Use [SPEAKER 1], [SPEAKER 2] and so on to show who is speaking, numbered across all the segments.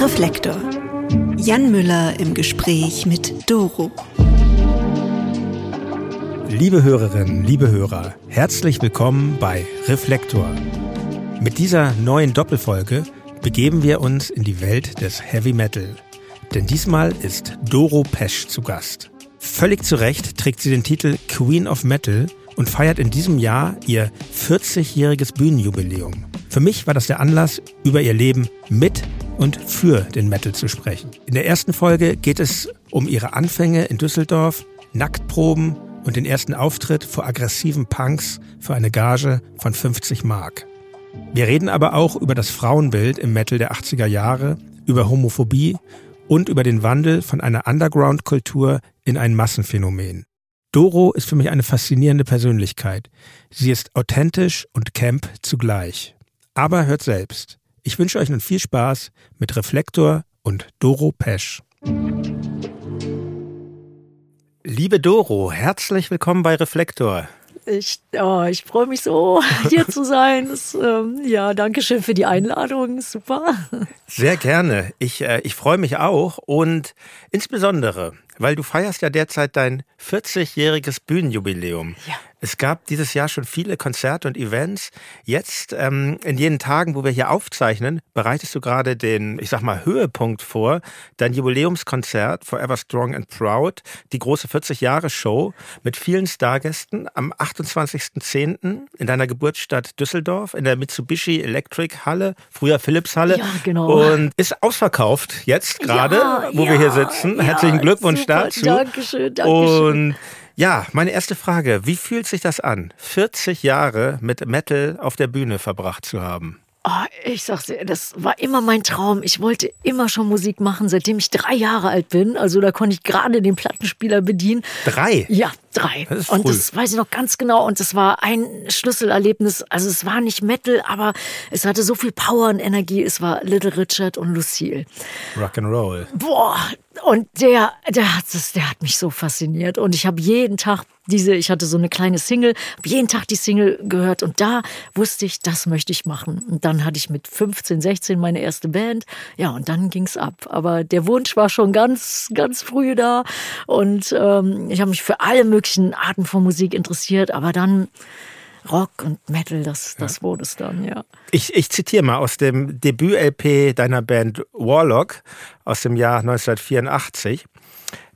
[SPEAKER 1] Reflektor. Jan Müller im Gespräch mit Doro.
[SPEAKER 2] Liebe Hörerinnen, liebe Hörer, herzlich willkommen bei Reflektor. Mit dieser neuen Doppelfolge begeben wir uns in die Welt des Heavy Metal. Denn diesmal ist Doro Pesch zu Gast. Völlig zu Recht trägt sie den Titel Queen of Metal und feiert in diesem Jahr ihr 40-jähriges Bühnenjubiläum. Für mich war das der Anlass, über ihr Leben mit und für den Metal zu sprechen. In der ersten Folge geht es um ihre Anfänge in Düsseldorf, Nacktproben und den ersten Auftritt vor aggressiven Punks für eine Gage von 50 Mark. Wir reden aber auch über das Frauenbild im Metal der 80er Jahre, über Homophobie und über den Wandel von einer Underground-Kultur in ein Massenphänomen. Doro ist für mich eine faszinierende Persönlichkeit. Sie ist authentisch und Camp zugleich. Aber hört selbst. Ich wünsche euch nun viel Spaß mit Reflektor und Doro Pesch. Liebe Doro, herzlich willkommen bei Reflektor.
[SPEAKER 3] Ich, oh, ich freue mich so, hier zu sein. Das, ähm, ja, danke schön für die Einladung. Super.
[SPEAKER 2] Sehr gerne. Ich, äh, ich freue mich auch und insbesondere, weil du feierst ja derzeit dein 40-jähriges Bühnenjubiläum. Ja. Es gab dieses Jahr schon viele Konzerte und Events. Jetzt, ähm, in jenen Tagen, wo wir hier aufzeichnen, bereitest du gerade den, ich sag mal, Höhepunkt vor. Dein Jubiläumskonzert Forever Strong and Proud, die große 40-Jahre-Show mit vielen Stargästen am 28.10. in deiner Geburtsstadt Düsseldorf in der Mitsubishi Electric Halle, früher Philips Halle.
[SPEAKER 3] Ja, genau.
[SPEAKER 2] Und ist ausverkauft jetzt gerade, ja, wo ja, wir hier sitzen. Herzlichen Glückwunsch super, dazu.
[SPEAKER 3] Dankeschön, Dankeschön.
[SPEAKER 2] Und ja, meine erste Frage. Wie fühlt sich das an, 40 Jahre mit Metal auf der Bühne verbracht zu haben?
[SPEAKER 3] Oh, ich sag's dir, das war immer mein Traum. Ich wollte immer schon Musik machen, seitdem ich drei Jahre alt bin. Also da konnte ich gerade den Plattenspieler bedienen.
[SPEAKER 2] Drei?
[SPEAKER 3] Ja, drei.
[SPEAKER 2] Das ist
[SPEAKER 3] und das weiß ich noch ganz genau. Und das war ein Schlüsselerlebnis. Also es war nicht Metal, aber es hatte so viel Power und Energie. Es war Little Richard und Lucille.
[SPEAKER 2] Rock'n'Roll.
[SPEAKER 3] Boah, und der, der hat das, der hat mich so fasziniert. Und ich habe jeden Tag diese, ich hatte so eine kleine Single, habe jeden Tag die Single gehört und da wusste ich, das möchte ich machen. Und dann hatte ich mit 15, 16 meine erste Band. Ja, und dann ging's ab. Aber der Wunsch war schon ganz, ganz früh da. Und ähm, ich habe mich für alle möglichen Arten von Musik interessiert. Aber dann Rock und Metal, das, das ja. wurde es dann, ja.
[SPEAKER 2] Ich, ich zitiere mal aus dem Debüt-LP deiner Band Warlock aus dem Jahr 1984.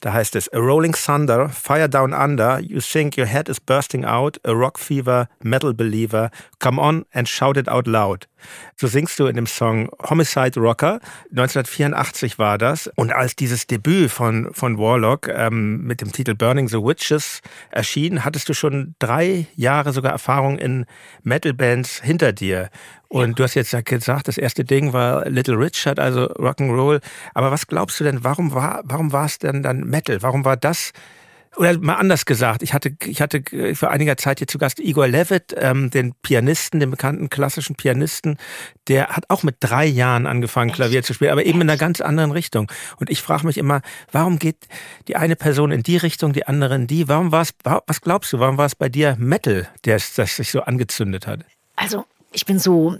[SPEAKER 2] Da heißt es, A Rolling Thunder, Fire Down Under, You think your head is bursting out, a rock fever, metal believer, come on and shout it out loud. So singst du in dem Song Homicide Rocker. 1984 war das. Und als dieses Debüt von, von Warlock ähm, mit dem Titel Burning the Witches erschien, hattest du schon drei Jahre sogar Erfahrung in Metal-Bands hinter dir. Und du hast jetzt ja gesagt, das erste Ding war Little Richard, also Rock'n'Roll. Aber was glaubst du denn, warum war, warum war es denn dann Metal? Warum war das oder mal anders gesagt, ich hatte, ich hatte für einiger Zeit hier zu Gast Igor Levitt, ähm, den Pianisten, den bekannten klassischen Pianisten, der hat auch mit drei Jahren angefangen, Echt? Klavier zu spielen, aber eben in einer ganz anderen Richtung. Und ich frage mich immer, warum geht die eine Person in die Richtung, die andere in die? Warum war es, was glaubst du, warum war es bei dir Metal, der das sich so angezündet hat?
[SPEAKER 3] Also ich bin so,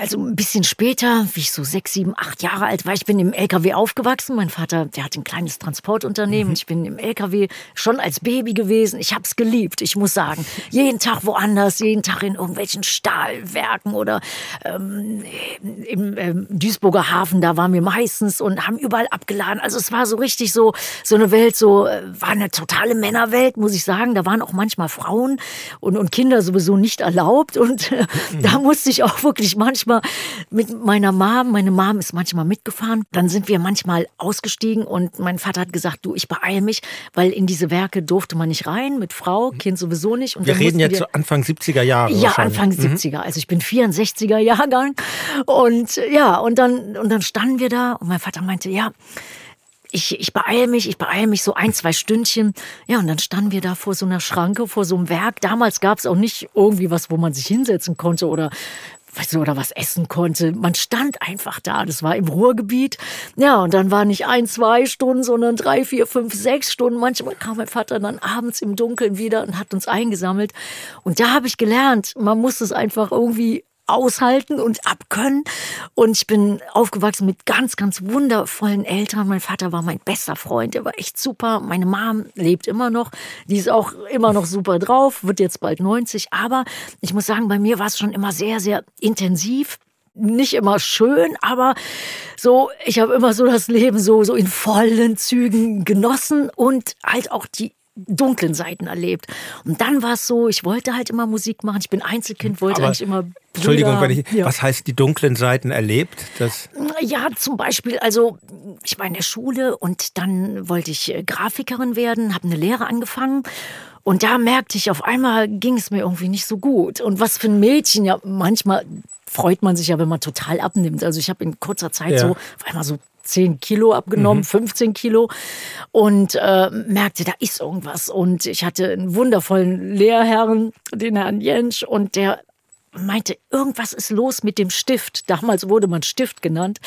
[SPEAKER 3] also ein bisschen später, wie ich so sechs, sieben, acht Jahre alt war, ich bin im LKW aufgewachsen. Mein Vater, der hat ein kleines Transportunternehmen. Mhm. Ich bin im LKW schon als Baby gewesen. Ich habe es geliebt, ich muss sagen. Jeden Tag woanders, jeden Tag in irgendwelchen Stahlwerken oder ähm, im ähm, Duisburger Hafen, da waren wir meistens und haben überall abgeladen. Also es war so richtig so, so eine Welt, so, äh, war eine totale Männerwelt, muss ich sagen. Da waren auch manchmal Frauen und, und Kinder sowieso nicht erlaubt und äh, mhm. da muss musste ich auch wirklich manchmal mit meiner Mom, meine Mom ist manchmal mitgefahren, dann sind wir manchmal ausgestiegen und mein Vater hat gesagt, du, ich beeile mich, weil in diese Werke durfte man nicht rein, mit Frau, Kind sowieso nicht. Und
[SPEAKER 2] wir reden jetzt so Anfang 70er Jahre.
[SPEAKER 3] Ja, Anfang 70er. Mhm. Also ich bin 64er Jahrgang und ja, und dann, und dann standen wir da und mein Vater meinte, ja, ich, ich beeile mich, ich beeile mich so ein, zwei Stündchen. Ja, und dann standen wir da vor so einer Schranke, vor so einem Werk. Damals gab es auch nicht irgendwie was, wo man sich hinsetzen konnte oder weißt du, oder was essen konnte. Man stand einfach da. Das war im Ruhrgebiet. Ja, und dann war nicht ein, zwei Stunden, sondern drei, vier, fünf, sechs Stunden. Manchmal kam mein Vater dann abends im Dunkeln wieder und hat uns eingesammelt. Und da habe ich gelernt, man muss es einfach irgendwie aushalten und abkönnen. Und ich bin aufgewachsen mit ganz, ganz wundervollen Eltern. Mein Vater war mein bester Freund, der war echt super. Meine Mom lebt immer noch. Die ist auch immer noch super drauf, wird jetzt bald 90. Aber ich muss sagen, bei mir war es schon immer sehr, sehr intensiv nicht immer schön, aber so, ich habe immer so das Leben so, so in vollen Zügen genossen und halt auch die dunklen Seiten erlebt. Und dann war es so, ich wollte halt immer Musik machen. Ich bin Einzelkind, wollte
[SPEAKER 2] Aber,
[SPEAKER 3] eigentlich immer. Brüder,
[SPEAKER 2] Entschuldigung, wenn ich, ja. was heißt die dunklen Seiten erlebt? Das
[SPEAKER 3] ja, zum Beispiel, also ich war in der Schule und dann wollte ich äh, Grafikerin werden, habe eine Lehre angefangen. Und da merkte ich, auf einmal ging es mir irgendwie nicht so gut. Und was für ein Mädchen ja manchmal freut man sich ja, wenn man total abnimmt. Also ich habe in kurzer Zeit ja. so auf einmal so 10 Kilo abgenommen, mhm. 15 Kilo und äh, merkte, da ist irgendwas. Und ich hatte einen wundervollen Lehrherrn, den Herrn Jensch, und der meinte, irgendwas ist los mit dem Stift. Damals wurde man Stift genannt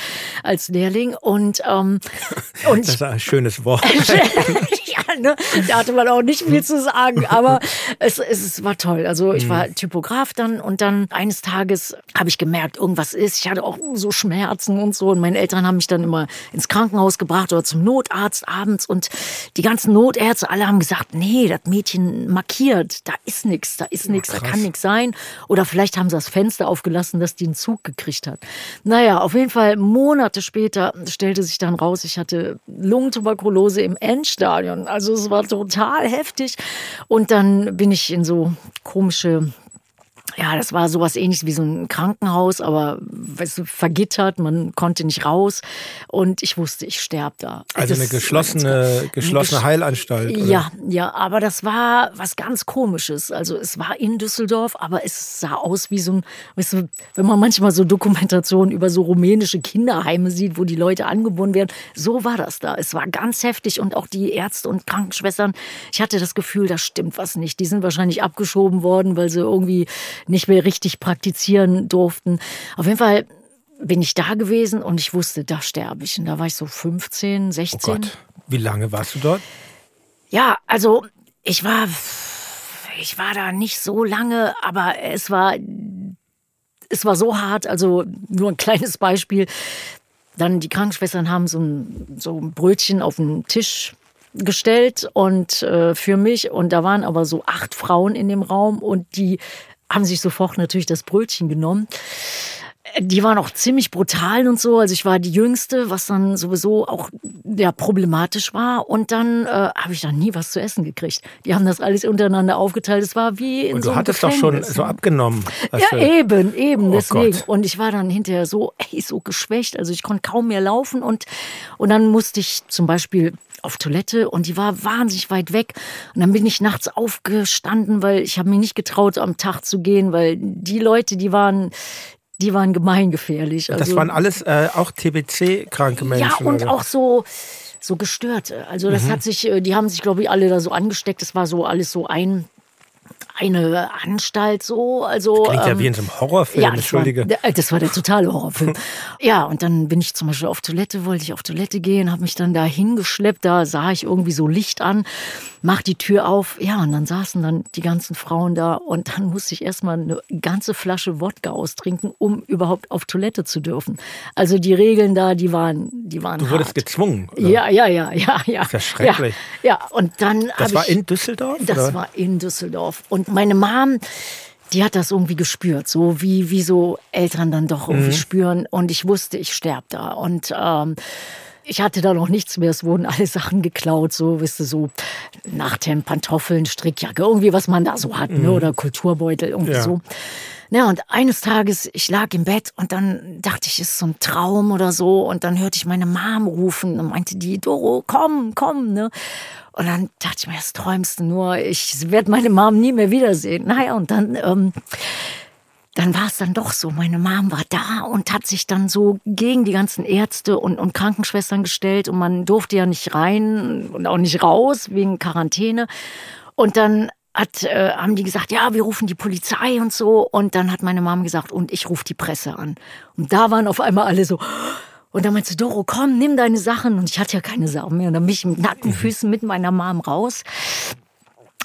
[SPEAKER 3] als Lehrling. Und, ähm,
[SPEAKER 2] und das ist ein schönes Wort.
[SPEAKER 3] ja, ne? Da hatte man auch nicht viel zu sagen, aber es, es war toll. Also ich war mhm. Typograf dann und dann eines Tages habe ich gemerkt, irgendwas ist. Ich hatte auch so Schmerzen und so. Und meine Eltern haben mich dann immer ins Krankenhaus gebracht oder zum Notarzt abends. Und die ganzen Notärzte, alle haben gesagt, nee, das Mädchen markiert, da ist nichts, da ist nichts, da kann nichts sein. Oder vielleicht Vielleicht haben sie das Fenster aufgelassen, dass die einen Zug gekriegt hat. Naja, auf jeden Fall Monate später stellte sich dann raus, ich hatte Lungentuberkulose im Endstadion. Also es war total heftig. Und dann bin ich in so komische ja, das war sowas ähnliches wie so ein Krankenhaus, aber weißt du, vergittert, man konnte nicht raus und ich wusste, ich sterbe da.
[SPEAKER 2] Also das eine geschlossene, geschlossene eine Heilanstalt. Oder?
[SPEAKER 3] Ja, ja, aber das war was ganz komisches. Also es war in Düsseldorf, aber es sah aus wie so ein, weißt du, wenn man manchmal so Dokumentationen über so rumänische Kinderheime sieht, wo die Leute angebunden werden, so war das da. Es war ganz heftig und auch die Ärzte und Krankenschwestern, ich hatte das Gefühl, da stimmt was nicht. Die sind wahrscheinlich abgeschoben worden, weil sie irgendwie nicht mehr richtig praktizieren durften. Auf jeden Fall bin ich da gewesen und ich wusste, da sterbe ich. Und da war ich so 15, 16. Oh Gott.
[SPEAKER 2] Wie lange warst du dort?
[SPEAKER 3] Ja, also ich war, ich war da nicht so lange, aber es war, es war so hart. Also nur ein kleines Beispiel. Dann die Krankenschwestern haben so ein, so ein Brötchen auf den Tisch gestellt und äh, für mich und da waren aber so acht Frauen in dem Raum und die haben sich sofort natürlich das Brötchen genommen. Die waren auch ziemlich brutal und so. Also ich war die Jüngste, was dann sowieso auch ja, problematisch war. Und dann äh, habe ich dann nie was zu essen gekriegt. Die haben das alles untereinander aufgeteilt. Es war wie in
[SPEAKER 2] und
[SPEAKER 3] so
[SPEAKER 2] du hattest doch schon so abgenommen.
[SPEAKER 3] Ja, eben, eben, oh deswegen. Gott. Und ich war dann hinterher so, ey, so geschwächt. Also ich konnte kaum mehr laufen. Und, und dann musste ich zum Beispiel auf Toilette und die war wahnsinnig weit weg. Und dann bin ich nachts aufgestanden, weil ich habe mir nicht getraut, am Tag zu gehen, weil die Leute, die waren, die waren gemeingefährlich.
[SPEAKER 2] Also, das waren alles äh, auch TBC-kranke Menschen.
[SPEAKER 3] Ja, und oder? auch so so gestörte. Also das mhm. hat sich, äh, die haben sich, glaube ich, alle da so angesteckt. Das war so alles so ein eine Anstalt so. Also,
[SPEAKER 2] das klingt ja ähm, wie in so einem Horrorfilm, ja, entschuldige.
[SPEAKER 3] War, das war der totale Horrorfilm. ja, und dann bin ich zum Beispiel auf Toilette, wollte ich auf Toilette gehen, habe mich dann da hingeschleppt, da sah ich irgendwie so Licht an mach die Tür auf. Ja, und dann saßen dann die ganzen Frauen da und dann musste ich erstmal eine ganze Flasche Wodka austrinken, um überhaupt auf Toilette zu dürfen. Also die Regeln da, die waren, die waren.
[SPEAKER 2] Du wurdest hart. gezwungen.
[SPEAKER 3] Oder? Ja, ja, ja, ja, ja.
[SPEAKER 2] Das ist ja schrecklich.
[SPEAKER 3] Ja, ja. und dann.
[SPEAKER 2] Das war ich, in Düsseldorf?
[SPEAKER 3] Das
[SPEAKER 2] oder?
[SPEAKER 3] war in Düsseldorf. Und meine Mom, die hat das irgendwie gespürt, so wie, wie so Eltern dann doch irgendwie mhm. spüren. Und ich wusste, ich sterbe da. Und ähm, ich hatte da noch nichts mehr. Es wurden alle Sachen geklaut, so, wisst ihr, so Nachthemd, Pantoffeln, Strickjacke, irgendwie, was man da so hat, ne? mhm. ne? oder Kulturbeutel, irgendwie ja. so. Ja, und eines Tages, ich lag im Bett und dann dachte ich, ist so ein Traum oder so. Und dann hörte ich meine Mom rufen und meinte die, Doro, komm, komm, ne? Und dann dachte ich mir, das träumst du nur, ich werde meine Mom nie mehr wiedersehen. Naja, und dann ähm, dann war es dann doch so. Meine Mom war da und hat sich dann so gegen die ganzen Ärzte und, und Krankenschwestern gestellt und man durfte ja nicht rein und auch nicht raus wegen Quarantäne. Und dann hat, äh, haben die gesagt, ja, wir rufen die Polizei und so. Und dann hat meine Mom gesagt, und ich rufe die Presse an. Und da waren auf einmal alle so, und dann meinte Doro, komm, nimm deine Sachen. Und ich hatte ja keine Sachen mehr. Und dann bin ich mit nackten Füßen mit meiner Mom raus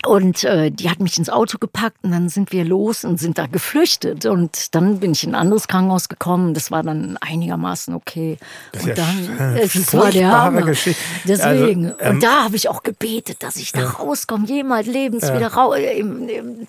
[SPEAKER 3] Und äh, die hat mich ins Auto gepackt und dann sind wir los und sind da geflüchtet. Und dann bin ich in ein anderes Krankenhaus gekommen. Das war dann einigermaßen okay.
[SPEAKER 2] Das
[SPEAKER 3] und
[SPEAKER 2] ist ja
[SPEAKER 3] dann,
[SPEAKER 2] sch-
[SPEAKER 3] es war der Hammer.
[SPEAKER 2] Geschichte.
[SPEAKER 3] Deswegen.
[SPEAKER 2] Also, ähm,
[SPEAKER 3] und da habe ich auch gebetet, dass ich da rauskomme, jemals lebens
[SPEAKER 2] Ja.
[SPEAKER 3] wieder raus,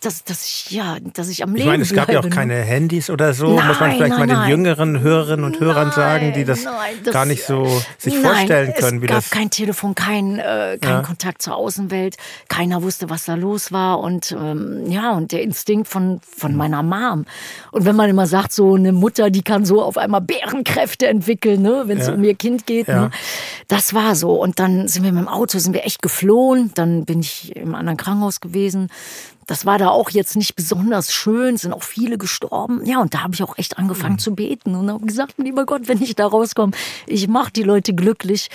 [SPEAKER 3] dass, dass ich ja, dass ich am
[SPEAKER 2] Ich
[SPEAKER 3] Leben
[SPEAKER 2] meine, es gab ja auch
[SPEAKER 3] ne?
[SPEAKER 2] keine Handys oder so. Muss man
[SPEAKER 3] Nein,
[SPEAKER 2] vielleicht mal
[SPEAKER 3] nein,
[SPEAKER 2] den
[SPEAKER 3] nein.
[SPEAKER 2] jüngeren Hörerinnen und Hörern sagen, die das,
[SPEAKER 3] Nein, das-
[SPEAKER 2] gar nicht so sich
[SPEAKER 3] Nein,
[SPEAKER 2] vorstellen können,
[SPEAKER 3] es
[SPEAKER 2] wie
[SPEAKER 3] gab
[SPEAKER 2] das.
[SPEAKER 3] kein Telefon, kein, äh, kein
[SPEAKER 2] Ja.
[SPEAKER 3] Kontakt zur Außenwelt. Keiner wusste, was da los war. Und ähm, ja, und der Instinkt von, von meiner Mom. Und wenn man immer sagt, so eine Mutter, die kann so auf einmal Bärenkräfte entwickeln, ne, wenn es
[SPEAKER 2] Ja.
[SPEAKER 3] um ihr Kind geht.
[SPEAKER 2] Ja.
[SPEAKER 3] Ne? Das war so. Und dann sind wir mit dem Auto, sind wir echt geflohen. Dann bin ich im anderen Krankenhaus gewesen. Das war da auch jetzt nicht besonders schön, sind auch viele gestorben. Ja, und da habe ich auch echt angefangen zu beten und habe gesagt, lieber Gott, wenn ich da rauskomme, ich mache die Leute glücklich.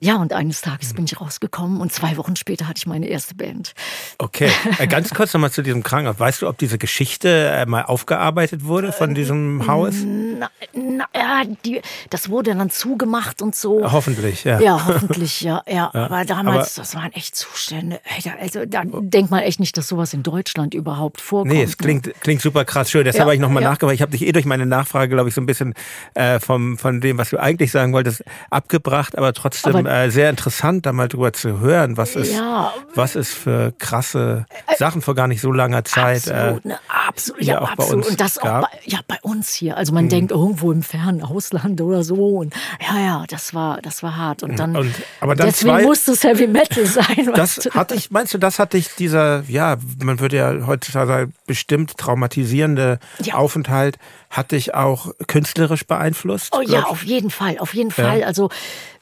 [SPEAKER 3] Ja, und eines Tages bin ich rausgekommen und zwei Wochen später hatte ich meine erste Band.
[SPEAKER 2] Okay, äh, ganz kurz nochmal zu diesem Krankenhaus. Weißt du, ob diese Geschichte äh, mal aufgearbeitet wurde von diesem Haus?
[SPEAKER 3] Na, na, ja, die, das wurde dann zugemacht und so.
[SPEAKER 2] Hoffentlich, ja.
[SPEAKER 3] Ja, hoffentlich, ja, ja. Aber damals, das waren echt Zustände. Also da denkt man echt nicht, dass sowas in Deutschland überhaupt vorkommt.
[SPEAKER 2] Nee, es klingt, klingt super krass schön. Deshalb
[SPEAKER 3] Ja,
[SPEAKER 2] habe ich nochmal
[SPEAKER 3] ja.
[SPEAKER 2] nachgefragt. Ich habe dich eh durch meine Nachfrage, glaube ich, so ein bisschen äh, vom, von dem, was du eigentlich sagen wolltest, abgebracht, aber trotzdem
[SPEAKER 3] Aber-
[SPEAKER 2] äh, sehr interessant, da mal drüber zu hören, was es,
[SPEAKER 3] Ja.
[SPEAKER 2] was es für krasse Sachen vor gar nicht so langer Zeit.
[SPEAKER 3] Absolut,
[SPEAKER 2] äh,
[SPEAKER 3] ne, absolut, ja,
[SPEAKER 2] auch bei
[SPEAKER 3] absolut.
[SPEAKER 2] uns
[SPEAKER 3] und das auch
[SPEAKER 2] gab. Mhm.
[SPEAKER 3] bei, ja, bei uns hier. Also man denkt irgendwo im fernen Ausland oder so. Und ja, ja, das war, das war hart. Und dann,
[SPEAKER 2] Und- aber dann
[SPEAKER 3] deswegen
[SPEAKER 2] zwei-
[SPEAKER 3] musste es Heavy Metal sein.
[SPEAKER 2] Das hatte ich, meinst du, das hat dich dieser, ja, man würde ja heutzutage bestimmt traumatisierende
[SPEAKER 3] Ja.
[SPEAKER 2] Aufenthalt, hat dich auch künstlerisch beeinflusst?
[SPEAKER 3] Oh ja, auf jeden Fall, auf jeden Fall. Also,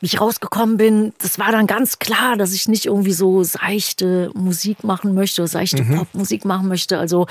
[SPEAKER 3] wie ich rausgekommen bin, das war dann ganz klar, dass ich nicht irgendwie so seichte Musik machen möchte, seichte
[SPEAKER 2] Mhm.
[SPEAKER 3] Popmusik machen möchte. Also,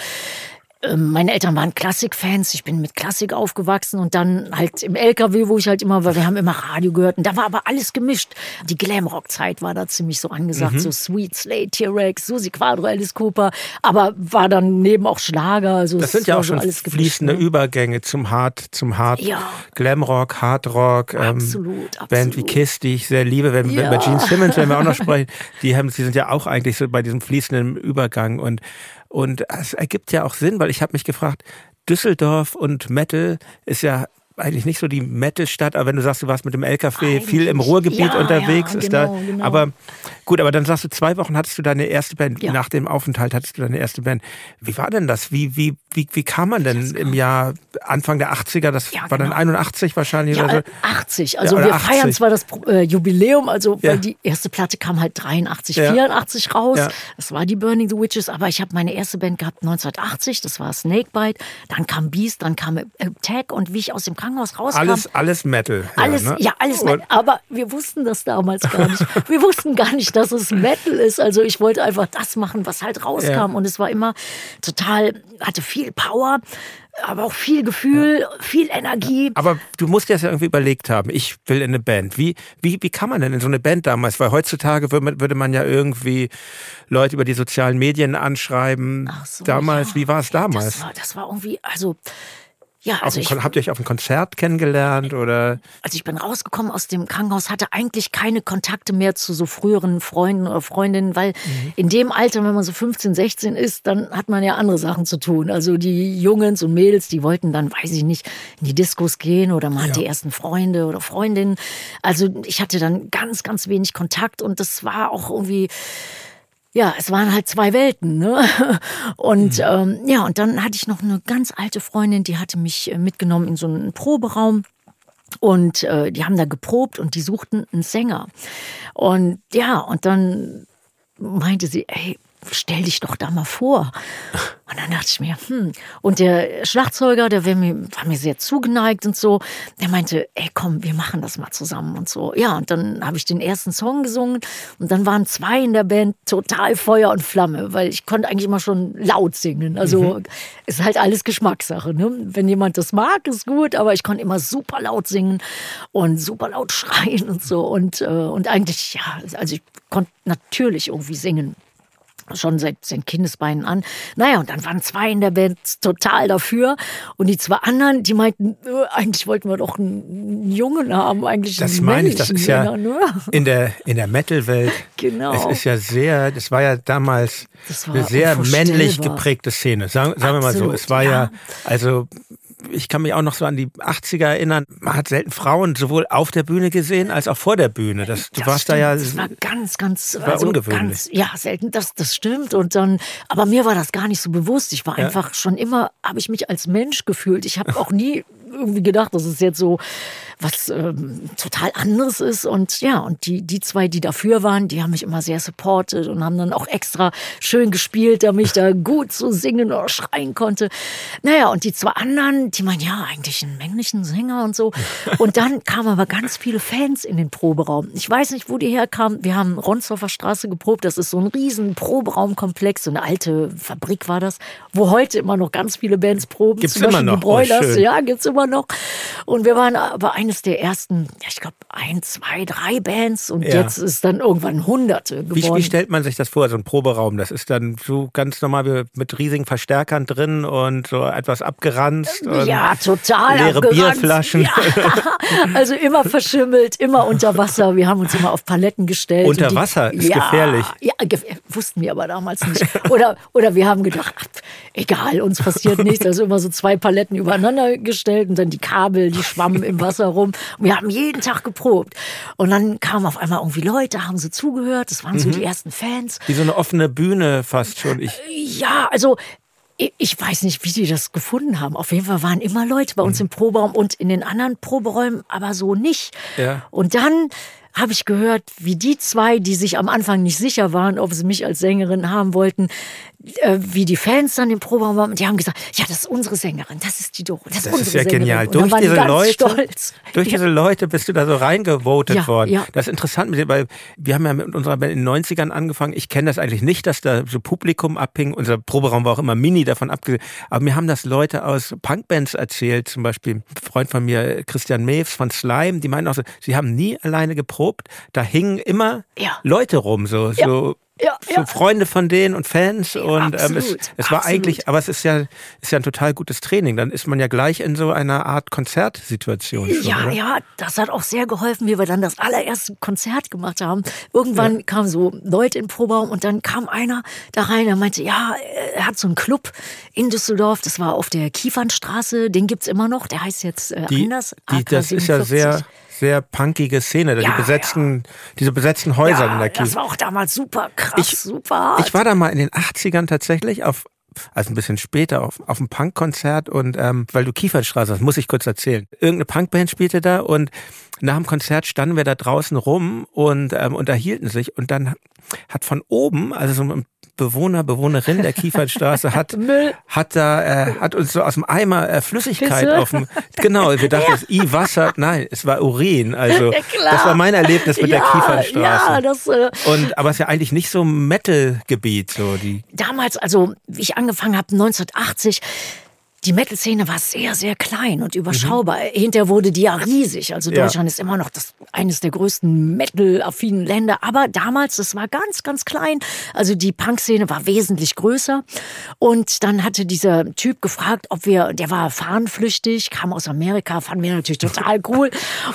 [SPEAKER 3] meine Eltern waren Klassikfans, ich bin mit Klassik aufgewachsen und dann halt im LKW, wo ich halt immer war, wir haben immer Radio gehört und da war aber alles gemischt. Die Glamrock-Zeit war da ziemlich so angesagt,
[SPEAKER 2] Mhm.
[SPEAKER 3] so Sweet Slate, T-Rex, Susi Quadro, Alice Cooper, aber war dann neben auch Schlager. Also
[SPEAKER 2] Das sind ja auch schon
[SPEAKER 3] alles gemischt,
[SPEAKER 2] fließende
[SPEAKER 3] ne?
[SPEAKER 2] Übergänge zum Hard, zum Hard,
[SPEAKER 3] Ja.
[SPEAKER 2] Glamrock, Hardrock, ähm,
[SPEAKER 3] Absolut,
[SPEAKER 2] Band wie
[SPEAKER 3] absolut.
[SPEAKER 2] Kiss, die ich sehr liebe, wenn,
[SPEAKER 3] Ja.
[SPEAKER 2] bei Gene Simmons, wenn wir auch noch sprechen, die haben, sie sind ja auch eigentlich so bei diesem fließenden Übergang und und es ergibt ja auch Sinn, weil ich habe mich gefragt, Düsseldorf und Metal ist ja eigentlich nicht so die Metal-Stadt, aber wenn du sagst, du warst mit dem LKW viel im
[SPEAKER 3] Eigentlich,
[SPEAKER 2] Ruhrgebiet
[SPEAKER 3] ja,
[SPEAKER 2] unterwegs,
[SPEAKER 3] ja,
[SPEAKER 2] ist da,
[SPEAKER 3] genau, genau.
[SPEAKER 2] aber gut, aber dann sagst du, zwei Wochen hattest du deine erste Band,
[SPEAKER 3] Ja.
[SPEAKER 2] nach dem Aufenthalt hattest du deine erste Band. Wie war denn das? Wie, wie, wie, wie kam man denn im Jahr Anfang der 80er, das
[SPEAKER 3] Ja,
[SPEAKER 2] war dann
[SPEAKER 3] genau.
[SPEAKER 2] 81 wahrscheinlich
[SPEAKER 3] Ja,
[SPEAKER 2] oder so?
[SPEAKER 3] äh, 80. Also wir feiern
[SPEAKER 2] 80.
[SPEAKER 3] zwar das äh, Jubiläum, also weil die erste Platte kam halt 83,
[SPEAKER 2] Ja.
[SPEAKER 3] 84 raus. Das war die Burning the Witches, aber ich habe meine erste Band gehabt 1980, das war Snakebite. Dann kam Beast, dann kam Attack und wie ich aus dem Krankenhaus rauskam.
[SPEAKER 2] Alles, alles Metal.
[SPEAKER 3] Alles,
[SPEAKER 2] ne?
[SPEAKER 3] ja, alles Metal. Aber wir wussten das damals gar nicht. Wir wussten gar nicht, dass es Metal ist. Also ich wollte einfach das machen, was halt rauskam.
[SPEAKER 2] Ja.
[SPEAKER 3] Und es war immer total, hatte viel Power, aber auch viel Gefühl, viel Energie.
[SPEAKER 2] Aber du musst dir das ja irgendwie überlegt haben, ich will in eine Band. Wie, wie, wie kann man denn in so eine Band damals? Weil heutzutage würde man, würde man ja irgendwie Leute über die sozialen Medien anschreiben.
[SPEAKER 3] Ach so,
[SPEAKER 2] damals,
[SPEAKER 3] ja.
[SPEAKER 2] wie war es damals?
[SPEAKER 3] Das war, das war irgendwie, also, ja, also ich,
[SPEAKER 2] habt ihr euch auf einem Konzert kennengelernt oder?
[SPEAKER 3] also ich bin rausgekommen aus dem Krankenhaus, hatte eigentlich keine Kontakte mehr zu so früheren Freunden oder Freundinnen, weil
[SPEAKER 2] Mhm.
[SPEAKER 3] in dem Alter, wenn man so 15, 16 ist, dann hat man ja andere Sachen zu tun. Also die Jungs und Mädels, die wollten dann, weiß ich nicht, in die Diskos gehen oder man hat die ersten Freunde oder Freundinnen. Also ich hatte dann ganz, ganz wenig Kontakt und das war auch irgendwie, ja, es waren halt zwei Welten, ne? Und ähm, ja, und dann hatte ich noch eine ganz alte Freundin, die hatte mich äh, mitgenommen in so einen Proberaum. Und äh, die haben da geprobt und die suchten einen Sänger. Und ja, und dann meinte sie, ey, stell dich doch da mal vor. Und dann dachte ich mir, hm. Und der Schlagzeuger, der war mir, war mir sehr zugeneigt und so, der meinte, ey, komm, wir machen das mal zusammen und so. Ja, und dann habe ich den ersten Song gesungen und dann waren zwei in der Band total Feuer und Flamme, weil ich konnte eigentlich immer schon laut singen. Also ist halt alles Geschmackssache. Ne? Wenn jemand das mag, ist gut, aber ich konnte immer super laut singen und super laut schreien und so. Und, äh, und eigentlich, ja, also ich konnte natürlich irgendwie singen. Schon seit seinen Kindesbeinen an. Naja, und dann waren zwei in der Band total dafür. Und die zwei anderen, die meinten, äh, eigentlich wollten wir doch einen Jungen haben, eigentlich
[SPEAKER 2] Das meine ich, das ist ja
[SPEAKER 3] ne?
[SPEAKER 2] in der, in der Metal-Welt.
[SPEAKER 3] Genau.
[SPEAKER 2] Es ist ja sehr, das war ja damals
[SPEAKER 3] war
[SPEAKER 2] eine sehr männlich geprägte Szene. Sagen, sagen wir mal so. Es war ja,
[SPEAKER 3] ja.
[SPEAKER 2] also, ich kann mich auch noch so an die 80er erinnern. Man hat selten Frauen sowohl auf der Bühne gesehen als auch vor der Bühne. Das, du
[SPEAKER 3] Das
[SPEAKER 2] warst da
[SPEAKER 3] stimmt.
[SPEAKER 2] ja.
[SPEAKER 3] Das war ganz, ganz,
[SPEAKER 2] war
[SPEAKER 3] also
[SPEAKER 2] ungewöhnlich.
[SPEAKER 3] ganz, ja, selten. Das, das stimmt. Und dann, aber mir war das gar nicht so bewusst. Ich war einfach schon immer, habe ich mich als Mensch gefühlt. Ich habe auch nie irgendwie gedacht, dass es jetzt so was ähm, total anderes ist. Und ja, und die, die zwei, die dafür waren, die haben mich immer sehr supportet und haben dann auch extra schön gespielt, damit ich da gut so singen oder schreien konnte. Naja, und die zwei anderen, die meinen, ja, eigentlich einen männlichen Sänger und so. Und dann kamen aber ganz viele Fans in den Proberaum. Ich weiß nicht, wo die herkamen. Wir haben Ronsdorfer Straße geprobt. Das ist so ein riesen Proberaumkomplex, so eine alte Fabrik war das, wo heute immer noch ganz viele Bands proben.
[SPEAKER 2] Gibt's immer noch? Oh,
[SPEAKER 3] Broilers,
[SPEAKER 2] schön.
[SPEAKER 3] ja, gibt's immer noch. Und wir waren aber eines der ersten, ja, ich glaube, ein, zwei, drei Bands und
[SPEAKER 2] Ja.
[SPEAKER 3] jetzt ist dann irgendwann Hunderte
[SPEAKER 2] Wie,
[SPEAKER 3] geworden.
[SPEAKER 2] wie stellt man sich das vor, so ein Proberaum? Das ist dann so ganz normal wie mit riesigen Verstärkern drin und so etwas abgeranzt. Und
[SPEAKER 3] ja, total.
[SPEAKER 2] leere
[SPEAKER 3] abgeranzt.
[SPEAKER 2] Bierflaschen.
[SPEAKER 3] Ja. Also immer verschimmelt, immer unter Wasser. Wir haben uns immer auf Paletten gestellt.
[SPEAKER 2] Unter
[SPEAKER 3] die,
[SPEAKER 2] Wasser ist
[SPEAKER 3] ja,
[SPEAKER 2] gefährlich.
[SPEAKER 3] Ja, wussten wir aber damals nicht. Oder, oder wir haben gedacht, ach, egal, uns passiert nichts. Also immer so zwei Paletten übereinander gestellt und dann die Kabel, die schwammen im Wasser rum. Und wir haben jeden Tag geprobt. Und dann kamen auf einmal irgendwie Leute, haben so zugehört. Das waren so
[SPEAKER 2] Mhm.
[SPEAKER 3] die ersten Fans.
[SPEAKER 2] Wie so eine offene Bühne fast schon. Ich,
[SPEAKER 3] Ja, also ich- weiß nicht, wie die das gefunden haben. Auf jeden Fall waren immer Leute bei uns im Proberaum und in den anderen Proberäumen, aber so nicht.
[SPEAKER 2] Ja.
[SPEAKER 3] Und dann habe ich gehört, wie die zwei, die sich am Anfang nicht sicher waren, ob sie mich als Sängerin haben wollten, äh, wie die Fans dann im Proberaum waren, die haben gesagt, ja, das ist unsere Sängerin, das ist die Doro, das, ist
[SPEAKER 2] Das
[SPEAKER 3] unsere
[SPEAKER 2] ist ja
[SPEAKER 3] Sängerin.
[SPEAKER 2] genial.
[SPEAKER 3] Und
[SPEAKER 2] Durch diese Leute,
[SPEAKER 3] stolz.
[SPEAKER 2] durch
[SPEAKER 3] Ja.
[SPEAKER 2] diese Leute bist du da so reingevotet
[SPEAKER 3] Ja,
[SPEAKER 2] worden.
[SPEAKER 3] ja.
[SPEAKER 2] Das ist interessant, mit dir, weil wir haben ja mit unserer Band in den 90ern angefangen. Ich kenne das eigentlich nicht, dass da so Publikum abhing. Unser Proberaum war auch immer mini davon abgesehen. Aber mir haben das Leute aus Punkbands erzählt, zum Beispiel ein Freund von mir, Christian Mews von Slime, die meinen auch so, sie haben nie alleine geprobt. Da hingen immer
[SPEAKER 3] Ja.
[SPEAKER 2] Leute rum, so, so
[SPEAKER 3] Ja,
[SPEAKER 2] so
[SPEAKER 3] ja.
[SPEAKER 2] Freunde von denen und Fans und ähm, es,
[SPEAKER 3] absolut,
[SPEAKER 2] es war
[SPEAKER 3] absolut.
[SPEAKER 2] eigentlich, aber es ist ja ist ja ein total gutes Training. Dann ist man ja gleich in so einer Art Konzertsituation. schon,
[SPEAKER 3] Ja,
[SPEAKER 2] oder?
[SPEAKER 3] ja, das hat auch sehr geholfen, wie wir dann das allererste Konzert gemacht haben. Irgendwann kamen so Leute in den Proberaum und dann kam einer da rein, der meinte, ja, er hat so einen Club in Düsseldorf, das war auf der Kiefernstraße, den gibt's immer noch, der heißt jetzt äh,
[SPEAKER 2] Die,
[SPEAKER 3] anders.
[SPEAKER 2] die,
[SPEAKER 3] AK
[SPEAKER 2] das ist ja
[SPEAKER 3] 47.
[SPEAKER 2] sehr sehr punkige Szene,
[SPEAKER 3] Ja,
[SPEAKER 2] die besetzten, diese besetzten Häuser in
[SPEAKER 3] ja,
[SPEAKER 2] der
[SPEAKER 3] das
[SPEAKER 2] Kies.
[SPEAKER 3] war auch damals super krass,
[SPEAKER 2] Ich-
[SPEAKER 3] super hart.
[SPEAKER 2] Ich war da mal in den 80ern tatsächlich auf also ein bisschen später auf, auf einem Punkkonzert und ähm, weil du Kiefernstraße hast, muss ich kurz erzählen. Irgendeine Punkband spielte da und nach dem Konzert standen wir da draußen rum und ähm, unterhielten sich und dann hat von oben, also so ein Bewohner, Bewohnerin der Kiefernstraße hat, hat da, äh, hat uns so aus dem Eimer äh, Flüssigkeit auf dem, genau, wir dachten, es ist I Wasser, nein, es war Urin, also
[SPEAKER 3] Ja,
[SPEAKER 2] das war mein Erlebnis mit
[SPEAKER 3] ja,
[SPEAKER 2] der Kiefernstraße.
[SPEAKER 3] Ja, das, äh,
[SPEAKER 2] Und aber es ist ja eigentlich nicht so ein Metal-Gebiet, so die.
[SPEAKER 3] damals, also wie ich angefangen habe, 1980, die Metal-Szene war sehr, sehr klein und überschaubar. Hinterher wurde die ja riesig. Also
[SPEAKER 2] Ja.
[SPEAKER 3] Deutschland ist immer noch das, eines der größten Metal-affinen Länder. Aber damals, das war ganz, ganz klein. Also die Punk-Szene war wesentlich größer. Und dann hatte dieser Typ gefragt, ob wir, der war fahnenflüchtig, kam aus Amerika, fanden wir natürlich total cool.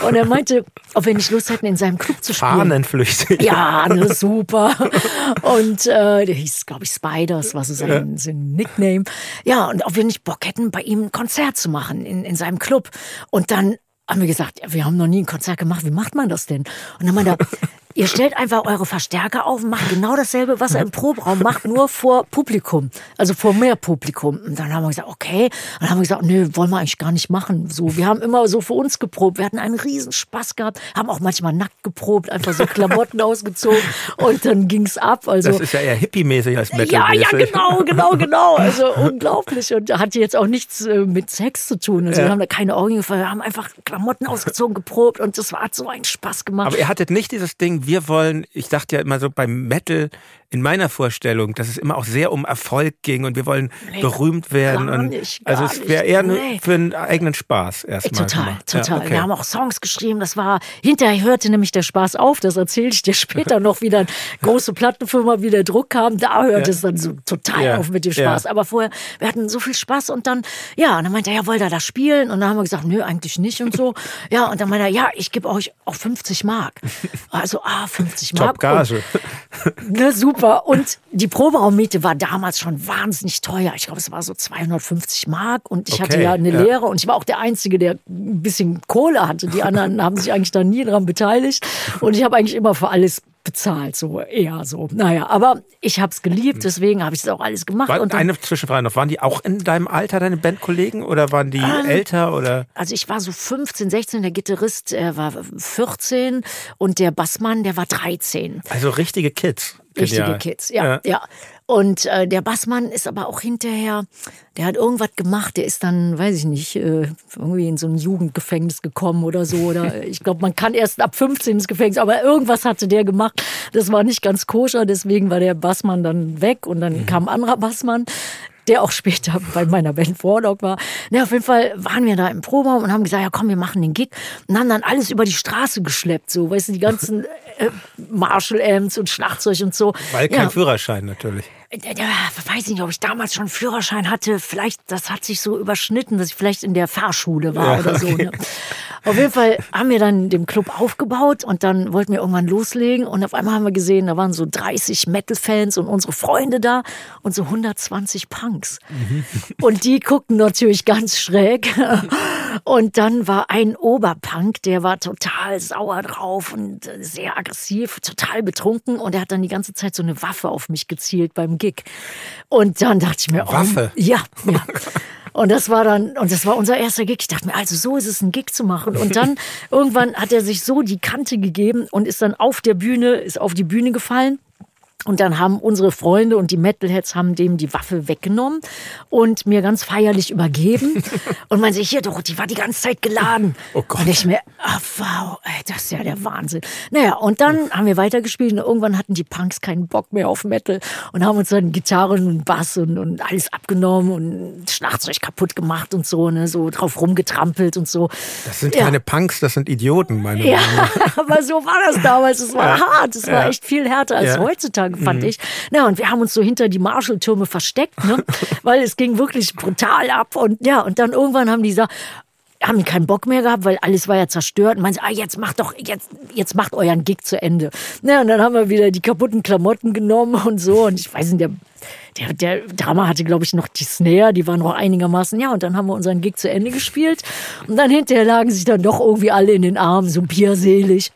[SPEAKER 3] Und er meinte, ob wir nicht Lust hätten, in seinem Club zu spielen.
[SPEAKER 2] Fahnenflüchtig.
[SPEAKER 3] Ja, ne, super. Und äh, der hieß, glaube ich, Spiders, was so sein, sein Nickname. Ja, und ob wir nicht Bock hätten, bei ihm ein Konzert zu machen in, in seinem Club. Und dann haben wir gesagt, ja, wir haben noch nie ein Konzert gemacht, wie macht man das denn? Und dann meinte er, ihr stellt einfach eure Verstärker auf und macht genau dasselbe, was er im Proberaum macht, nur vor Publikum. Also vor mehr Publikum. Und dann haben wir gesagt, okay. Und dann haben wir gesagt, nö, wollen wir eigentlich gar nicht machen. So, wir haben immer so für uns geprobt. Wir hatten einen riesen Spaß gehabt, haben auch manchmal nackt geprobt, einfach so Klamotten ausgezogen und dann ging's ab. Also
[SPEAKER 2] Das ist ja eher hippie-mäßig als
[SPEAKER 3] ja,
[SPEAKER 2] metal-mäßig.
[SPEAKER 3] ja, genau, genau, genau. Also unglaublich. Und hatte jetzt auch nichts äh, mit Sex zu tun. Also
[SPEAKER 2] Ja.
[SPEAKER 3] wir haben da keine Augen gefallen, wir haben einfach Klamotten ausgezogen, geprobt und das war, hat so einen Spaß gemacht.
[SPEAKER 2] Aber ihr hattet nicht dieses Ding, wir wollen, ich dachte ja immer so beim Metal, in meiner Vorstellung, dass es immer auch sehr um Erfolg ging und wir wollen nee, berühmt werden. und
[SPEAKER 3] nicht,
[SPEAKER 2] also es wäre eher nee. für einen eigenen Spaß erstmal.
[SPEAKER 3] Total, gemacht. total. Ja, okay. Wir haben auch Songs geschrieben. Das war, hinterher hörte nämlich der Spaß auf. Das erzähle ich dir später noch, wie dann große Plattenfirma, wie der Druck kam. Da hört ja. es dann so total ja. auf mit dem Spaß. Aber vorher, wir hatten so viel Spaß und dann, ja, und dann meinte er, ja, wollt ihr das spielen? Und dann haben wir gesagt, nö, eigentlich nicht und so. Ja, und dann meinte er, ja, ich gebe euch auch 50 Mark. Also, ah, 50 Mark.
[SPEAKER 2] Top Gage.
[SPEAKER 3] Und, ne, super. Und die Proberaummiete war damals schon wahnsinnig teuer. Ich glaube, es war so 250 Mark und ich okay, hatte ja eine ja. Lehre und ich war auch der Einzige, der ein bisschen Kohle hatte. Die anderen haben sich eigentlich da nie dran beteiligt und ich habe eigentlich immer für alles bezahlt, so eher so. Naja, aber ich habe es geliebt, deswegen habe ich es auch alles gemacht.
[SPEAKER 2] War, und dann, eine Zwischenfrage noch, waren die auch in deinem Alter, deine Bandkollegen, oder waren die ähm, älter? Oder?
[SPEAKER 3] Also ich war so 15, 16, der Gitarrist äh, war 14 und der Bassmann, der war 13.
[SPEAKER 2] Also richtige Kids.
[SPEAKER 3] Richtige Genial. Kids, ja, ja. ja. Und äh, der Bassmann ist aber auch hinterher, der hat irgendwas gemacht, der ist dann, weiß ich nicht, äh, irgendwie in so ein Jugendgefängnis gekommen oder so. Oder ich glaube, man kann erst ab 15 ins Gefängnis, aber irgendwas hatte der gemacht. Das war nicht ganz koscher, deswegen war der Bassmann dann weg und dann mhm. kam ein anderer Bassmann der auch später bei meiner Band Warlock war. Na, auf jeden Fall waren wir da im Proberaum und haben gesagt, ja komm, wir machen den Gig und haben dann alles über die Straße geschleppt, so, weißt du, die ganzen äh, Marshall Amps und Schlagzeug und so.
[SPEAKER 2] Weil kein ja. Führerschein natürlich.
[SPEAKER 3] Ja, weiß ich nicht, ob ich damals schon einen Führerschein hatte. Vielleicht, das hat sich so überschnitten, dass ich vielleicht in der Fahrschule war ja, oder so. Ne? Auf jeden Fall haben wir dann den Club aufgebaut und dann wollten wir irgendwann loslegen und auf einmal haben wir gesehen, da waren so 30 Metal-Fans und unsere Freunde da und so 120 Punks. Mhm. Und die guckten natürlich ganz schräg. Und dann war ein Oberpunk, der war total sauer drauf und sehr aggressiv, total betrunken und er hat dann die ganze Zeit so eine Waffe auf mich gezielt beim Gig. Und dann dachte ich mir,
[SPEAKER 2] oh, Waffe?
[SPEAKER 3] Ja, ja. Und das war dann, und das war unser erster Gig. Ich dachte mir, also so ist es, einen Gig zu machen. Und dann irgendwann hat er sich so die Kante gegeben und ist dann auf der Bühne, ist auf die Bühne gefallen und dann haben unsere Freunde und die Metalheads haben dem die Waffe weggenommen und mir ganz feierlich übergeben. und man sich hier doch, die war die ganze Zeit geladen. Oh Gott. Und ich mir, ah, wow, ey, das ist ja der Wahnsinn. Naja, und dann haben wir weitergespielt und irgendwann hatten die Punks keinen Bock mehr auf Metal und haben uns dann Gitarren und Bass und, und alles abgenommen und Schlagzeug kaputt gemacht und so, ne, so drauf rumgetrampelt und so.
[SPEAKER 2] Das sind ja. keine Punks, das sind Idioten, meine
[SPEAKER 3] Ja, aber so war das damals. Es war ja. hart. Es war echt viel härter als heutzutage fand mhm. ich. Na, und wir haben uns so hinter die Marshalltürme versteckt, ne? weil es ging wirklich brutal ab. Und ja, und dann irgendwann haben die gesagt, haben keinen Bock mehr gehabt, weil alles war ja zerstört. Und meinte, ah, jetzt macht doch, jetzt, jetzt macht euren Gig zu Ende. Ja, und dann haben wir wieder die kaputten Klamotten genommen und so. Und ich weiß nicht, der der, der Drama hatte, glaube ich, noch die Snare, die war noch einigermaßen, ja, und dann haben wir unseren Gig zu Ende gespielt. Und dann hinterher lagen sich dann doch irgendwie alle in den Armen, so bierselig.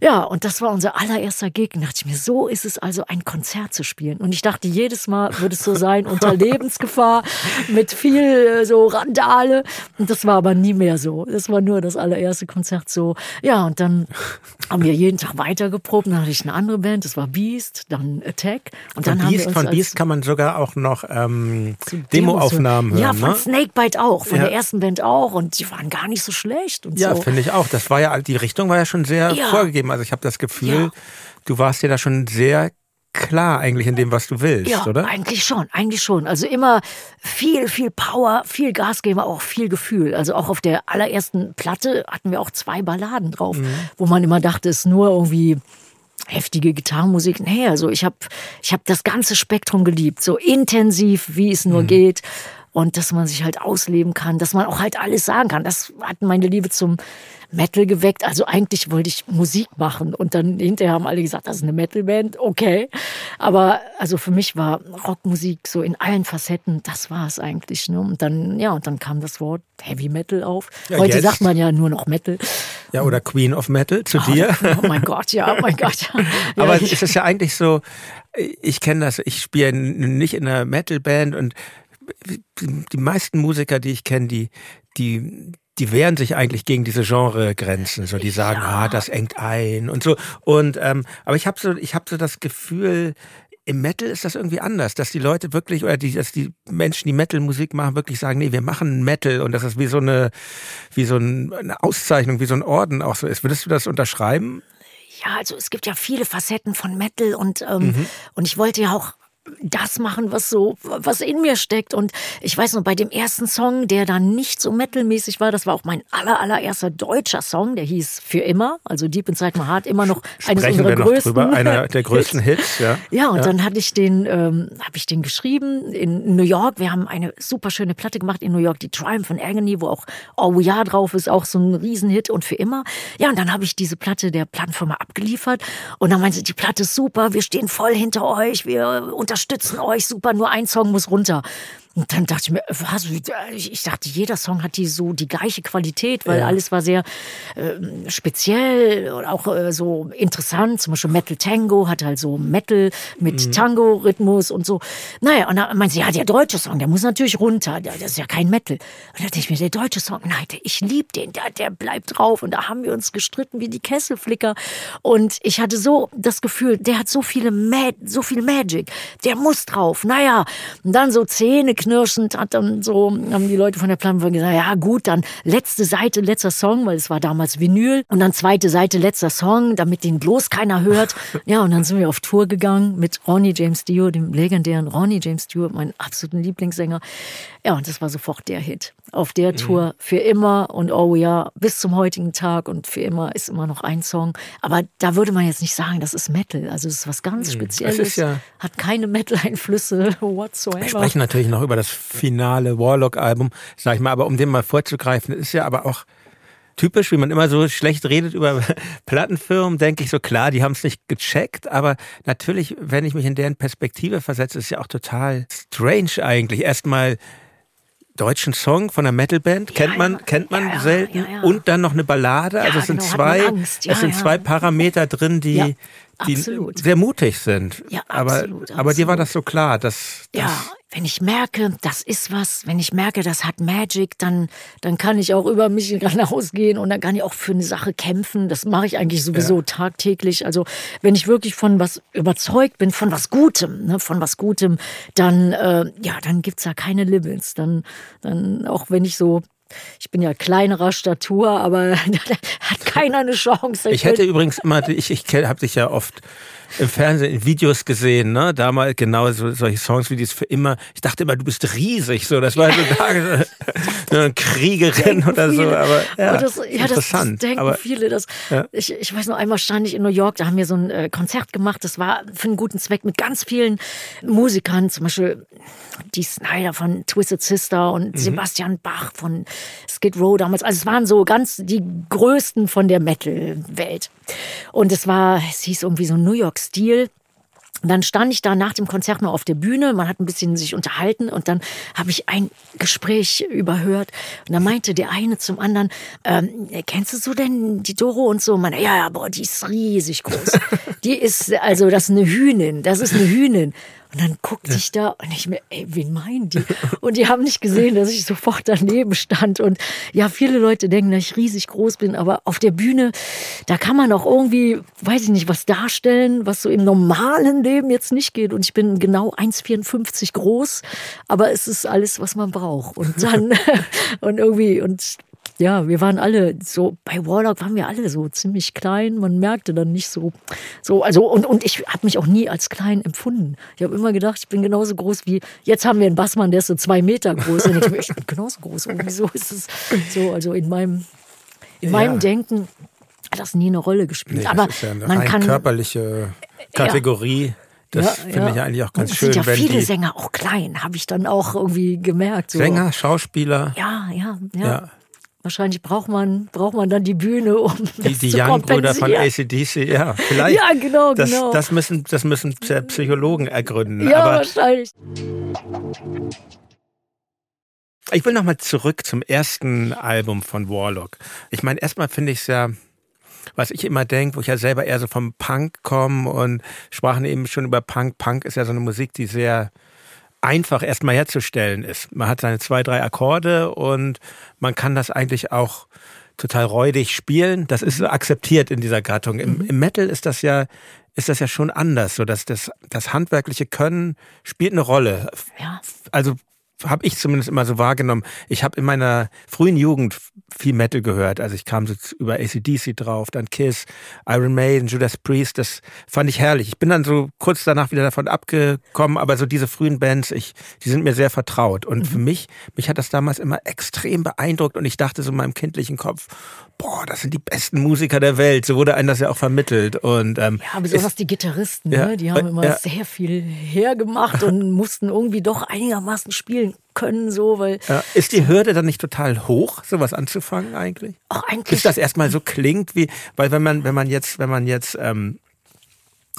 [SPEAKER 3] Ja, und das war unser allererster Gig. Und dachte ich mir, so ist es also, ein Konzert zu spielen. Und ich dachte, jedes Mal würde es so sein, unter Lebensgefahr, mit viel äh, so Randale. Und das war aber nie mehr so. Das war nur das allererste Konzert so. Ja, und dann haben wir jeden Tag weitergeprobt. Dann hatte ich eine andere Band, das war Beast, dann Attack. Und
[SPEAKER 2] von
[SPEAKER 3] dann
[SPEAKER 2] Beast, haben wir von Beast kann man sogar auch noch ähm, Demoaufnahmen hören.
[SPEAKER 3] Ja, von ne? Snakebite auch, von ja. der ersten Band auch. Und die waren gar nicht so schlecht.
[SPEAKER 2] Ja,
[SPEAKER 3] so.
[SPEAKER 2] finde ich auch. Das war ja, die Richtung war ja schon sehr ja. vorgegeben. Also ich habe das Gefühl, ja. du warst ja da schon sehr klar eigentlich in dem, was du willst,
[SPEAKER 3] ja,
[SPEAKER 2] oder?
[SPEAKER 3] Eigentlich schon, eigentlich schon. Also immer viel, viel Power, viel Gas geben, auch viel Gefühl. Also auch auf der allerersten Platte hatten wir auch zwei Balladen drauf, mhm. wo man immer dachte, es ist nur irgendwie heftige Gitarrenmusik. Nee, also ich habe ich hab das ganze Spektrum geliebt, so intensiv, wie es nur mhm. geht. Und dass man sich halt ausleben kann, dass man auch halt alles sagen kann. Das hat meine Liebe zum Metal geweckt. Also eigentlich wollte ich Musik machen und dann hinterher haben alle gesagt, das ist eine Metalband, okay. Aber also für mich war Rockmusik so in allen Facetten, das war es eigentlich. Ne? Und dann, ja, und dann kam das Wort Heavy Metal auf. Ja, Heute jetzt. sagt man ja nur noch Metal.
[SPEAKER 2] Ja, oder Queen of Metal zu
[SPEAKER 3] oh,
[SPEAKER 2] dir.
[SPEAKER 3] Oh mein Gott, ja, oh mein Gott.
[SPEAKER 2] Ja, Aber es ist ja eigentlich so, ich kenne das, ich spiele nicht in einer Metalband und die meisten Musiker, die ich kenne, die, die, die wehren sich eigentlich gegen diese Genregrenzen. So, die sagen, ja. ah, das engt ein und so. Und ähm, aber ich habe so, ich habe so das Gefühl, im Metal ist das irgendwie anders, dass die Leute wirklich oder die, dass die Menschen, die Metal-Musik machen, wirklich sagen, nee, wir machen Metal und dass das wie so eine, wie so eine Auszeichnung, wie so ein Orden auch so ist. Würdest du das unterschreiben?
[SPEAKER 3] ja, also es gibt ja viele Facetten von Metal und, ähm, mhm. und ich wollte ja auch das machen, was so, was in mir steckt. Und ich weiß noch, bei dem ersten Song, der dann nicht so metalmäßig war, das war auch mein aller, allererster deutscher Song, der hieß Für immer, also Deep Inside My Heart, immer noch eines
[SPEAKER 2] Sprechen
[SPEAKER 3] unserer
[SPEAKER 2] wir
[SPEAKER 3] größten.
[SPEAKER 2] Noch drüber, einer der größten Hits, ja.
[SPEAKER 3] Ja, und ja. dann hatte ich den, ähm, habe ich den geschrieben in New York. Wir haben eine super schöne Platte gemacht in New York, die Triumph von Agony, wo auch Oh Ja drauf ist, auch so ein Riesenhit und für immer. Ja, und dann habe ich diese Platte der Plattenfirma abgeliefert und dann meinte sie, die Platte ist super, wir stehen voll hinter euch, wir unterstützen euch super, nur ein Song muss runter. Und dann dachte ich mir, was? Ich dachte, jeder Song hat die so die gleiche Qualität, weil ja. alles war sehr äh, speziell und auch äh, so interessant. Zum Beispiel Metal Tango hat halt so Metal mit mhm. Tango-Rhythmus und so. Naja, und dann meinte sie, ja, der deutsche Song, der muss natürlich runter. Das ist ja kein Metal. Und dann dachte ich mir, der deutsche Song, nein, ich liebe den, der, der bleibt drauf. Und da haben wir uns gestritten wie die Kesselflicker. Und ich hatte so das Gefühl, der hat so viele Mag so viel Magic, der muss drauf. Naja, und dann so Zähne knirschend hat dann so, haben die Leute von der Plattform gesagt, ja gut, dann letzte Seite, letzter Song, weil es war damals Vinyl und dann zweite Seite, letzter Song, damit den bloß keiner hört. Ja, und dann sind wir auf Tour gegangen mit Ronnie James Dio, dem legendären Ronnie James Dio, mein absoluten Lieblingssänger. Ja, und das war sofort der Hit. Auf der mhm. Tour für immer und oh ja, bis zum heutigen Tag und für immer ist immer noch ein Song. Aber da würde man jetzt nicht sagen, das ist Metal. Also es ist was ganz mhm. Spezielles. Ja hat keine Metal-Einflüsse whatsoever.
[SPEAKER 2] Wir sprechen natürlich noch über das finale Warlock-Album, sag ich mal, aber um dem mal vorzugreifen, ist ja aber auch typisch, wie man immer so schlecht redet über Plattenfirmen, denke ich so, klar, die haben es nicht gecheckt, aber natürlich, wenn ich mich in deren Perspektive versetze, ist ja auch total strange eigentlich. Erstmal deutschen Song von einer Metalband. Kennt man kennt man selten. und dann noch eine Ballade. Also es sind genau, zwei es sind zwei Parameter drin die die absolut. sehr mutig sind. Ja, aber absolut, aber dir war das so klar dass,
[SPEAKER 3] dass ja wenn ich merke, das ist was, wenn ich merke, das hat Magic, dann, dann kann ich auch über mich hinausgehen und dann kann ich auch für eine Sache kämpfen. Das mache ich eigentlich sowieso ja. tagtäglich. Also wenn ich wirklich von was überzeugt bin, von was Gutem, ne, von was Gutem, dann, äh, ja, dann gibt's da keine Limits. Dann, dann, auch wenn ich so ich bin ja kleinerer Statur, aber hat keiner eine Chance.
[SPEAKER 2] Ich, ich hätte übrigens immer, ich, ich habe dich ja oft im Fernsehen in Videos gesehen, ne? Damals genau so, solche Songs wie dies für immer. Ich dachte immer, du bist riesig, so. Das war so eine, eine Kriegerin oder so. Aber ja,
[SPEAKER 3] das, ja, interessant. Das, das denken aber, viele. Das, ja. ich, ich weiß noch einmal stand ich in New York, da haben wir so ein äh, Konzert gemacht. Das war für einen guten Zweck mit ganz vielen Musikern, zum Beispiel die Snyder von Twisted Sister und mhm. Sebastian Bach von Skid Row damals. Also es waren so ganz die größten von der Metal-Welt. Und es war, es hieß irgendwie so New York Stil. Und dann stand ich da nach dem Konzert noch auf der Bühne, man hat ein bisschen sich unterhalten und dann habe ich ein Gespräch überhört und da meinte der eine zum anderen, ähm, kennst du so denn die Doro und so? Man, ja, ja, boah, die ist riesig groß. die ist, also das ist eine Hühnin, das ist eine Hühnin. Und dann guckte ich da und ich mir, ey, wen meinen die? Und die haben nicht gesehen, dass ich sofort daneben stand. Und ja, viele Leute denken, dass ich riesig groß bin, aber auf der Bühne, da kann man auch irgendwie, weiß ich nicht, was darstellen, was so im normalen Leben jetzt nicht geht. Und ich bin genau 1,54 groß, aber es ist alles, was man braucht. Und dann, und irgendwie, und ja, wir waren alle so, bei Warlock waren wir alle so ziemlich klein. Man merkte dann nicht so, so, also, und, und ich habe mich auch nie als klein empfunden. Ich habe immer gedacht, ich bin genauso groß wie, jetzt haben wir einen Bassmann, der ist so zwei Meter groß. Und ich, ich bin genauso groß. Und wieso ist es so, also in meinem, in meinem ja. Denken hat das nie eine Rolle gespielt. Nee, Aber
[SPEAKER 2] ist ja
[SPEAKER 3] eine man kann.
[SPEAKER 2] körperliche Kategorie. Ja. Das ja, finde ja. ich eigentlich auch ganz und schön.
[SPEAKER 3] Sind ja viele Sänger auch klein, habe ich dann auch irgendwie gemerkt.
[SPEAKER 2] So. Sänger, Schauspieler.
[SPEAKER 3] Ja, ja, ja. ja. Wahrscheinlich braucht man, braucht man dann die Bühne, um
[SPEAKER 2] die, die Young-Brüder von ACDC, ja, vielleicht.
[SPEAKER 3] ja, genau,
[SPEAKER 2] das,
[SPEAKER 3] genau.
[SPEAKER 2] Das müssen, das müssen Psychologen ergründen.
[SPEAKER 3] Ja, Aber wahrscheinlich.
[SPEAKER 2] Ich will nochmal zurück zum ersten Album von Warlock. Ich meine, erstmal finde ich es ja, was ich immer denke, wo ich ja selber eher so vom Punk komme und sprachen eben schon über Punk. Punk ist ja so eine Musik, die sehr einfach erstmal herzustellen ist. Man hat seine zwei, drei Akkorde und man kann das eigentlich auch total räudig spielen. Das ist akzeptiert in dieser Gattung. Im, mhm. im Metal ist das ja ist das ja schon anders, so dass das, das handwerkliche Können spielt eine Rolle.
[SPEAKER 3] Ja.
[SPEAKER 2] Also habe ich zumindest immer so wahrgenommen. Ich habe in meiner frühen Jugend viel Metal gehört. Also ich kam so über ACDC drauf, dann Kiss, Iron Maiden, Judas Priest. Das fand ich herrlich. Ich bin dann so kurz danach wieder davon abgekommen, aber so diese frühen Bands, ich, die sind mir sehr vertraut. Und mhm. für mich, mich hat das damals immer extrem beeindruckt und ich dachte so in meinem kindlichen Kopf, boah, das sind die besten Musiker der Welt. So wurde einem das ja auch vermittelt. Und, ähm,
[SPEAKER 3] ja, besonders ist, die Gitarristen, ja, ne? die haben immer ja. sehr viel hergemacht und mussten irgendwie doch einigermaßen spielen können, so, weil.
[SPEAKER 2] Ja. Ist die Hürde dann nicht total hoch, sowas anzufangen eigentlich?
[SPEAKER 3] Auch eigentlich.
[SPEAKER 2] Bis das erstmal so klingt wie, weil wenn man, wenn man jetzt, wenn man jetzt ähm,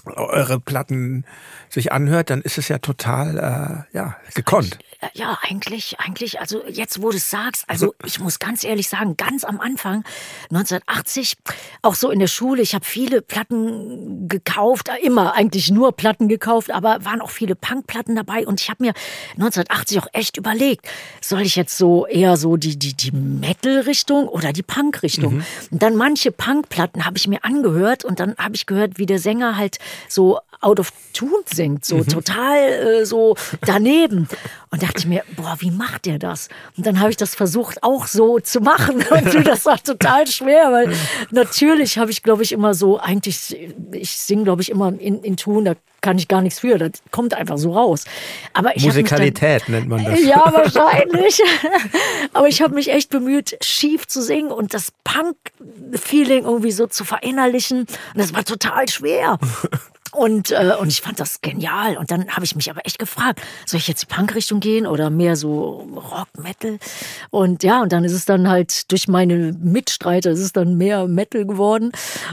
[SPEAKER 2] eure Platten sich anhört, dann ist es ja total äh, ja gekonnt.
[SPEAKER 3] Ja, eigentlich, eigentlich, also jetzt, wo du es sagst, also ich muss ganz ehrlich sagen, ganz am Anfang, 1980, auch so in der Schule, ich habe viele Platten gekauft, äh, immer eigentlich nur Platten gekauft, aber waren auch viele Punkplatten dabei und ich habe mir 1980 auch echt überlegt, soll ich jetzt so eher so die, die, die Metal-Richtung oder die Punk-Richtung? Mhm. Und dann manche Punkplatten habe ich mir angehört und dann habe ich gehört, wie der Sänger halt so out of tune singt, so mhm. total äh, so daneben. Und dachte ich mir, boah, wie macht der das? Und dann habe ich das versucht auch so zu machen und das war total schwer, weil natürlich habe ich, glaube ich, immer so, eigentlich, ich singe, glaube ich, immer in, in Ton, da kann ich gar nichts für, das kommt einfach so raus. Aber ich
[SPEAKER 2] Musikalität
[SPEAKER 3] dann,
[SPEAKER 2] nennt man das.
[SPEAKER 3] Ja, wahrscheinlich. Aber ich habe mich echt bemüht, schief zu singen und das Punk-Feeling irgendwie so zu verinnerlichen. Und das war total schwer. Und, äh, und ich fand das genial. Und dann habe ich mich aber echt gefragt, soll ich jetzt die Punk-Richtung gehen oder mehr so Rock, Metal? Und ja, und dann ist es dann halt durch meine Mitstreiter, ist es dann mehr Metal geworden.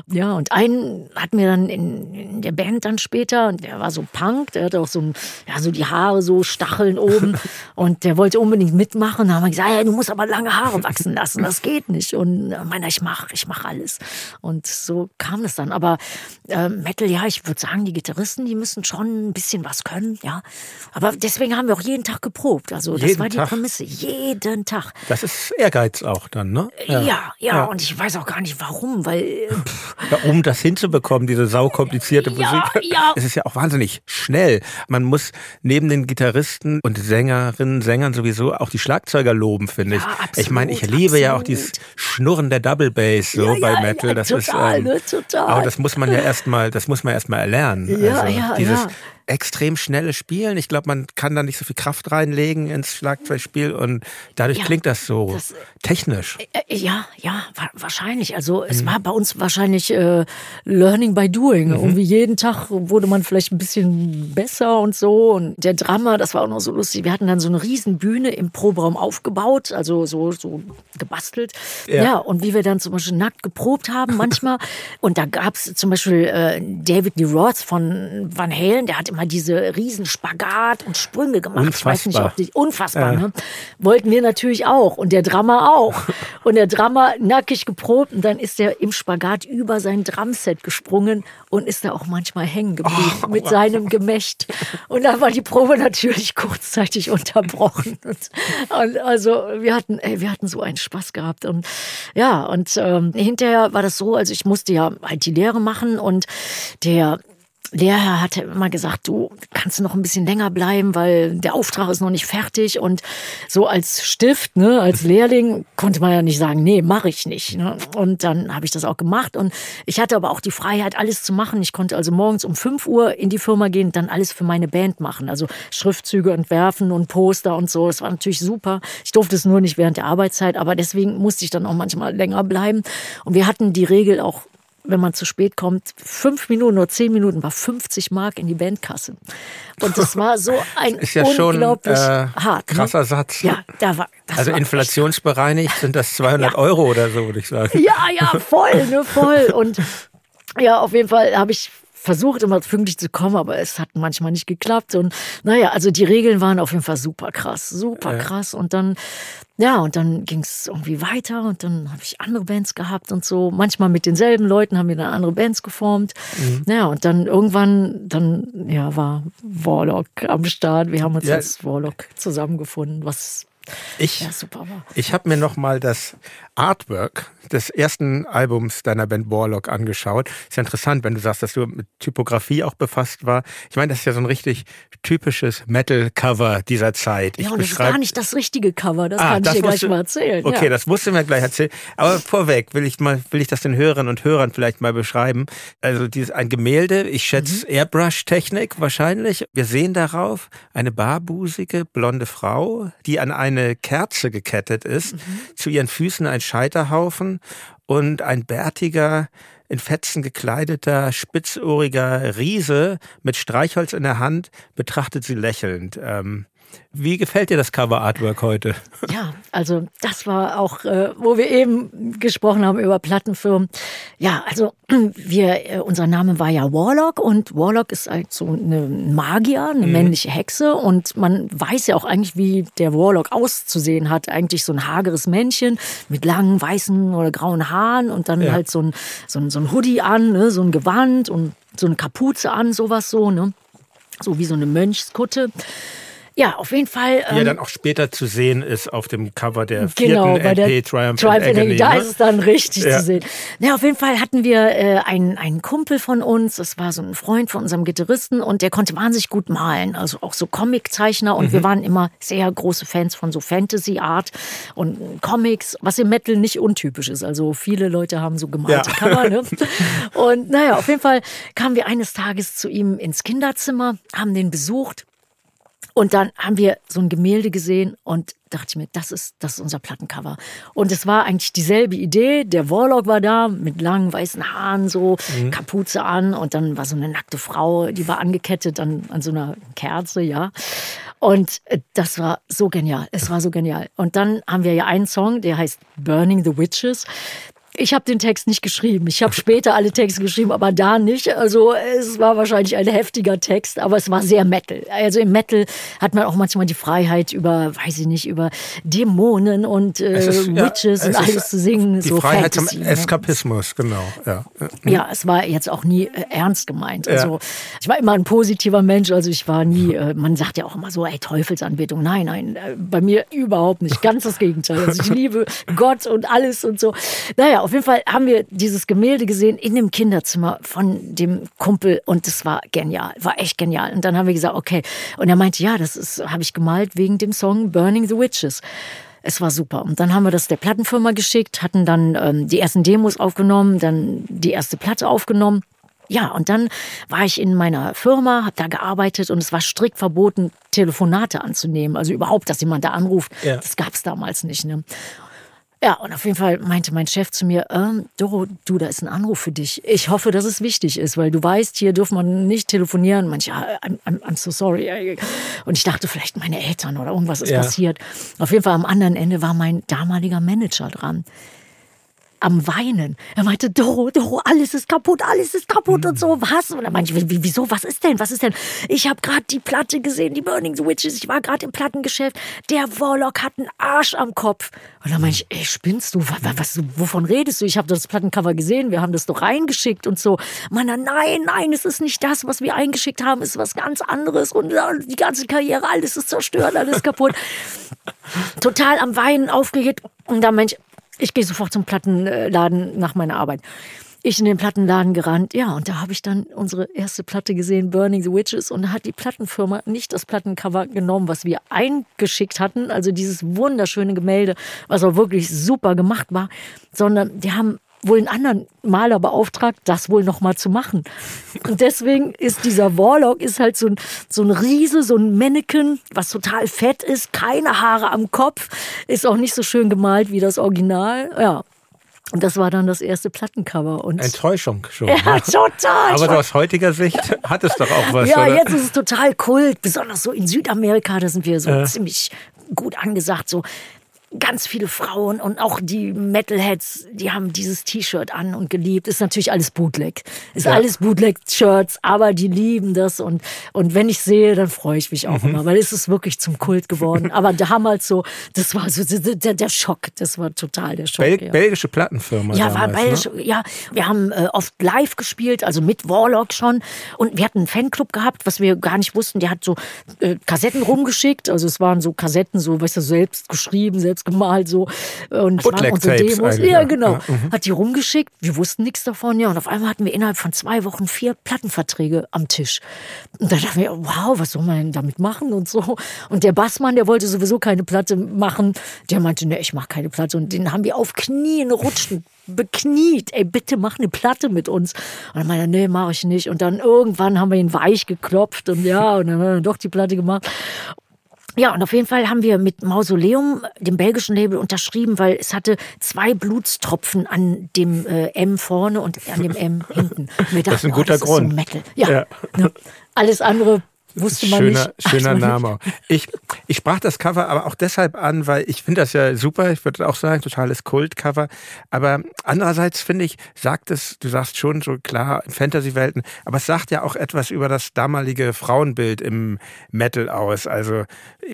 [SPEAKER 3] Ja, und einen hat mir dann in, in der Band dann später, und der war so Punk, der hatte auch so, ein, ja, so die Haare so Stacheln oben. und der wollte unbedingt mitmachen. Da haben wir gesagt, ja, du musst aber lange Haare wachsen lassen, das geht nicht. Und äh, meiner, ich mach, ich mach alles. Und so kam es dann. Aber äh, Metal, ja, ich würde sagen, sagen, die Gitarristen, die müssen schon ein bisschen was können, ja. Aber deswegen haben wir auch jeden Tag geprobt. Also das jeden war die Tag. Prämisse. Jeden Tag.
[SPEAKER 2] Das ist Ehrgeiz auch dann, ne?
[SPEAKER 3] Ja. ja, ja, ja. Und ich weiß auch gar nicht warum, weil.
[SPEAKER 2] Ja, um das hinzubekommen, diese saukomplizierte Musik. Ja, ja. Es ist ja auch wahnsinnig schnell. Man muss neben den Gitarristen und Sängerinnen, Sängern sowieso auch die Schlagzeuger loben, finde ich. Ja, absolut, ich meine, ich liebe absolut. ja auch dieses Schnurren der Double Bass so bei Metal. das total, ist, ähm, ne, total. Aber das muss man ja erstmal, das muss man erstmal erlernen lernen.
[SPEAKER 3] Ja, also ja,
[SPEAKER 2] dieses,
[SPEAKER 3] ja
[SPEAKER 2] extrem schnelle Spielen. Ich glaube, man kann da nicht so viel Kraft reinlegen ins Schlagzeugspiel und dadurch ja, klingt das so das, technisch.
[SPEAKER 3] Äh, äh ja, ja, wahrscheinlich. Also es mhm. war bei uns wahrscheinlich äh, Learning by Doing. Mhm. Irgendwie jeden Tag wurde man vielleicht ein bisschen besser und so. Und der Drama, das war auch noch so lustig. Wir hatten dann so eine riesen Bühne im Proberaum aufgebaut, also so, so gebastelt. Ja. ja, und wie wir dann zum Beispiel nackt geprobt haben manchmal. und da gab es zum Beispiel äh, David Lee Roth von Van Halen, der hat immer immer diese riesen Spagat und Sprünge gemacht.
[SPEAKER 2] Unfassbar. Ich weiß nicht, ob
[SPEAKER 3] die, unfassbar, ja. ne? Wollten wir natürlich auch und der Drummer auch. und der Drummer nackig geprobt und dann ist er im Spagat über sein Drumset gesprungen und ist da auch manchmal hängen geblieben oh, mit seinem Gemächt. Und dann war die Probe natürlich kurzzeitig unterbrochen. Und, und also wir hatten, ey, wir hatten so einen Spaß gehabt und ja und ähm, hinterher war das so, also ich musste ja halt die Lehre machen und der Lehrer hatte immer gesagt, du kannst noch ein bisschen länger bleiben, weil der Auftrag ist noch nicht fertig. Und so als Stift, ne, als Lehrling konnte man ja nicht sagen, nee, mache ich nicht. Ne? Und dann habe ich das auch gemacht. Und ich hatte aber auch die Freiheit, alles zu machen. Ich konnte also morgens um 5 Uhr in die Firma gehen und dann alles für meine Band machen. Also Schriftzüge entwerfen und Poster und so. Das war natürlich super. Ich durfte es nur nicht während der Arbeitszeit, aber deswegen musste ich dann auch manchmal länger bleiben. Und wir hatten die Regel auch wenn man zu spät kommt, fünf Minuten oder zehn Minuten war 50 Mark in die Bandkasse. Und das war so ein ist ja unglaublich schon, äh, hart.
[SPEAKER 2] Ne? Krasser ne? Satz.
[SPEAKER 3] Ja, da war.
[SPEAKER 2] also war inflationsbereinigt sind das 200 ja. Euro oder so, würde ich sagen.
[SPEAKER 3] Ja, ja, voll, ne, voll. Und ja, auf jeden Fall habe ich versucht, immer pünktlich zu kommen, aber es hat manchmal nicht geklappt. Und naja, also die Regeln waren auf jeden Fall super krass, super ja. krass. Und dann, ja, und dann ging es irgendwie weiter und dann habe ich andere Bands gehabt und so. Manchmal mit denselben Leuten haben wir dann andere Bands geformt. Mhm. Ja, und dann irgendwann, dann, ja, war Warlock am Start. Wir haben uns ja. als Warlock zusammengefunden, was
[SPEAKER 2] Ich,
[SPEAKER 3] ja, super.
[SPEAKER 2] Ich habe mir noch mal das Artwork des ersten Albums deiner Band Warlock angeschaut. Ist ja interessant, wenn du sagst, dass du mit Typografie auch befasst war. Ich meine, das ist ja so ein richtig typisches Metal-Cover dieser Zeit.
[SPEAKER 3] Ja,
[SPEAKER 2] ich
[SPEAKER 3] und das ist gar nicht das richtige Cover, das
[SPEAKER 2] Ah,
[SPEAKER 3] kann ich
[SPEAKER 2] das
[SPEAKER 3] dir gleich mal erzählen.
[SPEAKER 2] Okay,
[SPEAKER 3] ja.
[SPEAKER 2] das musst du mir gleich erzählen. Aber vorweg will ich mal, will ich das den Hörern und Hörern vielleicht mal beschreiben. Also dieses ein Gemälde, ich schätze
[SPEAKER 3] Mhm.
[SPEAKER 2] Airbrush-Technik wahrscheinlich. Wir sehen darauf eine barbusige blonde Frau, die an eine Kerze gekettet ist.
[SPEAKER 3] Mhm.
[SPEAKER 2] Zu ihren Füßen ein Scheiterhaufen und ein bärtiger in Fetzen gekleideter, spitzohriger Riese mit Streichholz in der Hand betrachtet sie lächelnd. Ähm, wie gefällt dir das Cover-Artwork heute?
[SPEAKER 3] Ja, also das war auch, äh, wo wir eben gesprochen haben über Plattenfirmen. Ja, also wir, äh, unser Name war ja Warlock und Warlock ist halt so eine Magier, eine männliche Hexe und man weiß ja auch eigentlich, wie der Warlock auszusehen hat. Eigentlich so ein hageres Männchen mit langen weißen oder grauen Haaren und dann
[SPEAKER 2] Ja.
[SPEAKER 3] halt so ein, so ein, so ein Hoodie an, ne, so ein Gewand und so eine Kapuze an, sowas so, ne. So wie so eine Mönchskutte. Ja, auf jeden Fall.
[SPEAKER 2] Die ja
[SPEAKER 3] ähm,
[SPEAKER 2] dann auch später zu sehen ist auf dem Cover der vierten
[SPEAKER 3] Genau, bei der
[SPEAKER 2] LP Triumph,
[SPEAKER 3] Triumph
[SPEAKER 2] and Agony.
[SPEAKER 3] Da
[SPEAKER 2] ne?
[SPEAKER 3] ist es dann richtig
[SPEAKER 2] Ja.
[SPEAKER 3] zu sehen. Na, auf jeden Fall hatten wir äh, einen, einen Kumpel von uns, das war so ein Freund von unserem Gitarristen und der konnte wahnsinnig gut malen, also auch so Comiczeichner und
[SPEAKER 2] Mhm.
[SPEAKER 3] wir waren immer sehr große Fans von so Fantasy Art und Comics, was im Metal nicht untypisch ist. Also viele Leute haben so gemalte
[SPEAKER 2] Ja.
[SPEAKER 3] Cover. Ne? Und naja, auf jeden Fall kamen wir eines Tages zu ihm ins Kinderzimmer, haben den besucht und dann haben wir so ein Gemälde gesehen und dachte ich mir, das ist, das ist unser Plattencover. Und es war eigentlich dieselbe Idee. Der Warlock war da mit langen weißen Haaren, so Kapuze an und dann war so eine nackte Frau, die war angekettet an, an so einer Kerze, ja. Und äh, das war so genial. Es war so genial. Und dann haben wir ja einen Song, der heißt Burning the Witches. Ich habe den Text nicht geschrieben. Ich habe später alle Texte geschrieben, aber da nicht. Also es war wahrscheinlich ein heftiger Text, aber es war sehr Metal. Also im Metal hat man auch manchmal die Freiheit über, weiß ich nicht, über Dämonen und äh,
[SPEAKER 2] ist, ja,
[SPEAKER 3] Witches und
[SPEAKER 2] es ist
[SPEAKER 3] alles zu singen.
[SPEAKER 2] Die
[SPEAKER 3] so
[SPEAKER 2] Freiheit
[SPEAKER 3] Fantasy,
[SPEAKER 2] zum
[SPEAKER 3] ne?
[SPEAKER 2] Eskapismus, genau. Ja.
[SPEAKER 3] Ja, es war jetzt auch nie äh, ernst gemeint. Also ich war immer ein positiver Mensch. Also ich war nie, äh, man sagt ja auch immer so, ey, Teufelsanbetung. Nein, nein, äh, bei mir überhaupt nicht. Ganz das Gegenteil. Also ich liebe Gott und alles und so. Naja, auf jeden Fall haben wir dieses Gemälde gesehen in dem Kinderzimmer von dem Kumpel und das war genial, war echt genial. Und dann haben wir gesagt, okay. Und er meinte, ja, das habe ich gemalt wegen dem Song Burning the Witches. Es war super. Und dann haben wir das der Plattenfirma geschickt, hatten dann ähm, die ersten Demos aufgenommen, dann die erste Platte aufgenommen. Ja, und dann war ich in meiner Firma, habe da gearbeitet und es war strikt verboten, Telefonate anzunehmen. Also überhaupt, dass jemand da anruft.
[SPEAKER 2] Ja.
[SPEAKER 3] Das gab es damals nicht. Ne? Ja, und auf jeden Fall meinte mein Chef zu mir, ähm, Doro, du, da ist ein Anruf für dich. Ich hoffe, dass es wichtig ist, weil du weißt, hier dürfen man nicht telefonieren. Manche, ja, I'm, I'm, I'm so sorry. Und ich dachte, vielleicht meine Eltern oder irgendwas ist
[SPEAKER 2] Ja.
[SPEAKER 3] passiert. Auf jeden Fall am anderen Ende war mein damaliger Manager dran am Weinen. Er meinte, Doro, Doro, alles ist kaputt, alles ist kaputt und so. Was? Und er meinte, wie- wieso, was ist denn, was ist denn? Ich habe gerade die Platte gesehen, die Burning the Witches. Ich war gerade im Plattengeschäft. Der Warlock hat einen Arsch am Kopf. Und dann meinte ich, ey, spinnst du? Was, was, wovon redest du? Ich habe das Plattencover gesehen, wir haben das doch reingeschickt und so. Meiner, nein, nein, es ist nicht das, was wir eingeschickt haben, es ist was ganz anderes. Und äh, die ganze Karriere, alles ist zerstört, alles kaputt. Total am Weinen, aufgeregt. Und dann meinte ich, ich gehe sofort zum Plattenladen nach meiner Arbeit. Ich in den Plattenladen gerannt, ja, und da habe ich dann unsere erste Platte gesehen, Burning the Witches, und da hat die Plattenfirma nicht das Plattencover genommen, was wir eingeschickt hatten, also dieses wunderschöne Gemälde, was auch wirklich super gemacht war, sondern die haben wohl einen anderen Maler beauftragt, das wohl noch mal zu machen. Und deswegen ist dieser Warlock ist halt so ein, so ein Riese, so ein Mannequin, was total fett ist, keine Haare am Kopf, ist auch nicht so schön gemalt wie das Original. Ja. Und das war dann das erste Plattencover. Und
[SPEAKER 2] Enttäuschung schon.
[SPEAKER 3] ja, total.
[SPEAKER 2] Aber aus heutiger Sicht hat es doch auch was,
[SPEAKER 3] ja,
[SPEAKER 2] oder?
[SPEAKER 3] jetzt ist es total kult, besonders so in Südamerika, da sind wir so ziemlich gut angesagt. So ganz viele Frauen und auch die Metalheads, die haben dieses T-Shirt an und geliebt. Ist natürlich alles Bootleg. Ist ja. alles Bootleg-Shirts, aber die lieben das und, und wenn ich sehe, dann freue ich mich auch mhm. immer, weil es ist wirklich zum Kult geworden. aber damals so, das war so der, der Schock. Das war total der Schock.
[SPEAKER 2] Bel ja. Belgische Plattenfirma.
[SPEAKER 3] Ja, damals, war ne? belgisch, ne? ja. Wir haben äh, oft live gespielt, also mit Warlock schon. Und wir hatten einen Fanclub gehabt, was wir gar nicht wussten. Der hat so äh, Kassetten rumgeschickt. Also es waren so Kassetten, so, weißt du, selbst geschrieben, selbst gemalt so. Und
[SPEAKER 2] unsere Demos.
[SPEAKER 3] Ja, genau. Ja, mhm. Hat die rumgeschickt. Wir wussten nichts davon. Ja, und auf einmal hatten wir innerhalb von zwei Wochen vier Plattenverträge am Tisch. Und da dachten wir, wow, was soll man denn damit machen und so. Und der Bassmann, der wollte sowieso keine Platte machen. Der meinte, ne, ich mache keine Platte. Und den haben wir auf Knien rutschen bekniet, ey, bitte mach eine Platte mit uns. Und dann meinte er, nee, mach ich nicht. Und dann irgendwann haben wir ihn weich geklopft und ja, und dann haben wir doch die Platte gemacht. Ja, und auf jeden Fall haben wir mit Mausoleum, dem belgischen Label, unterschrieben, weil es hatte zwei Blutstropfen an dem äh, M vorne und an dem M hinten.
[SPEAKER 2] Dachten, das ist ein guter oh, Grund. So
[SPEAKER 3] ja. ja. Ne? Alles andere Wusste man
[SPEAKER 2] schöner,
[SPEAKER 3] nicht.
[SPEAKER 2] Schöner Name. Ich, ich sprach das Cover aber auch deshalb an, weil ich finde das ja super. Ich würde auch sagen, totales Kultcover. Aber andererseits finde ich, sagt es, du sagst schon so klar, Fantasy-Welten, aber es sagt ja auch etwas über das damalige Frauenbild im Metal aus. Also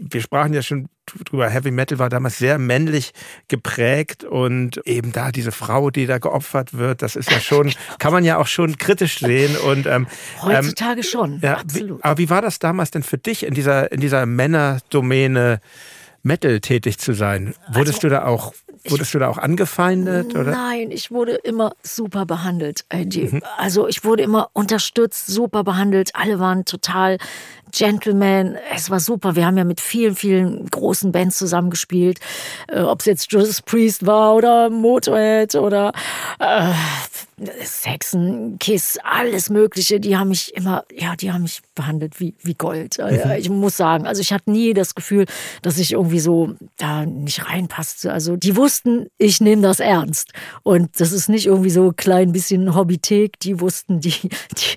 [SPEAKER 2] wir sprachen ja schon drüber. Heavy Metal war damals sehr männlich geprägt und eben da diese Frau, die da geopfert wird, das ist ja schon, kann man ja auch schon kritisch sehen. Und ähm,
[SPEAKER 3] heutzutage ähm, schon,
[SPEAKER 2] ja, absolut. Wie, aber wie war das damals denn für dich in dieser in dieser Männerdomäne? Metal tätig zu sein. Wurdest also, du da auch wurdest ich, du da auch angefeindet oder?
[SPEAKER 3] Nein, ich wurde immer super behandelt. Mhm. Also ich wurde immer unterstützt, super behandelt. Alle waren total Gentleman. Es war super. Wir haben ja mit vielen, vielen großen Bands zusammengespielt. Äh, Ob es jetzt Judas Priest war oder Motorhead oder äh, Saxon, Kiss, alles Mögliche. Die haben mich immer, ja, die haben mich behandelt wie, wie Gold. Mhm. Ich muss sagen, also ich hatte nie das Gefühl, dass ich irgendwie so da nicht reinpasste. Also die wussten, ich nehme das ernst. Und das ist nicht irgendwie so ein klein bisschen Hobbythek. Die wussten, die, die,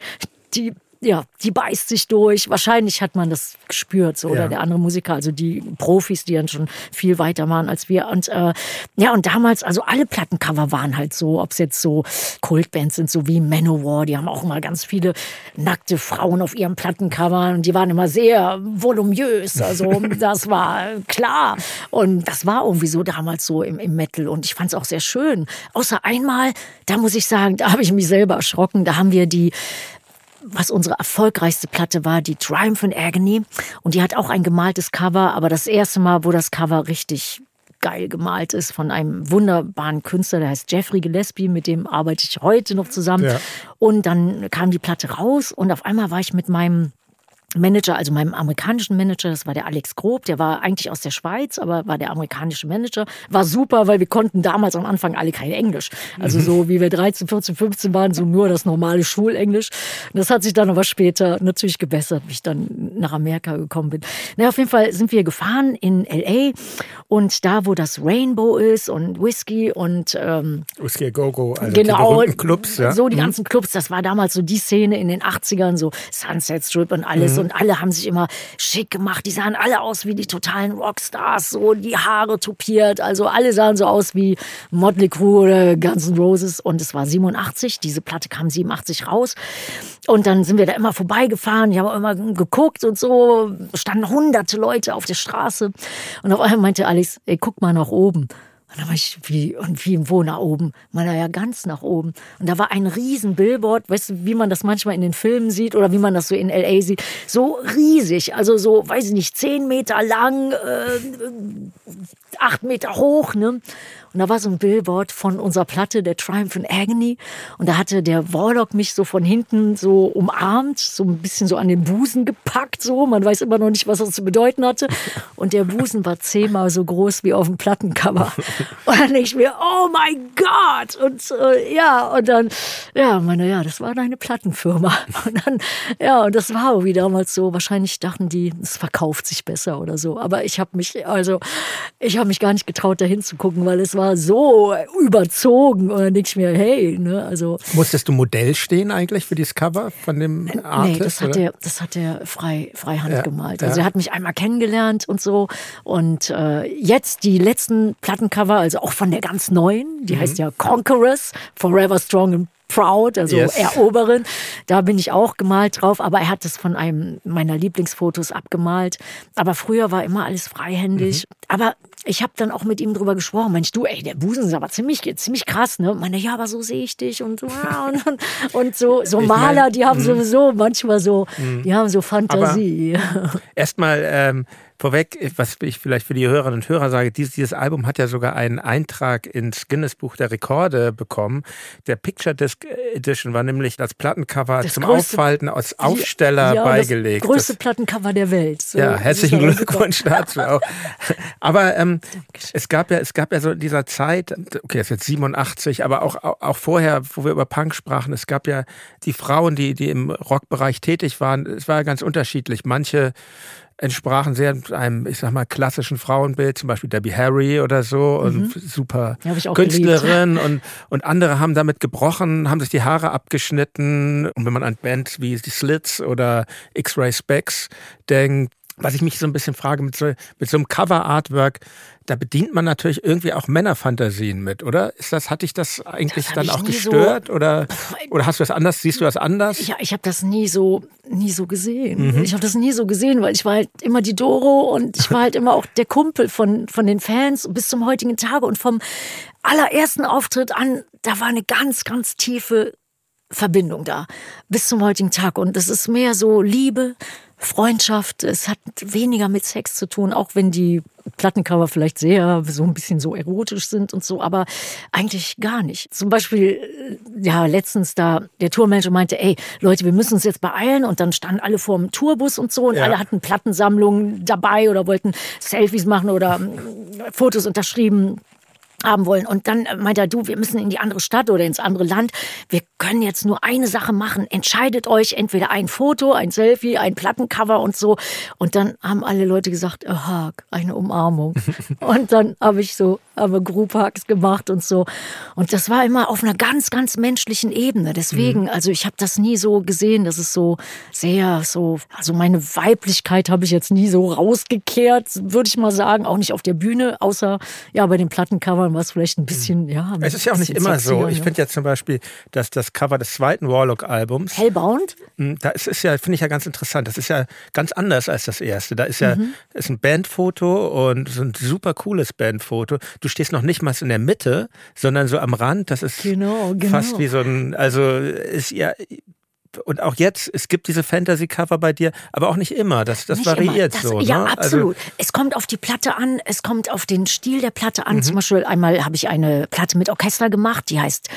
[SPEAKER 3] die ja, die beißt sich durch. Wahrscheinlich hat man das gespürt, so, oder ja. der andere Musiker, also die Profis, die dann schon viel weiter waren als wir. Und äh, ja, und damals, also alle Plattencover waren halt so, ob es jetzt so Kultbands sind, so wie Manowar, die haben auch immer ganz viele nackte Frauen auf ihren Plattencover und die waren immer sehr voluminös. Also das war klar. Und das war irgendwie so damals so im, im Metal. Und ich fand es auch sehr schön. Außer einmal, da muss ich sagen, da habe ich mich selber erschrocken. Da haben wir die was unsere erfolgreichste Platte war, die Triumph and Agony. Und die hat auch ein gemaltes Cover, aber das erste Mal, wo das Cover richtig geil gemalt ist von einem wunderbaren Künstler, der heißt Jeffrey Gillespie, mit dem arbeite ich heute noch zusammen. Ja. Und dann kam die Platte raus und auf einmal war ich mit meinem Manager, also meinem amerikanischen Manager, das war der Alex Grob, der war eigentlich aus der Schweiz, aber war der amerikanische Manager. War super, weil wir konnten damals am Anfang alle kein Englisch. Also so wie wir 13, 14, 15 waren, so nur das normale Schulenglisch. Das hat sich dann aber später natürlich gebessert, wie ich dann nach Amerika gekommen bin. Na, auf jeden Fall sind wir gefahren in L.A. und da, wo das Rainbow ist und Whisky und ähm,
[SPEAKER 2] Whisky Go Go, also
[SPEAKER 3] genau,
[SPEAKER 2] die Clubs, ja.
[SPEAKER 3] So die mhm. ganzen Clubs, das war damals so die Szene in den 80ern, so Sunset Strip und alles. Mhm mhm. Und alle haben sich immer schick gemacht. Die sahen alle aus wie die totalen Rockstars, so die Haare tupiert. Also alle sahen so aus wie Motley Crue oder Guns N' Roses. Und es war 87, diese Platte kam 87 raus. Und dann sind wir da immer vorbeigefahren. Ich habe immer geguckt und so. Standen hunderte Leute auf der Straße. Und auf einmal meinte Alex, ey, guck mal nach oben. Und dann war ich, wie, und wie wo nach oben? Man ja ganz nach oben. Und da war ein riesen Billboard, weißt du, wie man das manchmal in den Filmen sieht oder wie man das so in L.A. sieht. So riesig, also so, weiß ich nicht, zehn Meter lang, äh, acht Meter hoch, ne? Und da war so ein Billboard von unserer Platte, der Triumph and Agony. Und da hatte der Warlock mich so von hinten so umarmt, so ein bisschen so an den Busen gepackt, so. Man weiß immer noch nicht, was das zu bedeuten hatte. Und der Busen war zehnmal so groß wie auf dem Plattencover. Und dann denke ich mir, oh mein Gott! Und äh, ja, und dann, ja, meine, ja, das war deine Plattenfirma. Und dann, ja, und das war wie damals so. Wahrscheinlich dachten die, es verkauft sich besser oder so. Aber ich habe mich, also, ich habe habe mich gar nicht getraut, da hinzugucken, weil es war so überzogen. Und dann denke ich mir, hey, ne, also.
[SPEAKER 2] Musstest du Modell stehen eigentlich für dieses Cover von dem Artist?
[SPEAKER 3] Nee, das hat, er, das hat er frei, freihand ja, gemalt. Also ja. er hat mich einmal kennengelernt und so. Und äh, jetzt die letzten Plattencover, also auch von der ganz neuen, die mhm. heißt ja Conquerors, Forever Strong and Proud, also yes. eroberen. Da bin ich auch gemalt drauf, aber er hat es von einem meiner Lieblingsfotos abgemalt. Aber früher war immer alles freihändig. Mhm. Aber ich habe dann auch mit ihm drüber gesprochen. Mensch, du, ey, der Busen ist aber ziemlich, ziemlich krass, ne? Und meine, ja, aber so sehe ich dich und so. und, und, so, so Maler, die haben mh. sowieso manchmal so, mh. die haben so Fantasie.
[SPEAKER 2] Erstmal, ähm, Vorweg, was ich vielleicht für die Hörerinnen und Hörer sage, dieses, dieses Album hat ja sogar einen Eintrag ins Guinness Buch der Rekorde bekommen. Der Picture Disc Edition war nämlich das Plattencover das zum größte, Auffalten als Aufsteller ja, beigelegt.
[SPEAKER 3] Das größte Plattencover der Welt.
[SPEAKER 2] So, ja, herzlichen Glückwunsch dazu auch. Aber ähm, es gab ja, es gab ja so in dieser Zeit, okay, das ist jetzt 87, aber auch, auch vorher, wo wir über Punk sprachen, es gab ja die Frauen, die, die im Rockbereich tätig waren, es war ja ganz unterschiedlich. Manche entsprachen sehr einem, ich sag mal, klassischen Frauenbild, zum Beispiel Debbie Harry oder so mhm. und super Künstlerin und, und andere haben damit gebrochen, haben sich die Haare abgeschnitten und wenn man an Bands wie die Slits oder X-Ray Specs denkt, was ich mich so ein bisschen frage mit so, mit so einem Cover-Artwork, da bedient man natürlich irgendwie auch Männerfantasien mit, oder? Ist das, hat dich das eigentlich das dann auch gestört? So, oder, oder hast du das anders? Siehst du das anders?
[SPEAKER 3] Ja, ich habe das nie so, nie so gesehen. Mhm. Ich habe das nie so gesehen, weil ich war halt immer die Doro und ich war halt immer auch der Kumpel von, von den Fans bis zum heutigen Tage und vom allerersten Auftritt an, da war eine ganz, ganz tiefe Verbindung da bis zum heutigen Tag. Und das ist mehr so Liebe, Freundschaft. Es hat weniger mit Sex zu tun, auch wenn die Plattencover vielleicht sehr so ein bisschen so erotisch sind und so, aber eigentlich gar nicht. Zum Beispiel, äh, ja, letztens da der Tourmanager meinte, ey, Leute, wir müssen uns jetzt beeilen und dann standen alle vor dem Tourbus und so und ja. alle hatten Plattensammlungen dabei oder wollten Selfies machen oder äh, Fotos unterschrieben haben wollen. Und dann meint er, du, wir müssen in die andere Stadt oder ins andere Land. Wir können jetzt nur eine Sache machen. Entscheidet euch entweder ein Foto, ein Selfie, ein Plattencover und so. Und dann haben alle Leute gesagt, aha, eine Umarmung. und dann habe ich so, habe Group Hugs gemacht und so. Und das war immer auf einer ganz, ganz menschlichen Ebene. Deswegen, mhm. also ich habe das nie so gesehen, dass es so sehr so, also meine Weiblichkeit habe ich jetzt nie so rausgekehrt, würde ich mal sagen. Auch nicht auf der Bühne, außer ja bei den Plattencovern Cover, was vielleicht ein bisschen, ja.
[SPEAKER 2] Es ist ja auch nicht immer so. Ich finde ja zum Beispiel, dass das Cover des zweiten Warlock-Albums.
[SPEAKER 3] Hellbound?
[SPEAKER 2] Hm, da ist, ist ja, finde ich ja ganz interessant. Das ist ja ganz anders als das erste. Da ist ja mhm. ist ein Bandfoto und so ein super cooles Bandfoto. Du stehst noch nicht mal in der Mitte, sondern so am Rand. Das ist genau, genau. fast wie so ein, also ist ja, und auch jetzt, es gibt diese Fantasy-Cover bei dir, aber auch nicht immer. Das, das variiert das, so.
[SPEAKER 3] Ja,
[SPEAKER 2] ne?
[SPEAKER 3] absolut. Also, es kommt auf die Platte an, es kommt auf den Stil der Platte an. Mhm. Zum Beispiel einmal habe ich eine Platte mit Orchester gemacht, die heißt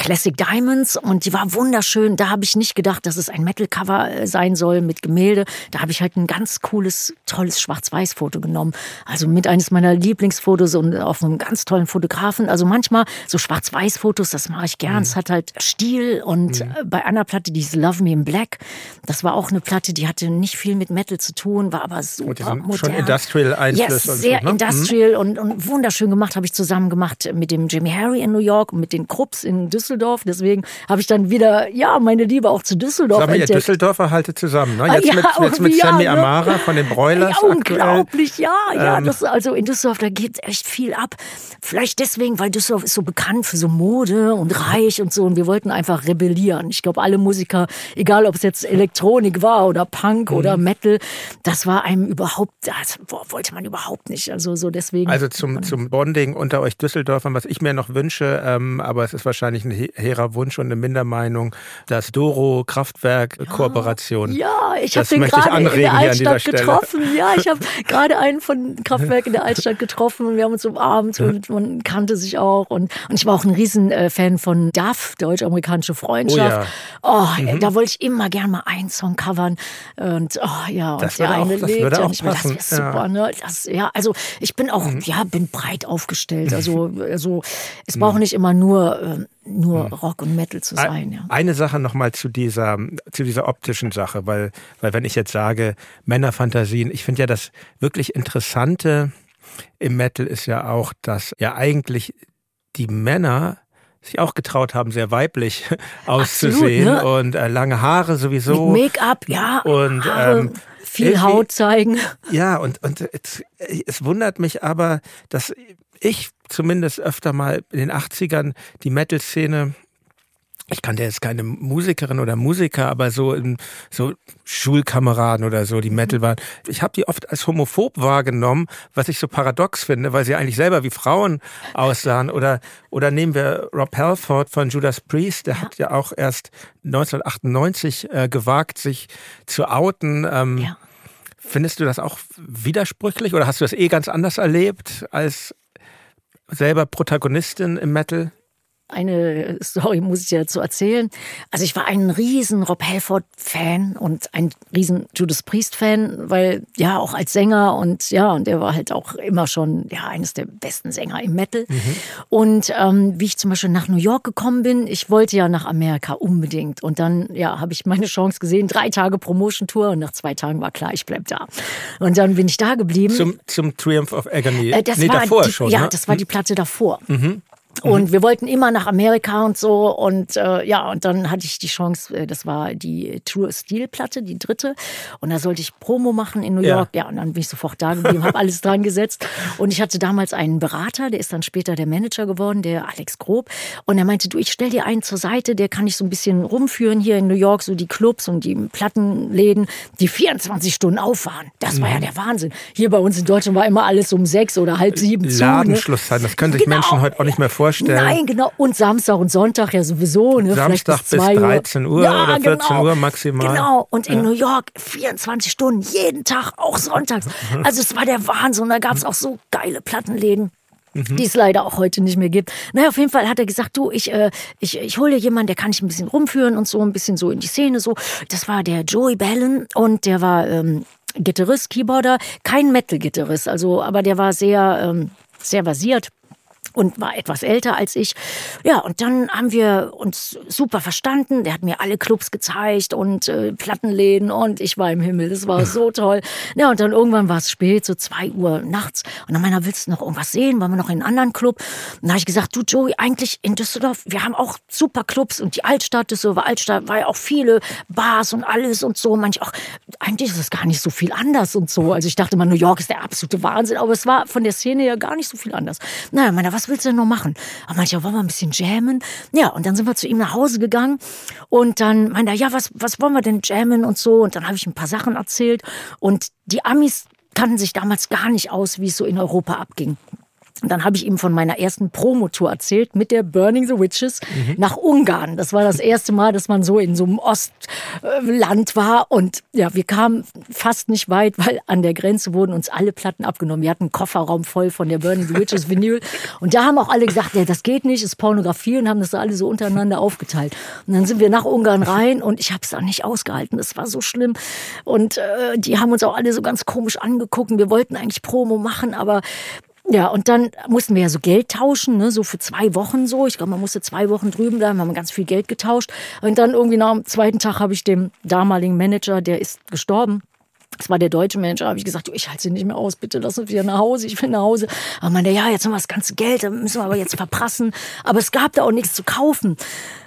[SPEAKER 3] Classic Diamonds und die war wunderschön. Da habe ich nicht gedacht, dass es ein Metal-Cover äh, sein soll mit Gemälde. Da habe ich halt ein ganz cooles, tolles Schwarz-Weiß-Foto genommen. Also mit eines meiner Lieblingsfotos und auf einem ganz tollen Fotografen. Also manchmal so Schwarz-Weiß-Fotos, das mache ich gern. Mhm. Es hat halt Stil und mhm. Äh, bei einer Platte, die ist Love Me in Black, das war auch eine Platte, die hatte nicht viel mit Metal zu tun, war aber super modern.
[SPEAKER 2] Schon Industrial-Einfluss.
[SPEAKER 3] Yes, sehr so, ne? Industrial mhm. und, und wunderschön gemacht, habe ich zusammen gemacht mit dem Jimmy Harry in New York und mit den Krupps in Düsseldorf. Düsseldorf. Deswegen habe ich dann wieder, ja, meine Liebe auch zu Düsseldorf
[SPEAKER 2] Sag mal, entdeckt. Ihr Düsseldorfer haltet zusammen, ne? Jetzt ja, mit, jetzt mit ja, Sammy ne? Amara von den Broilers.
[SPEAKER 3] Ja, unglaublich, ja. ja ähm. das, also in Düsseldorf, da geht echt viel ab. Vielleicht deswegen, weil Düsseldorf ist so bekannt für so Mode und reich und so. Und wir wollten einfach rebellieren. Ich glaube, alle Musiker, egal ob es jetzt Elektronik war oder Punk mhm. oder Metal, das war einem überhaupt, das wollte man überhaupt nicht. Also so deswegen.
[SPEAKER 2] Also zum, zum Bonding unter euch Düsseldorfern, was ich mir noch wünsche, ähm, aber es ist wahrscheinlich ein hehrer Wunsch und eine Mindermeinung, das Doro-Kraftwerk-Kooperation.
[SPEAKER 3] Ja, ich habe den gerade in der Altstadt getroffen. Ja, ich habe gerade einen von Kraftwerk in der Altstadt getroffen und wir haben uns umarmt und man kannte sich auch. Und, und ich war auch ein Riesenfan von DAF, Deutsch-Amerikanische Freundschaft. Oh, ja. oh mhm. da wollte ich immer gern mal einen Song covern. Und oh ja, und
[SPEAKER 2] das der eine auch, lebt.
[SPEAKER 3] Und ich das ist super, ja. ne? Das, ja, also ich bin auch, mhm. ja, bin breit aufgestellt. Also, also es braucht mhm. nicht immer nur. Ähm, nur hm. Rock und Metal zu sein. Ja.
[SPEAKER 2] Eine Sache nochmal zu dieser, zu dieser optischen Sache, weil, weil wenn ich jetzt sage Männerfantasien, ich finde ja das wirklich Interessante, im Metal ist ja auch, dass ja eigentlich die Männer sich auch getraut haben, sehr weiblich auszusehen
[SPEAKER 3] Absolut, ne?
[SPEAKER 2] und äh, lange Haare sowieso.
[SPEAKER 3] Make-up, ja.
[SPEAKER 2] Und
[SPEAKER 3] Haare,
[SPEAKER 2] ähm,
[SPEAKER 3] viel Haut zeigen.
[SPEAKER 2] Ja, und, und es, es wundert mich aber, dass ich zumindest öfter mal in den 80ern die Metal-Szene, ich kannte jetzt keine Musikerin oder Musiker, aber so in, so Schulkameraden oder so, die Metal waren. Ich habe die oft als homophob wahrgenommen, was ich so paradox finde, weil sie eigentlich selber wie Frauen aussahen. Oder, oder nehmen wir Rob Halford von Judas Priest, der hat ja auch erst 1998 äh, gewagt, sich zu outen. Ähm,
[SPEAKER 3] Ja.
[SPEAKER 2] Findest du das auch widersprüchlich oder hast du das eh ganz anders erlebt als selber Protagonistin im Metal?
[SPEAKER 3] Eine Story muss ich dir dazu erzählen. Also ich war ein riesen Rob Halford-Fan und ein riesen Judas Priest-Fan, weil ja auch als Sänger und ja, und der war halt auch immer schon ja eines der besten Sänger im Metal. Und ähm, wie ich zum Beispiel nach New York gekommen bin, ich wollte ja nach Amerika unbedingt. Und dann ja habe ich meine Chance gesehen, drei Tage Promotion-Tour und nach zwei Tagen war klar, ich bleib da. Und dann bin ich da geblieben.
[SPEAKER 2] Zum, zum Triumph of Agony.
[SPEAKER 3] Äh, das
[SPEAKER 2] nee,
[SPEAKER 3] war
[SPEAKER 2] davor
[SPEAKER 3] die,
[SPEAKER 2] schon.
[SPEAKER 3] Ja,
[SPEAKER 2] ne?
[SPEAKER 3] das war die Platte davor. Und wir wollten immer nach Amerika und so. Und äh, ja, und dann hatte ich die Chance, äh, das war die True Steel Platte, die dritte. Und da sollte ich Promo machen in New
[SPEAKER 2] Ja.
[SPEAKER 3] York. Ja, und dann bin ich sofort da geblieben, habe alles dran gesetzt. Und ich hatte damals einen Berater, der ist dann später der Manager geworden, der Alex Grob. Und er meinte, du, ich stell dir einen zur Seite, der kann ich so ein bisschen rumführen hier in New York, so die Clubs und die Plattenläden, die 24 Stunden auffahren. Das war ja der Wahnsinn. Hier bei uns in Deutschland war immer alles um sechs oder halb sieben zu. Ne?
[SPEAKER 2] Ladenschlusszeiten, das können sich
[SPEAKER 3] Genau.
[SPEAKER 2] Menschen heute auch nicht mehr vorstellen.
[SPEAKER 3] Nein, genau. Und Samstag und Sonntag ja sowieso. Ne?
[SPEAKER 2] Samstag bis
[SPEAKER 3] 2
[SPEAKER 2] 13 Uhr
[SPEAKER 3] ja,
[SPEAKER 2] oder 14
[SPEAKER 3] genau.
[SPEAKER 2] Uhr maximal.
[SPEAKER 3] Genau. Und in New York 24 Stunden, jeden Tag, auch sonntags.
[SPEAKER 2] Mhm.
[SPEAKER 3] Also es war der Wahnsinn. Da gab es auch so geile Plattenläden.
[SPEAKER 2] Mhm.
[SPEAKER 3] Die es leider auch heute nicht mehr gibt. Naja, auf jeden Fall hat er gesagt, du, ich, äh, ich, ich hole dir jemanden, der kann ich ein bisschen rumführen und so, ein bisschen so in die Szene so. Das war der Joey Ballon und der war ähm, Gitarrist, Keyboarder, kein Metal-Gitarrist, also, aber der war sehr, ähm, sehr versiert und war etwas älter als ich. Ja, und dann haben wir uns super verstanden. Der hat mir alle Clubs gezeigt und äh, Plattenläden und ich war im Himmel. Das war so toll. Ja, und dann irgendwann war es spät, so zwei Uhr nachts. Und dann meiner, willst du noch irgendwas sehen? Wollen wir noch in einen anderen Club? Und dann habe ich gesagt, du Joey, eigentlich in Düsseldorf, wir haben auch super Clubs und die Altstadt, Düsseldorfer Altstadt, war ja auch viele Bars und alles und so. Manch auch, eigentlich ist es gar nicht so viel anders und so. Also ich dachte mal, New York ist der absolute Wahnsinn, aber es war von der Szene ja gar nicht so viel anders. Naja, meiner, was willst du denn noch machen? Aber meinte, ja, wollen wir ein bisschen jammen? Ja, und dann sind wir zu ihm nach Hause gegangen und dann meinte er, ja, was, was wollen wir denn jammen und so? Und dann habe ich ein paar Sachen erzählt und die Amis kannten sich damals gar nicht aus, wie es so in Europa abging. Und dann habe ich ihm von meiner ersten Promotour erzählt mit der Burning the Witches nach Ungarn. Das war das erste Mal, dass man so in so einem Ostland war. Und ja, wir kamen fast nicht weit, weil an der Grenze wurden uns alle Platten abgenommen. Wir hatten einen Kofferraum voll von der Burning the Witches Vinyl. Und da haben auch alle gesagt, ja, das geht nicht, ist Pornografie und haben das alle so untereinander aufgeteilt. Und dann sind wir nach Ungarn rein und ich habe es dann nicht ausgehalten. Das war so schlimm. Und äh, die haben uns auch alle so ganz komisch angeguckt. Wir wollten eigentlich Promo machen, aber ja, und dann mussten wir ja so Geld tauschen, ne, so für zwei Wochen so. Ich glaube, man musste zwei Wochen drüben bleiben, haben ganz viel Geld getauscht. Und dann irgendwie nach dem zweiten Tag habe ich dem damaligen Manager, der ist gestorben, das war der deutsche Manager, habe ich gesagt, ich halte sie nicht mehr aus, bitte lass uns wieder nach Hause, ich will nach Hause. Aber meinte, ja, jetzt haben wir das ganze Geld, müssen wir aber jetzt verprassen. Aber es gab da auch nichts zu kaufen.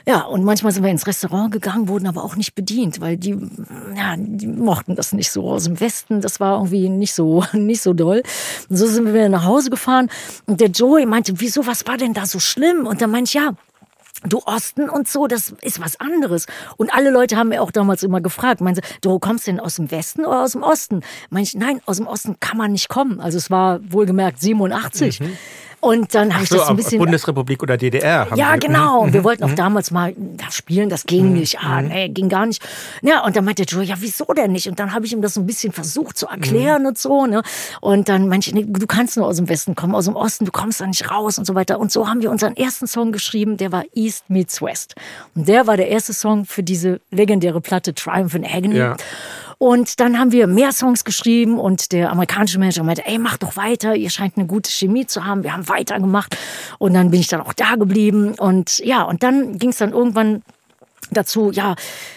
[SPEAKER 3] Ja, und manchmal sind wir ins Restaurant gegangen, wurden aber auch nicht bedient, weil die, ja, die mochten das nicht so. Aus dem Westen, das war irgendwie nicht so, nicht so doll. Und so sind wir wieder nach Hause gefahren. Und der Joey meinte, wieso, was war denn da so schlimm? Und dann meinte ich, ja, Du Osten und so, das ist was anderes. Und alle Leute haben mir auch damals immer gefragt, meinen sie, du kommst denn aus dem Westen oder aus dem Osten? Meinte ich, nein, aus dem Osten kann man nicht kommen. Also es war wohlgemerkt 87. Und dann habe ich
[SPEAKER 2] So,
[SPEAKER 3] das ein bisschen.
[SPEAKER 2] Bundesrepublik oder DDR. Haben
[SPEAKER 3] Ja, genau.
[SPEAKER 2] Mhm.
[SPEAKER 3] wir wollten auch damals mal da spielen, das ging nicht. Ah, nee, ging gar nicht. Ja, und dann meinte Joe, ja, wieso denn nicht? Und dann habe ich ihm das so ein bisschen versucht zu erklären und so, ne? Und dann meinte ich, nee, du kannst nur aus dem Westen kommen, aus dem Osten, du kommst da nicht raus und so weiter. Und so haben wir unseren ersten Song geschrieben, der war East Meets West. Und der war der erste Song für diese legendäre Platte Triumph in Agony.
[SPEAKER 2] Ja.
[SPEAKER 3] Und dann haben wir mehr Songs geschrieben und der amerikanische Manager meinte, ey, mach doch weiter, ihr scheint eine gute Chemie zu haben. Wir haben weitergemacht und dann bin ich dann auch da geblieben und ja, und dann ging es dann irgendwann dazu, ja,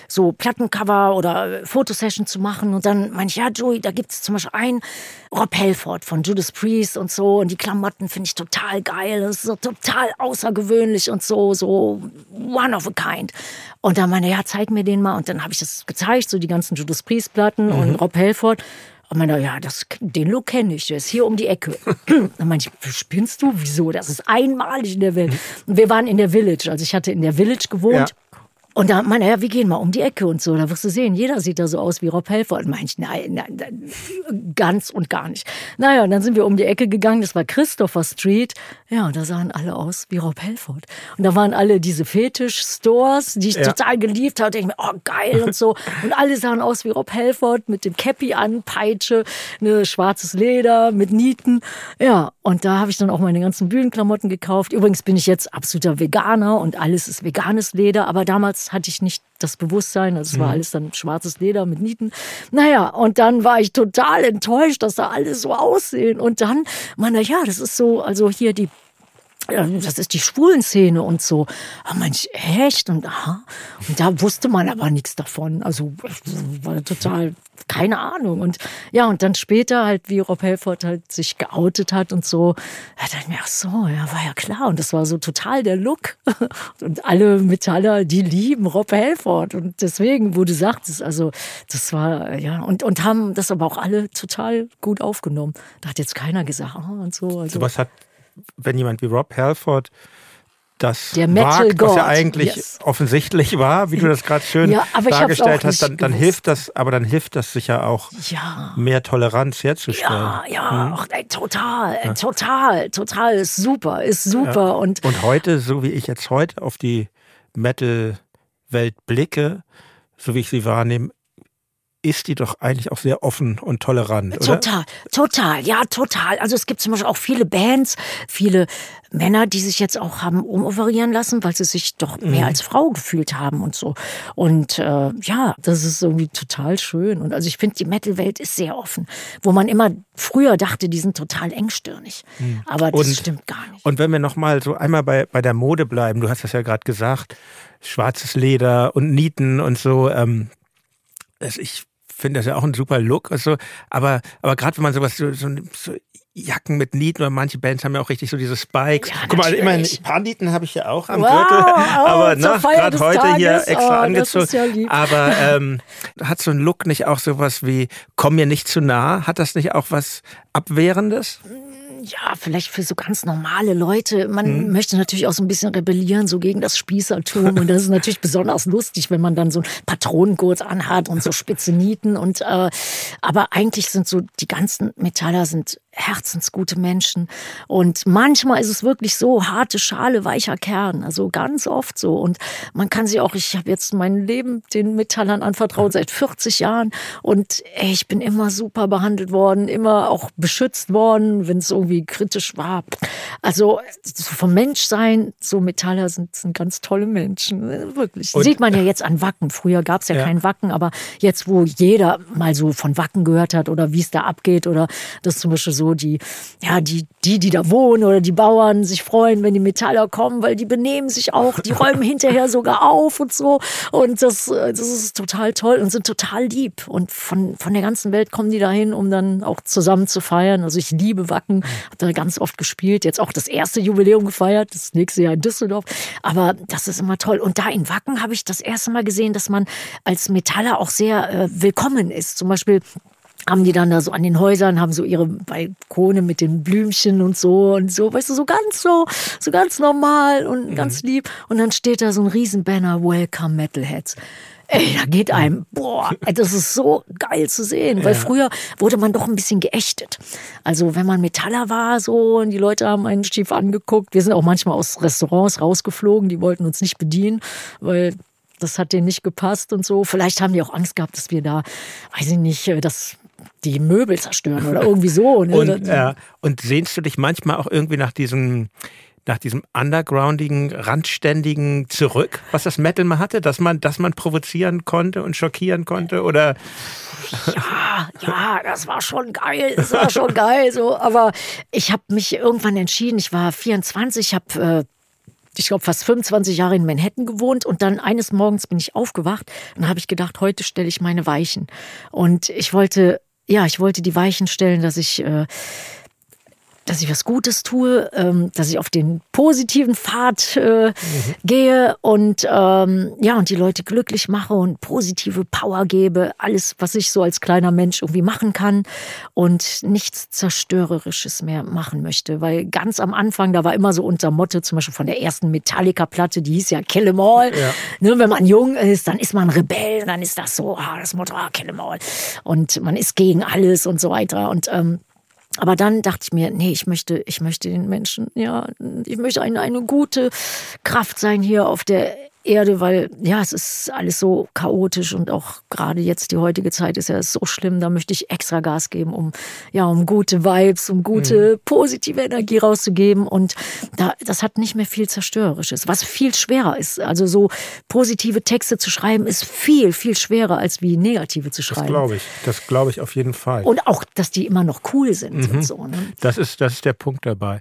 [SPEAKER 3] so Plattencover oder Fotosession zu machen. Und dann meine ich, ja, Joey, da gibt es zum Beispiel einen Rob Halford von Judas Priest und so. Und die Klamotten finde ich total geil. Das ist so total außergewöhnlich und so, so one of a kind. Und dann meine, ja, zeig mir den mal. Und dann habe ich das gezeigt, so die ganzen Judas Priest Platten mhm. und Rob Halford. Und meinte, ja, das, den Look kenne ich, der ist hier um die Ecke. Dann meinte ich, spinnst du? Wieso? Das ist einmalig in der Welt. Und wir waren in der Village, also ich hatte in der Village gewohnt. Ja. Und da meinte er, wir gehen mal um die Ecke und so. Da wirst du sehen, jeder sieht da so aus wie Rob Helfer. Und meinte ich, nein, nein, nein, ganz und gar nicht. Naja, und dann sind wir um die Ecke gegangen. Das war Christopher Street. Ja, und da sahen alle aus wie Rob Helford. Und da waren alle diese Fetisch-Stores, die ich ja. total geliebt habe. Ich mir, oh, geil und so. Und alle sahen aus wie Rob Helford mit dem Cappy an, Peitsche, ne, schwarzes Leder mit Nieten. Ja, und da habe ich dann auch meine ganzen Bühnenklamotten gekauft. Übrigens bin ich jetzt absoluter Veganer und alles ist veganes Leder. Aber damals hatte ich nicht das Bewusstsein. Also es war mhm. alles dann schwarzes Leder mit Nieten. Naja, und dann war ich total enttäuscht, dass da alle so aussehen. Und dann, man, ja, das ist so, also hier die das ist die Schwulenszene und so. Ah, Mensch, echt? Und, aha. und da wusste man aber nichts davon. Also war total keine Ahnung. Und ja, und dann später halt, wie Rob Helford halt sich geoutet hat und so, da dachte ich mir, ach so, ja, war ja klar. Und das war so total der Look. Und alle Metaller, die lieben Rob Helford. Und deswegen, wo du sagtest, also das war, ja, und, und haben das aber auch alle total gut aufgenommen. Da hat jetzt keiner gesagt, oh, und so. Also,
[SPEAKER 2] so was hat wenn jemand wie Rob Halford das
[SPEAKER 3] der Metal
[SPEAKER 2] wagt, was ja eigentlich yes. offensichtlich war, wie du das gerade schön ja, dargestellt hast, dann, dann, hilft das, aber dann hilft das sicher auch, ja. mehr Toleranz herzustellen.
[SPEAKER 3] Ja, ja, hm. Ach, ey, total, ja. total, total, ist super, ist super. Und,
[SPEAKER 2] und heute, so wie ich jetzt heute auf die Metal-Welt blicke, so wie ich sie wahrnehme, ist die doch eigentlich auch sehr offen und tolerant,
[SPEAKER 3] oder? Total, total, ja, total. Also es gibt zum Beispiel auch viele Bands, viele Männer, die sich jetzt auch haben umoperieren lassen, weil sie sich doch mehr mhm. als Frau gefühlt haben und so. Und äh, ja, das ist irgendwie total schön. Und also ich finde, die Metal-Welt ist sehr offen, wo man immer früher dachte, die sind total engstirnig. Mhm. Aber das und, stimmt gar nicht.
[SPEAKER 2] Und wenn wir nochmal so einmal bei, bei der Mode bleiben, du hast das ja gerade gesagt, schwarzes Leder und Nieten und so. Ähm, ich finde das ja auch ein super Look. Also, aber aber gerade wenn man sowas so, so, so Jacken mit Nieten oder manche Bands haben ja auch richtig so diese Spikes. Ja, Guck mal, immerhin ein paar Nieten habe ich ja auch am wow, Gürtel, oh, aber ne, gerade heute Tages. hier extra oh, angezogen. Ja aber ähm, hat so ein Look nicht auch sowas wie komm mir nicht zu nah? Hat das nicht auch was abwehrendes?
[SPEAKER 3] Ja, vielleicht für so ganz normale Leute. Man mhm. möchte natürlich auch so ein bisschen rebellieren, so gegen das Spießertum. Und das ist natürlich besonders lustig, wenn man dann so ein Patronengurt anhat und so spitze Nieten. Und, äh, aber eigentlich sind so, die ganzen Metaller sind herzensgute Menschen. Und manchmal ist es wirklich so harte Schale, weicher Kern. Also ganz oft so. Und man kann sie auch, ich habe jetzt mein Leben den Metallern anvertraut seit 40 Jahren. Und ey, ich bin immer super behandelt worden, immer auch beschützt worden, wenn es irgendwie kritisch war. Also so vom Menschsein, so Metaller sind, sind ganz tolle Menschen. Wirklich. Und, Sieht man ja jetzt an Wacken. Früher gab es ja, ja kein Wacken, aber jetzt, wo jeder mal so von Wacken gehört hat oder wie es da abgeht oder das zum Beispiel so so die, ja, die, die, die da wohnen oder die Bauern sich freuen, wenn die Metaller kommen, weil die benehmen sich auch, die räumen hinterher sogar auf und so. Und das, das ist total toll und sind total lieb. Und von, von der ganzen Welt kommen die dahin, um dann auch zusammen zu feiern. Also ich liebe Wacken, habe da ganz oft gespielt, jetzt auch das erste Jubiläum gefeiert, das nächste Jahr in Düsseldorf. Aber das ist immer toll. Und da in Wacken habe ich das erste Mal gesehen, dass man als Metaller auch sehr äh, willkommen ist. Zum Beispiel haben die dann da so an den Häusern, haben so ihre Balkone mit den Blümchen und so und so, weißt du, so ganz so, so ganz normal und mhm. ganz lieb. Und dann steht da so ein Riesenbanner, Welcome Metalheads. Ey, da geht einem, boah, das ist so geil zu sehen, weil ja. früher wurde man doch ein bisschen geächtet. Also wenn man Metaller war so und die Leute haben einen schief angeguckt, wir sind auch manchmal aus Restaurants rausgeflogen, die wollten uns nicht bedienen, weil das hat denen nicht gepasst und so. Vielleicht haben die auch Angst gehabt, dass wir da, weiß ich nicht, das die Möbel zerstören oder irgendwie so.
[SPEAKER 2] Ne? Und, äh, und sehnst du dich manchmal auch irgendwie nach diesem nach diesem undergroundigen, randständigen zurück, was das Metal mal hatte, dass man, dass man provozieren konnte und schockieren konnte oder?
[SPEAKER 3] Ja, ja, das war schon geil, das war schon geil, so. Aber ich habe mich irgendwann entschieden. Ich war 24, habe äh, ich glaube, fast 25 Jahre in Manhattan gewohnt und dann eines Morgens bin ich aufgewacht und habe ich gedacht, heute stelle ich meine Weichen. Und ich wollte, ja, ich wollte die Weichen stellen, dass ich äh, dass ich was Gutes tue, ähm, dass ich auf den positiven Pfad äh, mhm. gehe und ähm, ja und die Leute glücklich mache und positive Power gebe, alles, was ich so als kleiner Mensch irgendwie machen kann und nichts zerstörerisches mehr machen möchte, weil ganz am Anfang da war immer so unter Motto, zum Beispiel von der ersten Metallica-Platte, die hieß ja Kill 'Em All. Ja. Ne, wenn man jung ist, dann ist man Rebell, dann ist das so, ah, das Motto, ah, Kill 'Em All und man ist gegen alles und so weiter und ähm, aber dann dachte ich mir, nee, ich möchte, ich möchte den Menschen, ja, ich möchte eine, eine gute Kraft sein hier auf der Erde, weil ja, es ist alles so chaotisch und auch gerade jetzt die heutige Zeit ist ja so schlimm. Da möchte ich extra Gas geben, um ja, um gute Vibes, um gute mhm. positive Energie rauszugeben. Und da, das hat nicht mehr viel Zerstörerisches, was viel schwerer ist. Also so positive Texte zu schreiben ist viel, viel schwerer als wie negative zu schreiben.
[SPEAKER 2] Das glaube ich. Das glaube ich auf jeden Fall.
[SPEAKER 3] Und auch, dass die immer noch cool sind mhm. und so. Ne?
[SPEAKER 2] Das ist, das ist der Punkt dabei.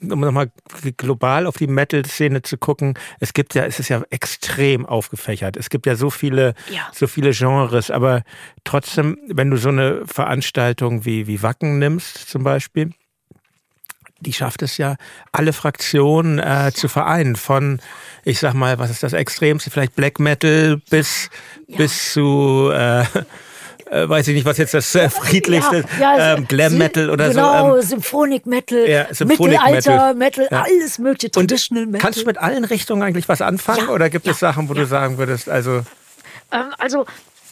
[SPEAKER 2] um nochmal global auf die Metal-Szene zu gucken, es gibt ja, es ist ja extrem aufgefächert. Es gibt ja so viele, ja. so viele Genres, aber trotzdem, wenn du so eine Veranstaltung wie, wie Wacken nimmst, zum Beispiel, die schafft es ja, alle Fraktionen äh, zu vereinen. Von, ich sag mal, was ist das Extremste? Vielleicht Black Metal bis, ja. bis zu äh, äh, weiß ich nicht, was jetzt das äh, friedlichste, ja, ja, ähm, Glam Metal oder
[SPEAKER 3] genau,
[SPEAKER 2] so.
[SPEAKER 3] Genau, Symphonic Metal, ja, Symphonic Mittelalter Metal, Metal alles mögliche, Traditional Metal.
[SPEAKER 2] Kannst du mit allen Richtungen eigentlich was anfangen oder gibt es Sachen, wo du sagen würdest, also...
[SPEAKER 3] Ähm, also,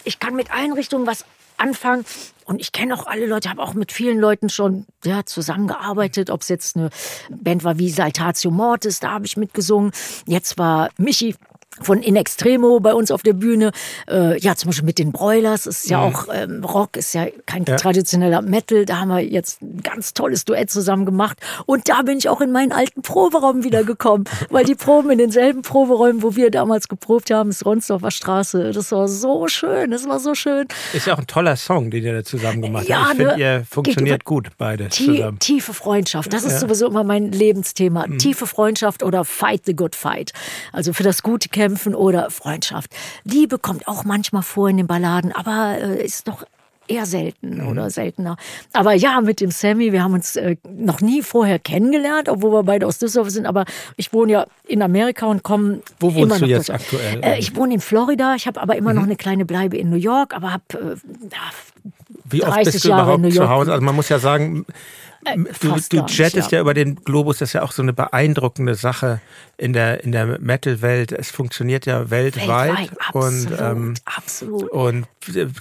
[SPEAKER 3] ich kann mit allen Richtungen was anfangen. Und ich kenne auch alle Leute, habe auch mit vielen Leuten schon ja, zusammengearbeitet, ob es jetzt eine Band war wie Saltatio Mortis, da habe ich mitgesungen. Jetzt war Michi von In Extremo bei uns auf der Bühne. Äh, ja, zum Beispiel mit den Broilers ist ja mhm. auch ähm, Rock, ist ja kein ja. traditioneller Metal. Da haben wir jetzt ein ganz tolles Duett zusammen gemacht. Und da bin ich auch in meinen alten Proberaum wiedergekommen, weil die Proben in denselben Proberäumen, wo wir damals geprobt haben, ist Ronsdorfer Straße. Das war so schön, das war so schön.
[SPEAKER 2] Ist ja auch ein toller Song, den ihr da zusammen gemacht ja, habt. Ich finde, ne, ihr funktioniert gut beide
[SPEAKER 3] tie zusammen. Tiefe Freundschaft, das ist ja. sowieso immer mein Lebensthema. Mhm. Tiefe Freundschaft oder Fight the Good Fight. Also für das gute Kämpfen Kämpfen oder Freundschaft. Liebe kommt auch manchmal vor in den Balladen, aber äh, ist doch eher selten mhm. oder seltener. Aber ja, mit dem Sammy, wir haben uns äh, noch nie vorher kennengelernt, obwohl wir beide aus Düsseldorf sind. Aber ich wohne ja in Amerika und komme.
[SPEAKER 2] Wo wohnst du jetzt aktuell?
[SPEAKER 3] Äh, ich wohne in Florida. Ich habe aber immer mhm. noch eine kleine Bleibe in New York, aber habe äh,
[SPEAKER 2] Wie oft bist du überhaupt zu Hause? Also man muss ja sagen, du, du jettest ja. ja. über den Globus, das ist ja auch so eine beeindruckende Sache in der, in der Metal-Welt. Es funktioniert ja weltweit. weltweit
[SPEAKER 3] absolut,
[SPEAKER 2] und, ähm,
[SPEAKER 3] absolut.
[SPEAKER 2] Und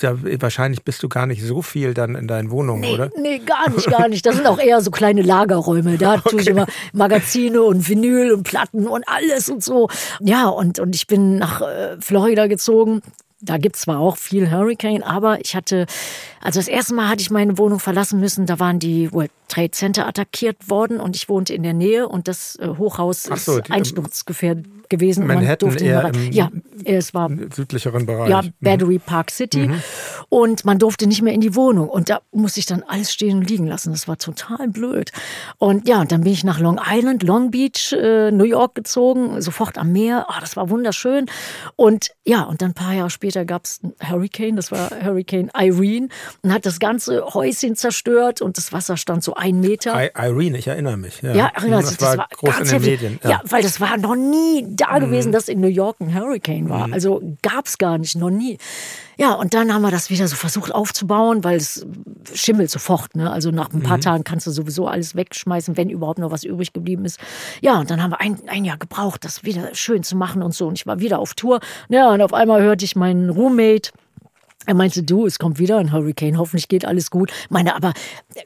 [SPEAKER 2] da, wahrscheinlich bist du gar nicht so viel dann in deinen Wohnungen,
[SPEAKER 3] nee,
[SPEAKER 2] oder?
[SPEAKER 3] Nee, gar nicht, gar nicht. Das sind auch eher so kleine Lagerräume. Da okay. tue ich immer Magazine und Vinyl und Platten und alles und so. Ja, und, und ich bin nach äh, Florida gezogen da gibt es zwar auch viel Hurricane, aber ich hatte, also das erste Mal hatte ich meine Wohnung verlassen müssen, da waren die World Trade Center attackiert worden und ich wohnte in der Nähe und das äh, Hochhaus so, ist einsturzgefährdet gewesen.
[SPEAKER 2] Manhattan eher im
[SPEAKER 3] ja, es war
[SPEAKER 2] südlicheren Bereich.
[SPEAKER 3] Ja, Battery Park City. Mhm. Und man durfte nicht mehr in die Wohnung. Und da musste ich dann alles stehen und liegen lassen. Das war total blöd. Und ja, und dann bin ich nach Long Island, Long Beach, äh, New York gezogen, sofort am Meer. Oh, das war wunderschön. Und ja, und dann ein paar Jahre später gab es einen Hurricane, das war Hurricane Irene, und hat das ganze Häuschen zerstört und das Wasser stand so ein Meter.
[SPEAKER 2] I Irene, ich erinnere mich. Ja,
[SPEAKER 3] ja erinnere das, das war, groß in den Medien. Ja. ja. weil das war noch nie da mhm. gewesen, dass in New York ein Hurricane war. Mhm. Also gab es gar nicht, noch nie. Ja, und dann haben wir das wieder so versucht aufzubauen, weil es schimmelt sofort. Ne? Also nach ein paar mhm. Tagen kannst du sowieso alles wegschmeißen, wenn überhaupt noch was übrig geblieben ist. Ja, und dann haben wir ein, ein Jahr gebraucht, das wieder schön zu machen und so. Und ich war wieder auf Tour. Ja, und auf einmal hörte ich meinen Roommate, Er meinte, du, es kommt wieder ein Hurricane, hoffentlich geht alles gut. Meine, aber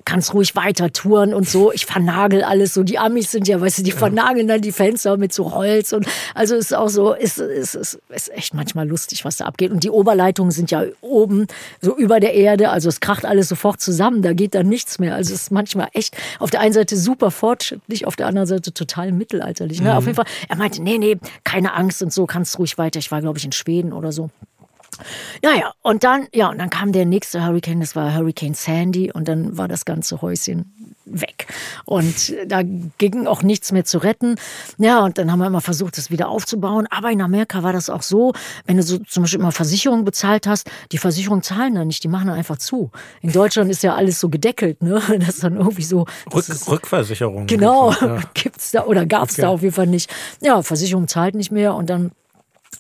[SPEAKER 3] kannst ruhig weiter touren und so. Ich vernagel alles so. Die Amis sind ja, weißt du, die vernageln dann die Fenster mit so Holz und also ist auch so, ist, ist, ist, ist echt manchmal lustig, was da abgeht. Und die Oberleitungen sind ja oben, so über der Erde, also es kracht alles sofort zusammen, da geht dann nichts mehr. Also es ist manchmal echt auf der einen Seite super fortschrittlich, auf der anderen Seite total mittelalterlich. Ne? Mhm. Auf jeden Fall, er meinte, nee, nee, keine Angst und so, kannst ruhig weiter. Ich war, glaube ich, in Schweden oder so. Naja, und dann, ja, und dann kam der nächste Hurricane, das war Hurricane Sandy, und dann war das ganze Häuschen weg. Und da ging auch nichts mehr zu retten. Ja, und dann haben wir immer versucht, das wieder aufzubauen. Aber in Amerika war das auch so, wenn du so zum Beispiel immer Versicherungen bezahlt hast, die Versicherungen zahlen dann nicht, die machen dann einfach zu. In Deutschland ist ja alles so gedeckelt, ne? Das ist dann irgendwie so.
[SPEAKER 2] Rück, ist, Rückversicherung.
[SPEAKER 3] Genau, ja. gibt's da oder gab's okay. da auf jeden Fall nicht. Ja, Versicherung zahlt nicht mehr und dann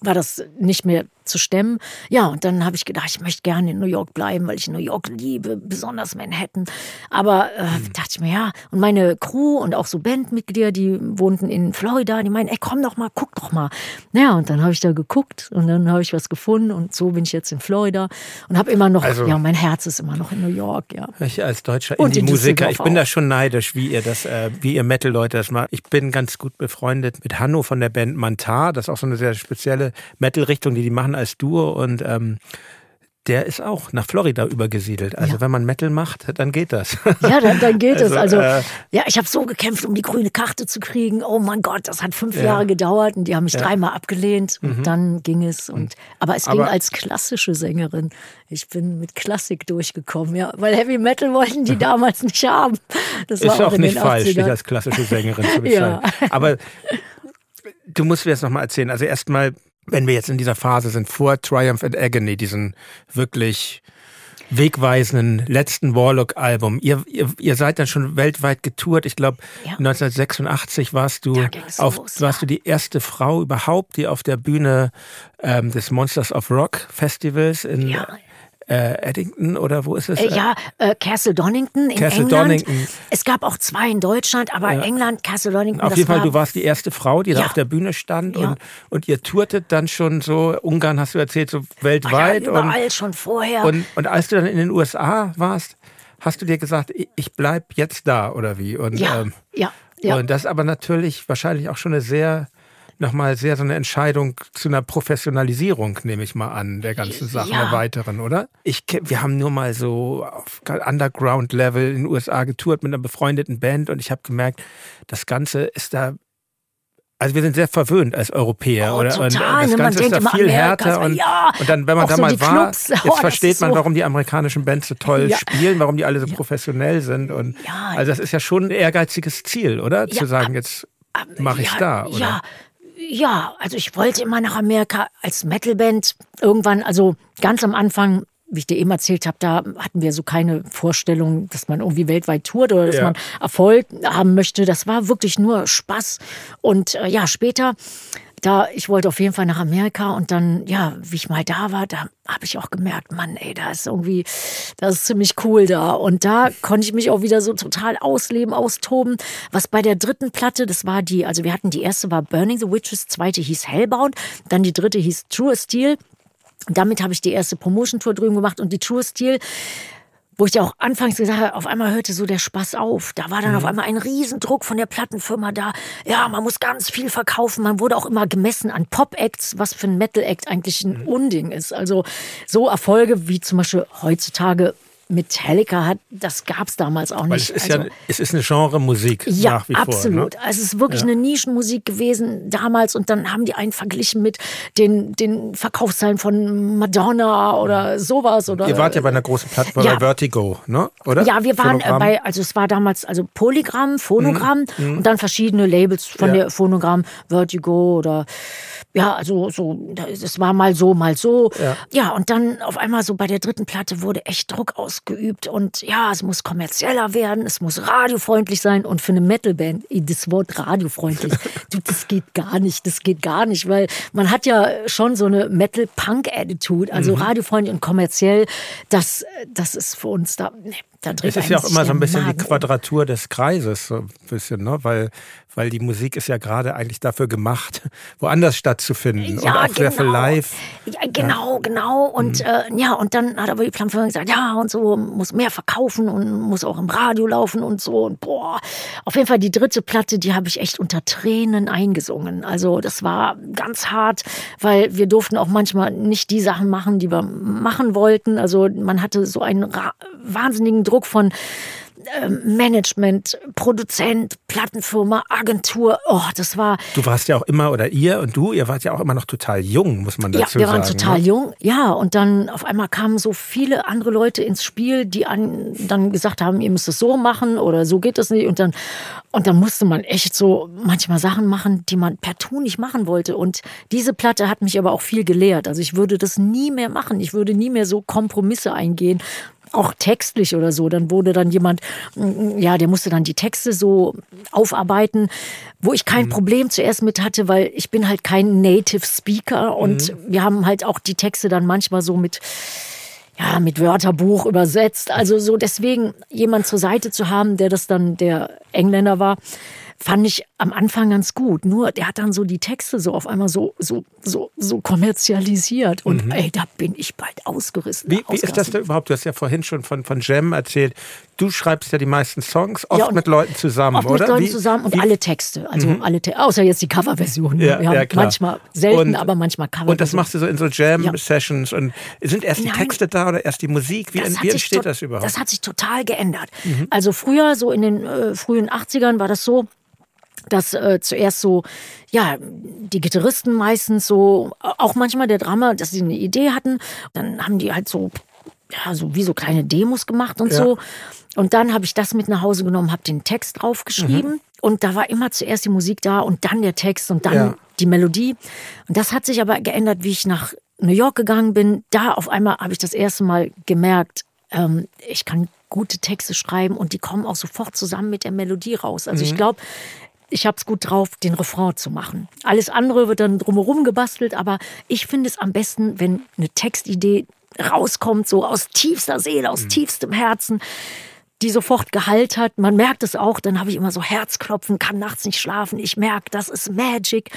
[SPEAKER 3] war das nicht mehr zu stemmen. Ja, und dann habe ich gedacht, ich möchte gerne in New York bleiben, weil ich New York liebe, besonders Manhattan. Aber äh, mhm. dachte ich mir, ja, und meine Crew und auch so Bandmitglieder, die wohnten in Florida, die meinen, ey, komm doch mal, guck doch mal. Ja, und dann habe ich da geguckt und dann habe ich was gefunden und so bin ich jetzt in Florida und habe immer noch, also, ja, mein Herz ist immer noch in New York, ja.
[SPEAKER 2] Ich als deutscher Indie-Musiker, ich bin da schon neidisch, wie ihr das, äh, wie ihr Metal-Leute das macht. Ich bin ganz gut befreundet mit Hanno von der Band Mantar, das ist auch so eine sehr spezielle Metal-Richtung, die die machen als Duo und ähm, der ist auch nach Florida übergesiedelt. Also ja. wenn man Metal macht, dann geht das.
[SPEAKER 3] Ja, dann, dann geht also, es. Also äh, ja, ich habe so gekämpft, um die grüne Karte zu kriegen. Oh mein Gott, das hat fünf ja. Jahre gedauert und die haben mich ja. dreimal abgelehnt und mhm. dann ging es. Und aber es aber, ging als klassische Sängerin. Ich bin mit Klassik durchgekommen, ja, weil Heavy Metal wollten die damals nicht haben.
[SPEAKER 2] Das ist auch, auch nicht falsch, dich als klassische Sängerin zu bezeichnen. Aber du musst mir jetzt noch mal erzählen. Also erstmal wenn wir jetzt in dieser Phase sind, vor Triumph and Agony, diesen wirklich wegweisenden letzten Warlock-Album. Ihr, ihr, ihr seid dann schon weltweit getourt. Ich glaube, ja. 1986 warst du auf, los, warst ja. du die erste Frau überhaupt, die auf der Bühne ähm, des Monsters of Rock Festivals in, ja äh, Eddington oder wo ist es?
[SPEAKER 3] Äh, ja, äh, Castle Donington in Castle England. Donington. Es gab auch zwei in Deutschland, aber ja. England, Castle Donington.
[SPEAKER 2] Auf jeden Fall, du warst die erste Frau, die ja. da auf der Bühne stand ja. und, und ihr tourtet dann schon so, Ungarn hast du erzählt, so weltweit.
[SPEAKER 3] ja, überall und, schon vorher.
[SPEAKER 2] Und, und als du dann in den USA warst, hast du dir gesagt, ich bleib jetzt da oder wie? Und,
[SPEAKER 3] ja, ähm, ja, ja.
[SPEAKER 2] Und das aber natürlich wahrscheinlich auch schon eine sehr nochmal sehr so eine Entscheidung zu einer Professionalisierung, nehme ich mal an, der ganzen Sachen, ja. der weiteren, oder? Ich, wir haben nur mal so auf Underground-Level in den USA getourt mit einer befreundeten Band und ich habe gemerkt, das Ganze ist da also wir sind sehr verwöhnt als Europäer, oh, oder?
[SPEAKER 3] Total,
[SPEAKER 2] und
[SPEAKER 3] das
[SPEAKER 2] ne? Ganze ist da viel härter und, ja, und dann, wenn man da so mal war, Clubs. jetzt oh, versteht man, so warum die amerikanischen Bands so toll ja. spielen, warum die alle so professionell sind und also das ist ja schon ein ehrgeiziges Ziel, oder? Zu sagen, jetzt mache ich da, oder?
[SPEAKER 3] Ja, ja, also ich wollte immer nach Amerika als Metalband. Irgendwann, also ganz am Anfang, wie ich dir eben erzählt habe, da hatten wir so keine Vorstellung, dass man irgendwie weltweit tourt oder dass ja. man Erfolg haben möchte. Das war wirklich nur Spaß. Und äh, ja, später da, ich wollte auf jeden Fall nach Amerika und dann, ja, wie ich mal da war, da habe ich auch gemerkt, Mann, ey, da ist irgendwie, das ist ziemlich cool da. Und da konnte ich mich auch wieder so total ausleben, austoben. Was bei der dritten Platte, das war die, also wir hatten die erste war Burning the Witches, zweite hieß Hellbound, dann die dritte hieß True Steel. Damit habe ich die erste Promotion-Tour drüben gemacht und die True Steel wo ich auch anfangs gesagt habe, auf einmal hörte so der Spaß auf. Da war dann mhm. auf einmal ein Riesendruck von der Plattenfirma da. Ja, man muss ganz viel verkaufen. Man wurde auch immer gemessen an Pop-Acts, was für ein Metal-Act eigentlich ein mhm. Unding ist. Also so Erfolge wie zum Beispiel heutzutage Metallica hat, das gab es damals auch nicht. Weil
[SPEAKER 2] es ist
[SPEAKER 3] also,
[SPEAKER 2] ja, es ist eine Genre-Musik
[SPEAKER 3] ja,
[SPEAKER 2] nach wie
[SPEAKER 3] absolut.
[SPEAKER 2] vor.
[SPEAKER 3] Ne? Also es ist wirklich ja. eine Nischenmusik gewesen damals und dann haben die einen verglichen mit den, den Verkaufszahlen von Madonna oder sowas. Oder,
[SPEAKER 2] Ihr wart ja bei einer großen Plattform ja. bei Vertigo, ne? Oder?
[SPEAKER 3] Ja, wir waren Phonogramm. bei, also es war damals also Polygramm, Phonogramm mhm. mhm. und dann verschiedene Labels von der Phonogramm, Vertigo oder ja, also so, das war mal so, mal so. Ja. ja, und dann auf einmal so bei der dritten Platte wurde echt Druck ausgeübt und ja, es muss kommerzieller werden, es muss radiofreundlich sein und für eine Metalband, das Wort radiofreundlich, das geht gar nicht, das geht gar nicht, weil man hat ja schon so eine Metal-Punk-Attitude, also mhm. radiofreundlich und kommerziell, das, das ist für uns da, nee,
[SPEAKER 2] es ist ja auch immer so ein bisschen
[SPEAKER 3] Magen
[SPEAKER 2] die Quadratur des Kreises, so ein bisschen, ne? weil, weil die Musik ist ja gerade eigentlich dafür gemacht, woanders stattzufinden.
[SPEAKER 3] Ja,
[SPEAKER 2] und auch sehr viel
[SPEAKER 3] genau.
[SPEAKER 2] live.
[SPEAKER 3] Ja, genau, genau. Und äh, ja, und dann hat aber die Plattenfirma gesagt, ja, und so muss mehr verkaufen und muss auch im Radio laufen und so. Und boah, auf jeden Fall die dritte Platte, die habe ich echt unter Tränen eingesungen. Also das war ganz hart, weil wir durften auch manchmal nicht die Sachen machen, die wir machen wollten. Also man hatte so einen wahnsinnigen Druck von ähm, Management, Produzent, Plattenfirma, Agentur. Oh, das war
[SPEAKER 2] Du warst ja auch immer, oder ihr und du, ihr wart ja auch immer noch total jung, muss man
[SPEAKER 3] ja,
[SPEAKER 2] dazu
[SPEAKER 3] wir
[SPEAKER 2] sagen.
[SPEAKER 3] waren total
[SPEAKER 2] ne?
[SPEAKER 3] jung. Ja, und dann auf einmal kamen so viele andere Leute ins Spiel, die an, dann gesagt haben, ihr müsst es so machen oder so geht es nicht. Und dann, und dann musste man echt so manchmal Sachen machen, die man partout nicht machen wollte. Und diese Platte hat mich aber auch viel gelehrt. Also ich würde das nie mehr machen. Ich würde nie mehr so Kompromisse eingehen. Auch textlich oder so. Dann wurde dann jemand, mm, ja, der musste dann die Texte so aufarbeiten, wo ich kein Problem zuerst mit hatte, weil ich bin halt kein Native Speaker und wir haben halt auch die Texte dann manchmal so mit ja, mit Wörterbuch übersetzt. Also so deswegen jemand zur Seite zu haben, der das dann der Engländer war, fand ich am Anfang ganz gut. Nur der hat dann so die Texte so auf einmal so so so so kommerzialisiert und ey, da bin ich bald ausgerissen.
[SPEAKER 2] Wie, wie ist das denn überhaupt? Du hast ja vorhin schon von, von Jam erzählt. Du schreibst ja die meisten Songs, oft
[SPEAKER 3] Ja,
[SPEAKER 2] mit Leuten zusammen,
[SPEAKER 3] Oft
[SPEAKER 2] oder?
[SPEAKER 3] mit Leuten
[SPEAKER 2] Wie-
[SPEAKER 3] zusammen und
[SPEAKER 2] wie-
[SPEAKER 3] alle Texte. Also alle Te außer jetzt die Coverversion.
[SPEAKER 2] Ja,
[SPEAKER 3] Wir haben
[SPEAKER 2] ja, klar.
[SPEAKER 3] manchmal selten,
[SPEAKER 2] Und-
[SPEAKER 3] aber manchmal Cover.
[SPEAKER 2] Und das machst du so in so Jam-Sessions.
[SPEAKER 3] Ja.
[SPEAKER 2] Und sind erst die
[SPEAKER 3] Nein.
[SPEAKER 2] Texte da oder erst die Musik? Wie, wie entsteht das überhaupt? Mhm.
[SPEAKER 3] Das hat sich total geändert. Also früher, so in den äh, frühen 80ern, war das so, dass äh, zuerst so, ja, die Gitarristen meistens so, auch manchmal der Drummer, dass sie eine Idee hatten. Dann haben die halt so, ja, so wie so kleine Demos gemacht und
[SPEAKER 2] Ja.
[SPEAKER 3] so. Und dann habe ich das mit nach Hause genommen, habe den Text draufgeschrieben.
[SPEAKER 2] Mhm.
[SPEAKER 3] Und da war immer zuerst die Musik da und dann der Text und dann
[SPEAKER 2] Ja.
[SPEAKER 3] die Melodie. Und das hat sich aber geändert, wie ich nach New York gegangen bin. Da auf einmal habe ich das erste Mal gemerkt, ähm, ich kann gute Texte schreiben und die kommen auch sofort zusammen mit der Melodie raus. Also ich glaube, ich habe es gut drauf, den Refrain zu machen. Alles andere wird dann drumherum gebastelt, aber ich finde es am besten, wenn eine Textidee rauskommt, so aus tiefster Seele, aus tiefstem Herzen, die sofort Gehalt hat. Man merkt es auch, dann habe ich immer so Herzklopfen, kann nachts nicht schlafen. Ich merke, das ist Magic.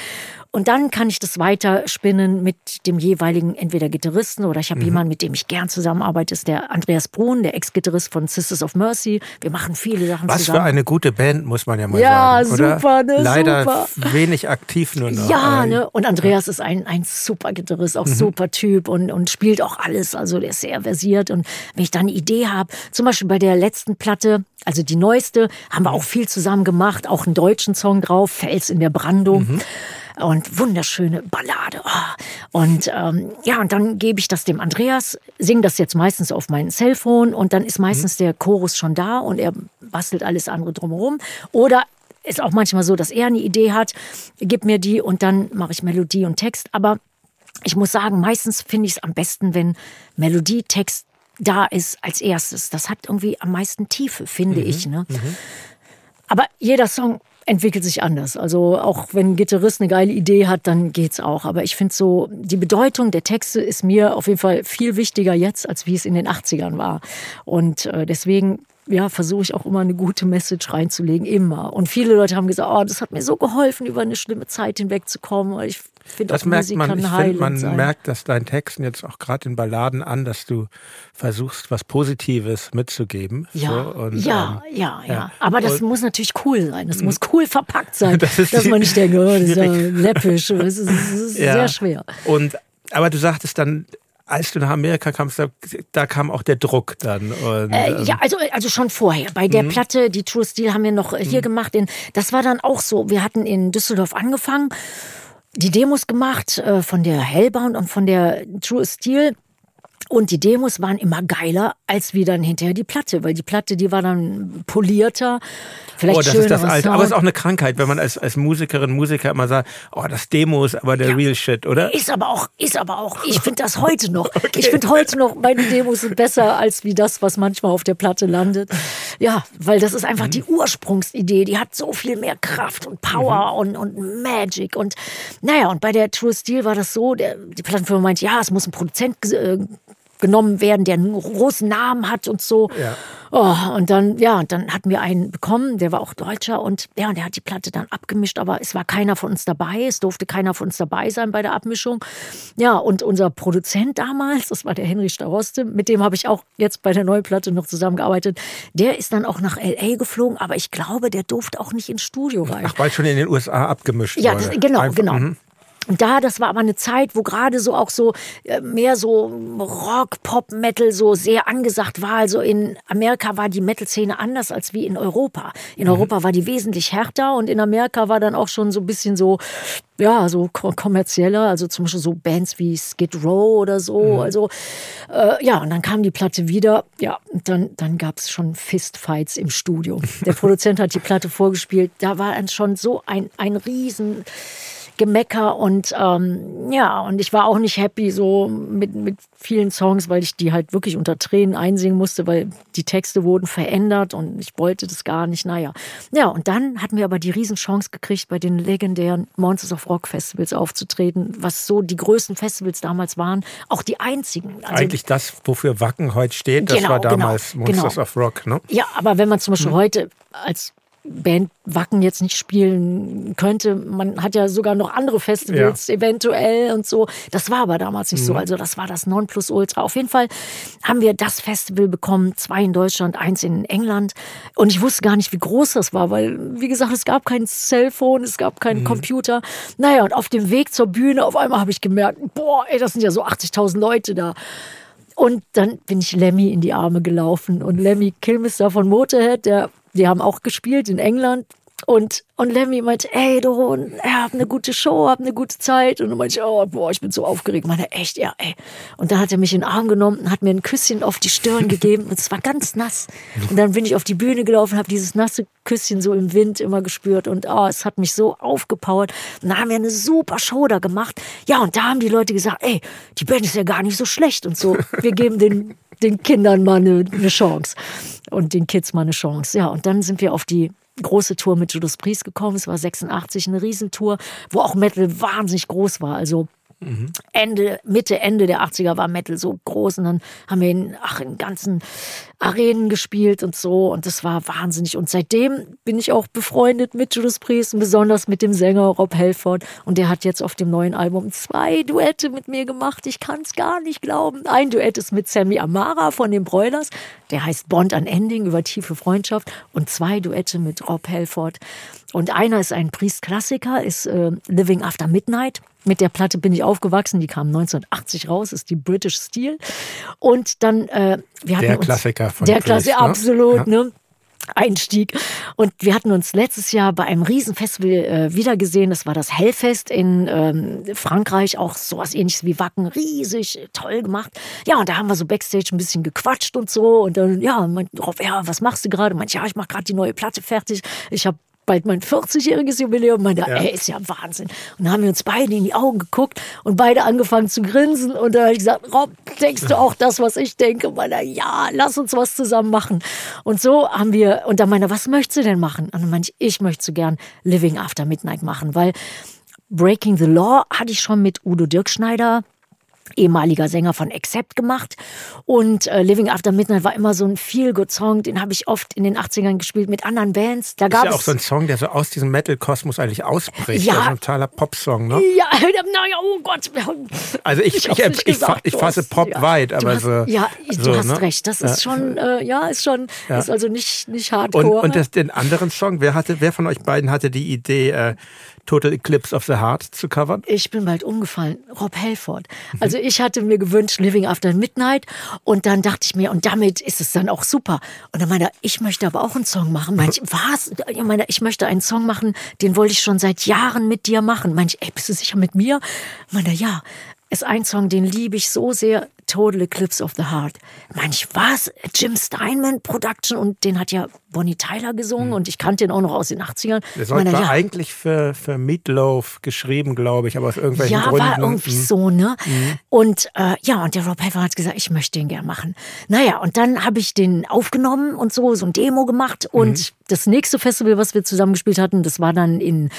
[SPEAKER 3] Und dann kann ich das weiterspinnen mit dem jeweiligen entweder Gitarristen oder ich habe jemanden, mit dem ich gern zusammenarbeite, ist der Andreas Brun, der Ex-Gitarrist von Sisters of Mercy. Wir machen viele Sachen
[SPEAKER 2] Was
[SPEAKER 3] zusammen.
[SPEAKER 2] für eine gute Band, muss man ja mal
[SPEAKER 3] Ja,
[SPEAKER 2] sagen. Oder?
[SPEAKER 3] super, ne,
[SPEAKER 2] Leider
[SPEAKER 3] super.
[SPEAKER 2] wenig aktiv nur noch.
[SPEAKER 3] Ja,
[SPEAKER 2] Aber-
[SPEAKER 3] ne? Und Andreas ist ein, ein super Gitarrist,
[SPEAKER 2] Mhm.
[SPEAKER 3] auch super Typ und, und spielt auch alles. Also der ist sehr versiert. Und wenn ich da eine Idee habe, zum Beispiel bei der letzten Platte, also die neueste, haben wir auch viel zusammen gemacht, auch einen deutschen Song drauf, Fels in der Brandung.
[SPEAKER 2] Mhm.
[SPEAKER 3] Und wunderschöne Ballade. Oh. Und ähm, ja, und dann gebe ich das dem Andreas, singe das jetzt meistens auf mein Cellphone und dann ist meistens der Chorus schon da und er bastelt alles andere drumherum. Oder ist auch manchmal so, dass er eine Idee hat, gib mir die und dann mache ich Melodie und Text. Aber ich muss sagen, meistens finde ich es am besten, wenn Melodie, Text da ist als erstes. Das hat irgendwie am meisten Tiefe, finde ich. Ne? Aber jeder Song entwickelt sich anders. Also auch wenn ein Gitarrist eine geile Idee hat, dann geht's auch. Aber ich finde so, die Bedeutung der Texte ist mir auf jeden Fall viel wichtiger jetzt, als wie es in den 80ern war. Und äh, deswegen ja, versuche ich auch immer eine gute Message reinzulegen, immer. Und viele Leute haben gesagt, oh, das hat mir so geholfen, über eine schlimme Zeit hinwegzukommen. Ich finde
[SPEAKER 2] Das merkt
[SPEAKER 3] Musik
[SPEAKER 2] man, ich finde, man
[SPEAKER 3] sein.
[SPEAKER 2] merkt, dass deinen Texten jetzt auch gerade in Balladen an, dass du versuchst, was Positives mitzugeben.
[SPEAKER 3] Ja,
[SPEAKER 2] so, und,
[SPEAKER 3] ja,
[SPEAKER 2] ähm,
[SPEAKER 3] ja, ja,
[SPEAKER 2] ja.
[SPEAKER 3] Aber das
[SPEAKER 2] Und-
[SPEAKER 3] muss natürlich cool sein. Das muss cool verpackt sein,
[SPEAKER 2] Das
[SPEAKER 3] dass man nicht denkt, oh, das ist ja läppisch. Das ist, das ist
[SPEAKER 2] Ja.
[SPEAKER 3] sehr schwer.
[SPEAKER 2] Und, aber du sagtest dann, als du nach Amerika kamst, da, da kam auch der Druck dann. Und,
[SPEAKER 3] Äh,
[SPEAKER 2] ähm,
[SPEAKER 3] ja, also, also schon vorher. Bei der Platte, die True Steel, haben wir noch hier gemacht. In, das war dann auch so. Wir hatten in Düsseldorf angefangen, die Demos gemacht äh, von der Hellbound und von der True Steel. Und die Demos waren immer geiler als wie dann hinterher die Platte, weil die Platte, die war dann polierter, vielleicht
[SPEAKER 2] Oh, das ist das Alte. Aber es ist auch eine Krankheit, wenn man als, als Musikerin, Musiker immer sagt, oh, das Demo ist aber der
[SPEAKER 3] Ja.
[SPEAKER 2] Real Shit, oder?
[SPEAKER 3] Ist aber auch, ist aber auch, ich finde das heute noch. Ich finde heute noch, meine Demos sind besser als wie das, was manchmal auf der Platte landet. Ja, weil das ist einfach die Ursprungsidee. Die hat so viel mehr Kraft und Power und, und Magic. Und naja, und bei der True Steel war das so, der, die Plattenfirma meint, ja, es muss ein Produzent äh, genommen werden, der einen großen Namen hat und so.
[SPEAKER 2] Ja.
[SPEAKER 3] Oh, und dann, ja, dann hatten wir einen bekommen, der war auch Deutscher und ja, und der hat die Platte dann abgemischt, aber es war keiner von uns dabei, es durfte keiner von uns dabei sein bei der Abmischung. Ja, und unser Produzent damals, das war der Henry Staroste, mit dem habe ich auch jetzt bei der neuen Platte noch zusammengearbeitet, der ist dann auch nach L.A. geflogen, aber ich glaube, der durfte auch nicht ins Studio rein.
[SPEAKER 2] Ach, weil schon in den USA abgemischt
[SPEAKER 3] Ja,
[SPEAKER 2] wurde.
[SPEAKER 3] das, genau,
[SPEAKER 2] Einfach-
[SPEAKER 3] genau.
[SPEAKER 2] Mhm.
[SPEAKER 3] Und da, das war aber eine Zeit, wo gerade so auch so äh, mehr so Rock, Pop, Metal so sehr angesagt war. Also in Amerika war die Metal-Szene anders als wie in Europa. In Europa war die wesentlich härter und in Amerika war dann auch schon so ein bisschen so, ja, so ko- kommerzieller. Also zum Beispiel so Bands wie Skid Row oder so. Also äh, ja, und dann kam die Platte wieder. Ja, und dann, dann gab es schon Fistfights im Studio. Der Produzent hat die Platte vorgespielt. Da war dann schon so ein, ein riesen Gemecker und ähm, ja, und ich war auch nicht happy so mit, mit vielen Songs, weil ich die halt wirklich unter Tränen einsingen musste, weil die Texte wurden verändert und ich wollte das gar nicht. Naja. Ja, und dann hatten wir aber die Riesenchance gekriegt, bei den legendären Monsters of Rock Festivals aufzutreten, was so die größten Festivals damals waren, auch die einzigen. Also,
[SPEAKER 2] Eigentlich das, wofür Wacken heute steht, das
[SPEAKER 3] Genau,
[SPEAKER 2] war
[SPEAKER 3] genau,
[SPEAKER 2] damals Monsters
[SPEAKER 3] genau.
[SPEAKER 2] of Rock, ne?
[SPEAKER 3] Ja, aber wenn man zum Beispiel heute als Band Wacken jetzt nicht spielen könnte, man hat ja sogar noch andere Festivals eventuell und so. Das war aber damals nicht so. Also das war das Nonplusultra. Auf jeden Fall haben wir das Festival bekommen, zwei in Deutschland, eins in England. Und ich wusste gar nicht, wie groß das war, weil, wie gesagt, es gab kein Cellphone, es gab keinen Computer. Naja, und auf dem Weg zur Bühne auf einmal habe ich gemerkt, boah, ey, das sind ja so 80.000 Leute da. Und dann bin ich Lemmy in die Arme gelaufen. Und Lemmy Kilmister von Motorhead, der, die haben auch gespielt in England. Und, und Lemmy meinte, ey, du, er hat eine gute Show, hab eine gute Zeit. Und dann meinte ich, oh, boah, ich bin so aufgeregt. Meine, echt, ja, ey. Und dann hat er mich in den Arm genommen und hat mir ein Küsschen auf die Stirn gegeben. Und es war ganz nass. Und dann bin ich auf die Bühne gelaufen, habe dieses nasse Küsschen so im Wind immer gespürt. Und oh, es hat mich so aufgepowert. Und dann haben wir eine super Show da gemacht. Ja, und da haben die Leute gesagt, ey, die Band ist ja gar nicht so schlecht und so. Wir geben den, den Kindern mal eine, eine Chance. Und den Kids mal eine Chance. Ja, und dann sind wir auf die große Tour mit Judas Priest gekommen. Es war 86 eine Riesentour, wo auch Metal wahnsinnig groß war. Also Ende, Mitte, Ende der 80er war Metal so groß und dann haben wir in, ach, in ganzen Arenen gespielt und so und das war wahnsinnig. Und seitdem bin ich auch befreundet mit Judas Priest und besonders mit dem Sänger Rob Halford und der hat jetzt auf dem neuen Album zwei Duette mit mir gemacht. Ich kann es gar nicht glauben. Ein Duett ist mit Sammy Amara von den Broilers, der heißt Bond Unending über tiefe Freundschaft und zwei Duette mit Rob Halford. Und einer ist ein Priest-Klassiker, ist äh, Living After Midnight. Mit der Platte bin ich aufgewachsen, die kam 1980 raus, ist die British Steel. Und dann, äh, wir hatten
[SPEAKER 2] Der
[SPEAKER 3] uns,
[SPEAKER 2] Klassiker von
[SPEAKER 3] Der Klassiker,
[SPEAKER 2] ne?
[SPEAKER 3] absolut,
[SPEAKER 2] Ja.
[SPEAKER 3] ne? Einstieg. Und wir hatten uns letztes Jahr bei einem Riesenfestival äh, wiedergesehen. Das war das Hellfest in ähm, Frankreich. Auch sowas ähnliches wie Wacken. Riesig, toll gemacht. Ja, und da haben wir so Backstage ein bisschen gequatscht und so. Und dann, ja, meint, Rob, ja, was machst du gerade? Meint, ja, ich mache gerade die neue Platte fertig. Ich habe bald mein 40-jähriges Jubiläum. Meinte,
[SPEAKER 2] Ja.
[SPEAKER 3] ey, ist ja Wahnsinn. Und dann haben wir uns beide in die Augen geguckt und beide angefangen zu grinsen. Und da habe ich gesagt, Rob, denkst du auch das, was ich denke? Und meinte, ja, lass uns was zusammen machen. Und so haben wir, und dann meinte, was möchtest du denn machen? Und dann meinte ich, ich möchte so gern Living After Midnight machen, weil Breaking the Law hatte ich schon mit Udo Dirkschneider ehemaliger Sänger von Accept gemacht. Und äh, Living After Midnight war immer so ein Feel-Good-Song, den habe ich oft in den 80ern gespielt mit anderen Bands. Da
[SPEAKER 2] Ist
[SPEAKER 3] gab
[SPEAKER 2] ja auch so ein Song, der so aus diesem Metal-Kosmos eigentlich ausbricht.
[SPEAKER 3] Ja.
[SPEAKER 2] Ist ein totaler Popsong, ne?
[SPEAKER 3] ja, naja, oh Gott.
[SPEAKER 2] Also ich, ich, ich, ich,
[SPEAKER 3] gesagt,
[SPEAKER 2] ich fasse Pop
[SPEAKER 3] ja.
[SPEAKER 2] weit, aber
[SPEAKER 3] hast,
[SPEAKER 2] so.
[SPEAKER 3] Ja,
[SPEAKER 2] so,
[SPEAKER 3] du hast
[SPEAKER 2] ne?
[SPEAKER 3] recht. Das ist schon, äh, ja, ist schon, ist also nicht, nicht
[SPEAKER 2] Und,
[SPEAKER 3] hardcore.
[SPEAKER 2] und das, den anderen Song, wer, hatte, wer von euch beiden hatte die Idee, äh, Total Eclipse of the Heart zu covern?
[SPEAKER 3] ich bin bald umgefallen. Rob Halford. Also ich hatte mir gewünscht Living After Midnight und dann dachte ich mir, und damit ist es dann auch super. Und dann meinte er, ich möchte aber auch einen Song machen. Ich, was? Ich meine, ich möchte einen Song machen, den wollte ich schon seit Jahren mit dir machen. Ich, ey, bist du sicher mit mir? Meinte ja. Ist ein Song, den liebe ich so sehr. Total Eclipse of the Heart. Ich, was? Jim Steinman Production und den hat ja Bonnie Tyler gesungen und ich kannte ihn auch noch aus den 80ern.
[SPEAKER 2] Der Song
[SPEAKER 3] Meinte er,
[SPEAKER 2] war
[SPEAKER 3] ja.
[SPEAKER 2] eigentlich für, für Meatloaf geschrieben, glaube ich, aber aus irgendwelchen
[SPEAKER 3] Ja,
[SPEAKER 2] Gründen.
[SPEAKER 3] war irgendwie
[SPEAKER 2] Mhm.
[SPEAKER 3] so, ne? Und äh, ja, und der Rob Halford hat gesagt, ich möchte den gern machen. Naja, und dann habe ich den aufgenommen und so, so ein Demo gemacht. Und das nächste Festival, was wir zusammen gespielt hatten, das war dann in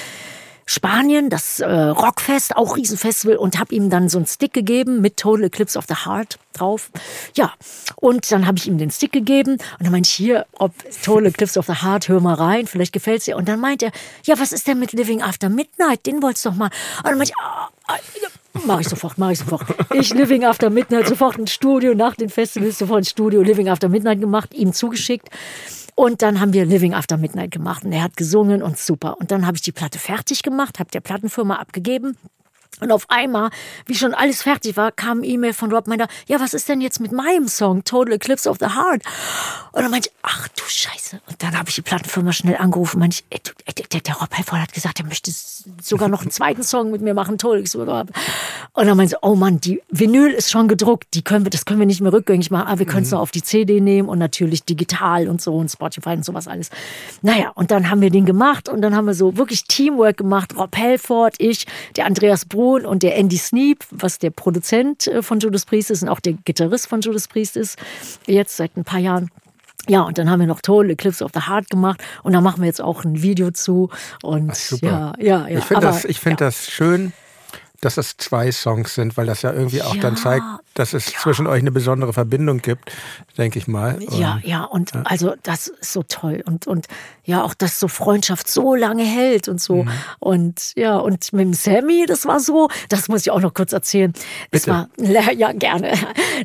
[SPEAKER 3] Spanien, das äh, Rockfest, auch Riesenfestival und habe ihm dann so einen Stick gegeben mit Total Eclipse of the Heart drauf. Ja, und dann habe ich ihm den Stick gegeben und dann meinte ich hier, ob Total Eclipse of the Heart, hör mal rein, vielleicht gefällt's dir. Und dann meint er, ja, was ist denn mit Living After Midnight? Den wolltest du doch mal. Und dann meinte ich, ah, ah, Mach ich sofort, mach ich sofort. Ich Living After Midnight, sofort ins Studio, nach den Festivals sofort ins Studio, Living After Midnight gemacht, ihm zugeschickt. Und dann haben wir Living After Midnight gemacht und er hat gesungen und super. Und dann habe ich die Platte fertig gemacht, habe der Plattenfirma abgegeben und auf einmal, wie schon alles fertig war, kam ein E-Mail von Rob, meinte, ja, was ist denn jetzt mit meinem Song, Total Eclipse of the Heart? Und dann meinte ich, ach du Scheiße. Und dann habe ich die Plattenfirma schnell angerufen, meinte ich, ey, du, der, der Rob Halford hat gesagt, er möchte sogar noch einen zweiten Song mit mir machen, Total Eclipse of the Heart. Und dann meinte ich, oh Mann, die Vinyl ist schon gedruckt, die können wir, das können wir nicht mehr rückgängig machen, aber wir können es mhm. noch auf die CD nehmen und natürlich digital und so und Spotify und sowas alles. Naja, und dann haben wir den gemacht und dann haben wir so wirklich Teamwork gemacht, Rob Halford, ich, der Andreas Bruch, Cohn und der Andy Sneap, was der Produzent äh, von Judas Priest ist und auch der Gitarrist von Judas Priest ist, jetzt seit ein paar Jahren. Ja, und dann haben wir noch Total Eclipse of the Heart gemacht und da machen wir jetzt auch ein Video zu. Und ja, ja, ja.
[SPEAKER 2] Ich finde das, ich find ja. das schön, dass es zwei Songs sind, weil das ja irgendwie auch ja, dann zeigt, dass es ja. zwischen euch eine besondere Verbindung gibt, denke ich mal.
[SPEAKER 3] Und, ja, ja, und ja. also das ist so toll und und ja auch, dass so Freundschaft so lange hält und so mhm. und ja und mit dem Sammy, das war so, das muss ich auch noch kurz erzählen. Das war ja gerne.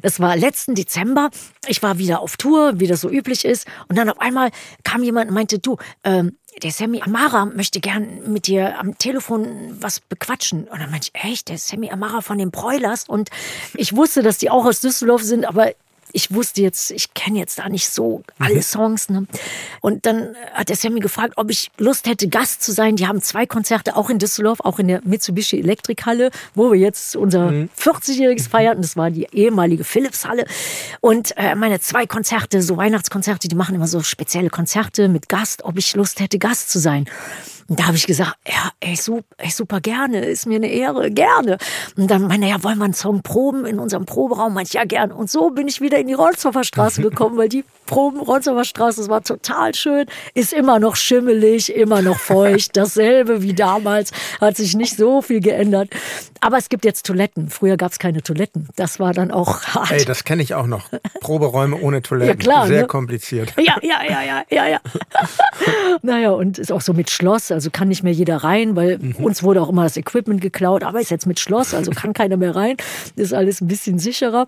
[SPEAKER 3] Das war letzten Dezember. Ich war wieder auf Tour, wie das so üblich ist, und dann auf einmal kam jemand und meinte, du, ähm, der Sammy Amara möchte gern mit dir am Telefon was bequatschen. Und dann meinte ich, echt, der Sammy Amara von den Broilers. Und ich wusste, dass die auch aus Düsseldorf sind, aber ich wusste jetzt, ich kenne jetzt da nicht so alle mhm. Songs. Ne? Und dann hat der Sammy gefragt, ob ich Lust hätte, Gast zu sein. Die haben zwei Konzerte, auch in Düsseldorf, auch in der Mitsubishi Elektrikhalle, wo wir jetzt unser mhm. 40-jähriges feierten. Das war die ehemalige Philips-Halle. Und äh, meine zwei Konzerte, so Weihnachtskonzerte, die machen immer so spezielle Konzerte mit Gast, ob ich Lust hätte, Gast zu sein. Und da habe ich gesagt, ja, ey, super, ey, super gerne, ist mir eine Ehre, gerne. Und dann meine, ja, wollen wir einen Song proben in unserem Proberaum? Meinte ja, gerne. Und so bin ich wieder in die Rolzhofer Straße gekommen, weil die Proben Rolzhofer Straße, das war total schön, ist immer noch schimmelig, immer noch feucht, dasselbe wie damals, hat sich nicht so viel geändert. Aber es gibt jetzt Toiletten. Früher gab es keine Toiletten. Das war dann auch hart.
[SPEAKER 2] Ey, das kenne ich auch noch. Proberäume ohne Toiletten. Ja, klar. Sehr ne? kompliziert.
[SPEAKER 3] Ja, ja, ja, ja, ja, ja. naja, und ist auch so mit Schloss also kann nicht mehr jeder rein, weil mhm. uns wurde auch immer das Equipment geklaut, aber ist jetzt mit Schloss, also kann keiner mehr rein. Ist alles ein bisschen sicherer.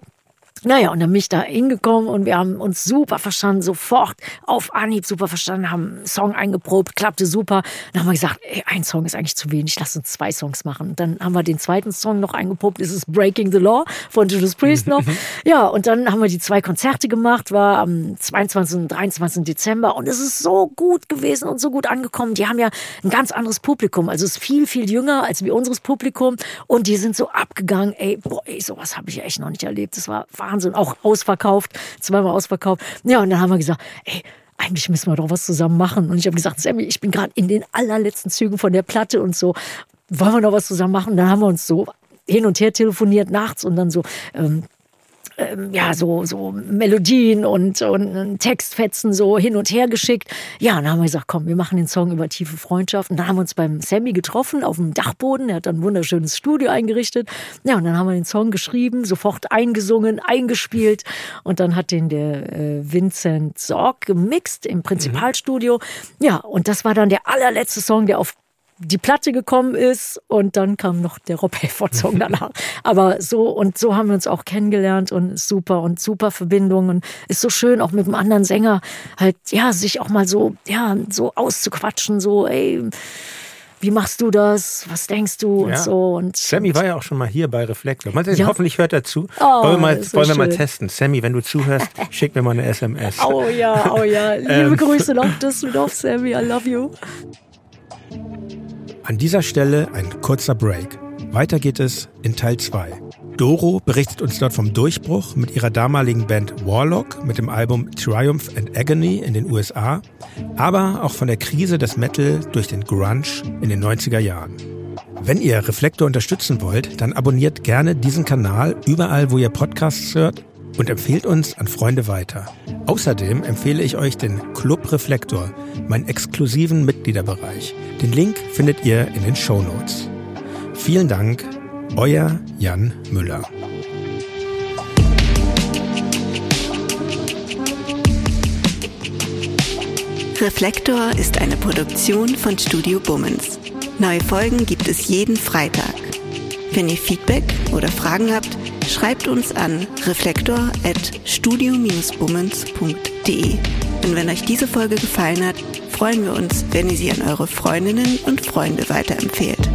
[SPEAKER 3] Naja, und dann bin ich da hingekommen und wir haben uns super verstanden, sofort auf Anhieb super verstanden, haben einen Song eingeprobt, klappte super. Dann haben wir gesagt, ey, ein Song ist eigentlich zu wenig, lass uns zwei Songs machen. Und dann haben wir den zweiten Song noch eingeprobt, das ist Breaking the Law von Judas Priest noch. Ja, und dann haben wir die zwei Konzerte gemacht, war am 22. und 23. Dezember und es ist so gut gewesen und so gut angekommen. Die haben ja ein ganz anderes Publikum, also es ist viel, viel jünger als wie unseres Publikum und die sind so abgegangen, ey, boah, ey, sowas habe ich echt noch nicht erlebt. Das war Wahnsinn, auch ausverkauft, zweimal ausverkauft. Ja, und dann haben wir gesagt, ey, eigentlich müssen wir doch was zusammen machen. Und ich habe gesagt, Sammy, ich bin gerade in den allerletzten Zügen von der Platte und so. Wollen wir noch was zusammen machen? Dann haben wir uns so hin und her telefoniert nachts und dann so, ähm, ähm, ja, so, so Melodien und, und Textfetzen so hin und her geschickt. Ja, und dann haben wir gesagt, komm, wir machen den Song über tiefe Freundschaft. Und dann haben wir uns beim Sammy getroffen auf dem Dachboden. Er hat dann ein wunderschönes Studio eingerichtet. Ja, und dann haben wir den Song geschrieben, sofort eingesungen, eingespielt. Und dann hat den der äh, Vincent Sorg gemixt im Prinzipalstudio. Ja, und das war dann der allerletzte Song, der auf die Platte gekommen ist und dann kam noch der Rob Halford-Song danach. Aber so und so haben wir uns auch kennengelernt und super und super Verbindung und ist so schön auch mit einem anderen Sänger halt ja sich auch mal so ja so auszuquatschen so ey wie machst du das? Was denkst du? Und ja. so. Und,
[SPEAKER 2] Sammy war ja auch schon mal hier bei Reflektor. Mal ja. Hoffentlich hört er zu. Oh, wollen wir, mal, so wollen wir mal testen. Sammy, wenn du zuhörst, schick mir mal eine SMS.
[SPEAKER 3] Oh ja, oh ja. Liebe ähm. Grüße nach Düsseldorf, Sammy. I love you.
[SPEAKER 2] An dieser Stelle ein kurzer Break. Weiter geht es in Teil 2. Doro berichtet uns dort vom Durchbruch mit ihrer damaligen Band Warlock mit dem Album Triumph and Agony in den USA, aber auch von der Krise des Metal durch den Grunge in den 90er Jahren. Wenn ihr Reflektor unterstützen wollt, dann abonniert gerne diesen Kanal überall, wo ihr Podcasts hört und empfehlt uns an Freunde weiter. Außerdem empfehle ich euch den Club Reflektor, meinen exklusiven Mitgliederbereich. Den Link findet ihr in den Show Notes. Vielen Dank, euer Jan Müller.
[SPEAKER 1] Reflektor ist eine Produktion von Studio Bummens. Neue Folgen gibt es jeden Freitag. Wenn ihr Feedback oder Fragen habt, schreibt uns an reflektor.studio-bummens.de. Und wenn euch diese Folge gefallen hat, freuen wir uns, wenn ihr sie an eure Freundinnen und Freunde weiterempfehlt.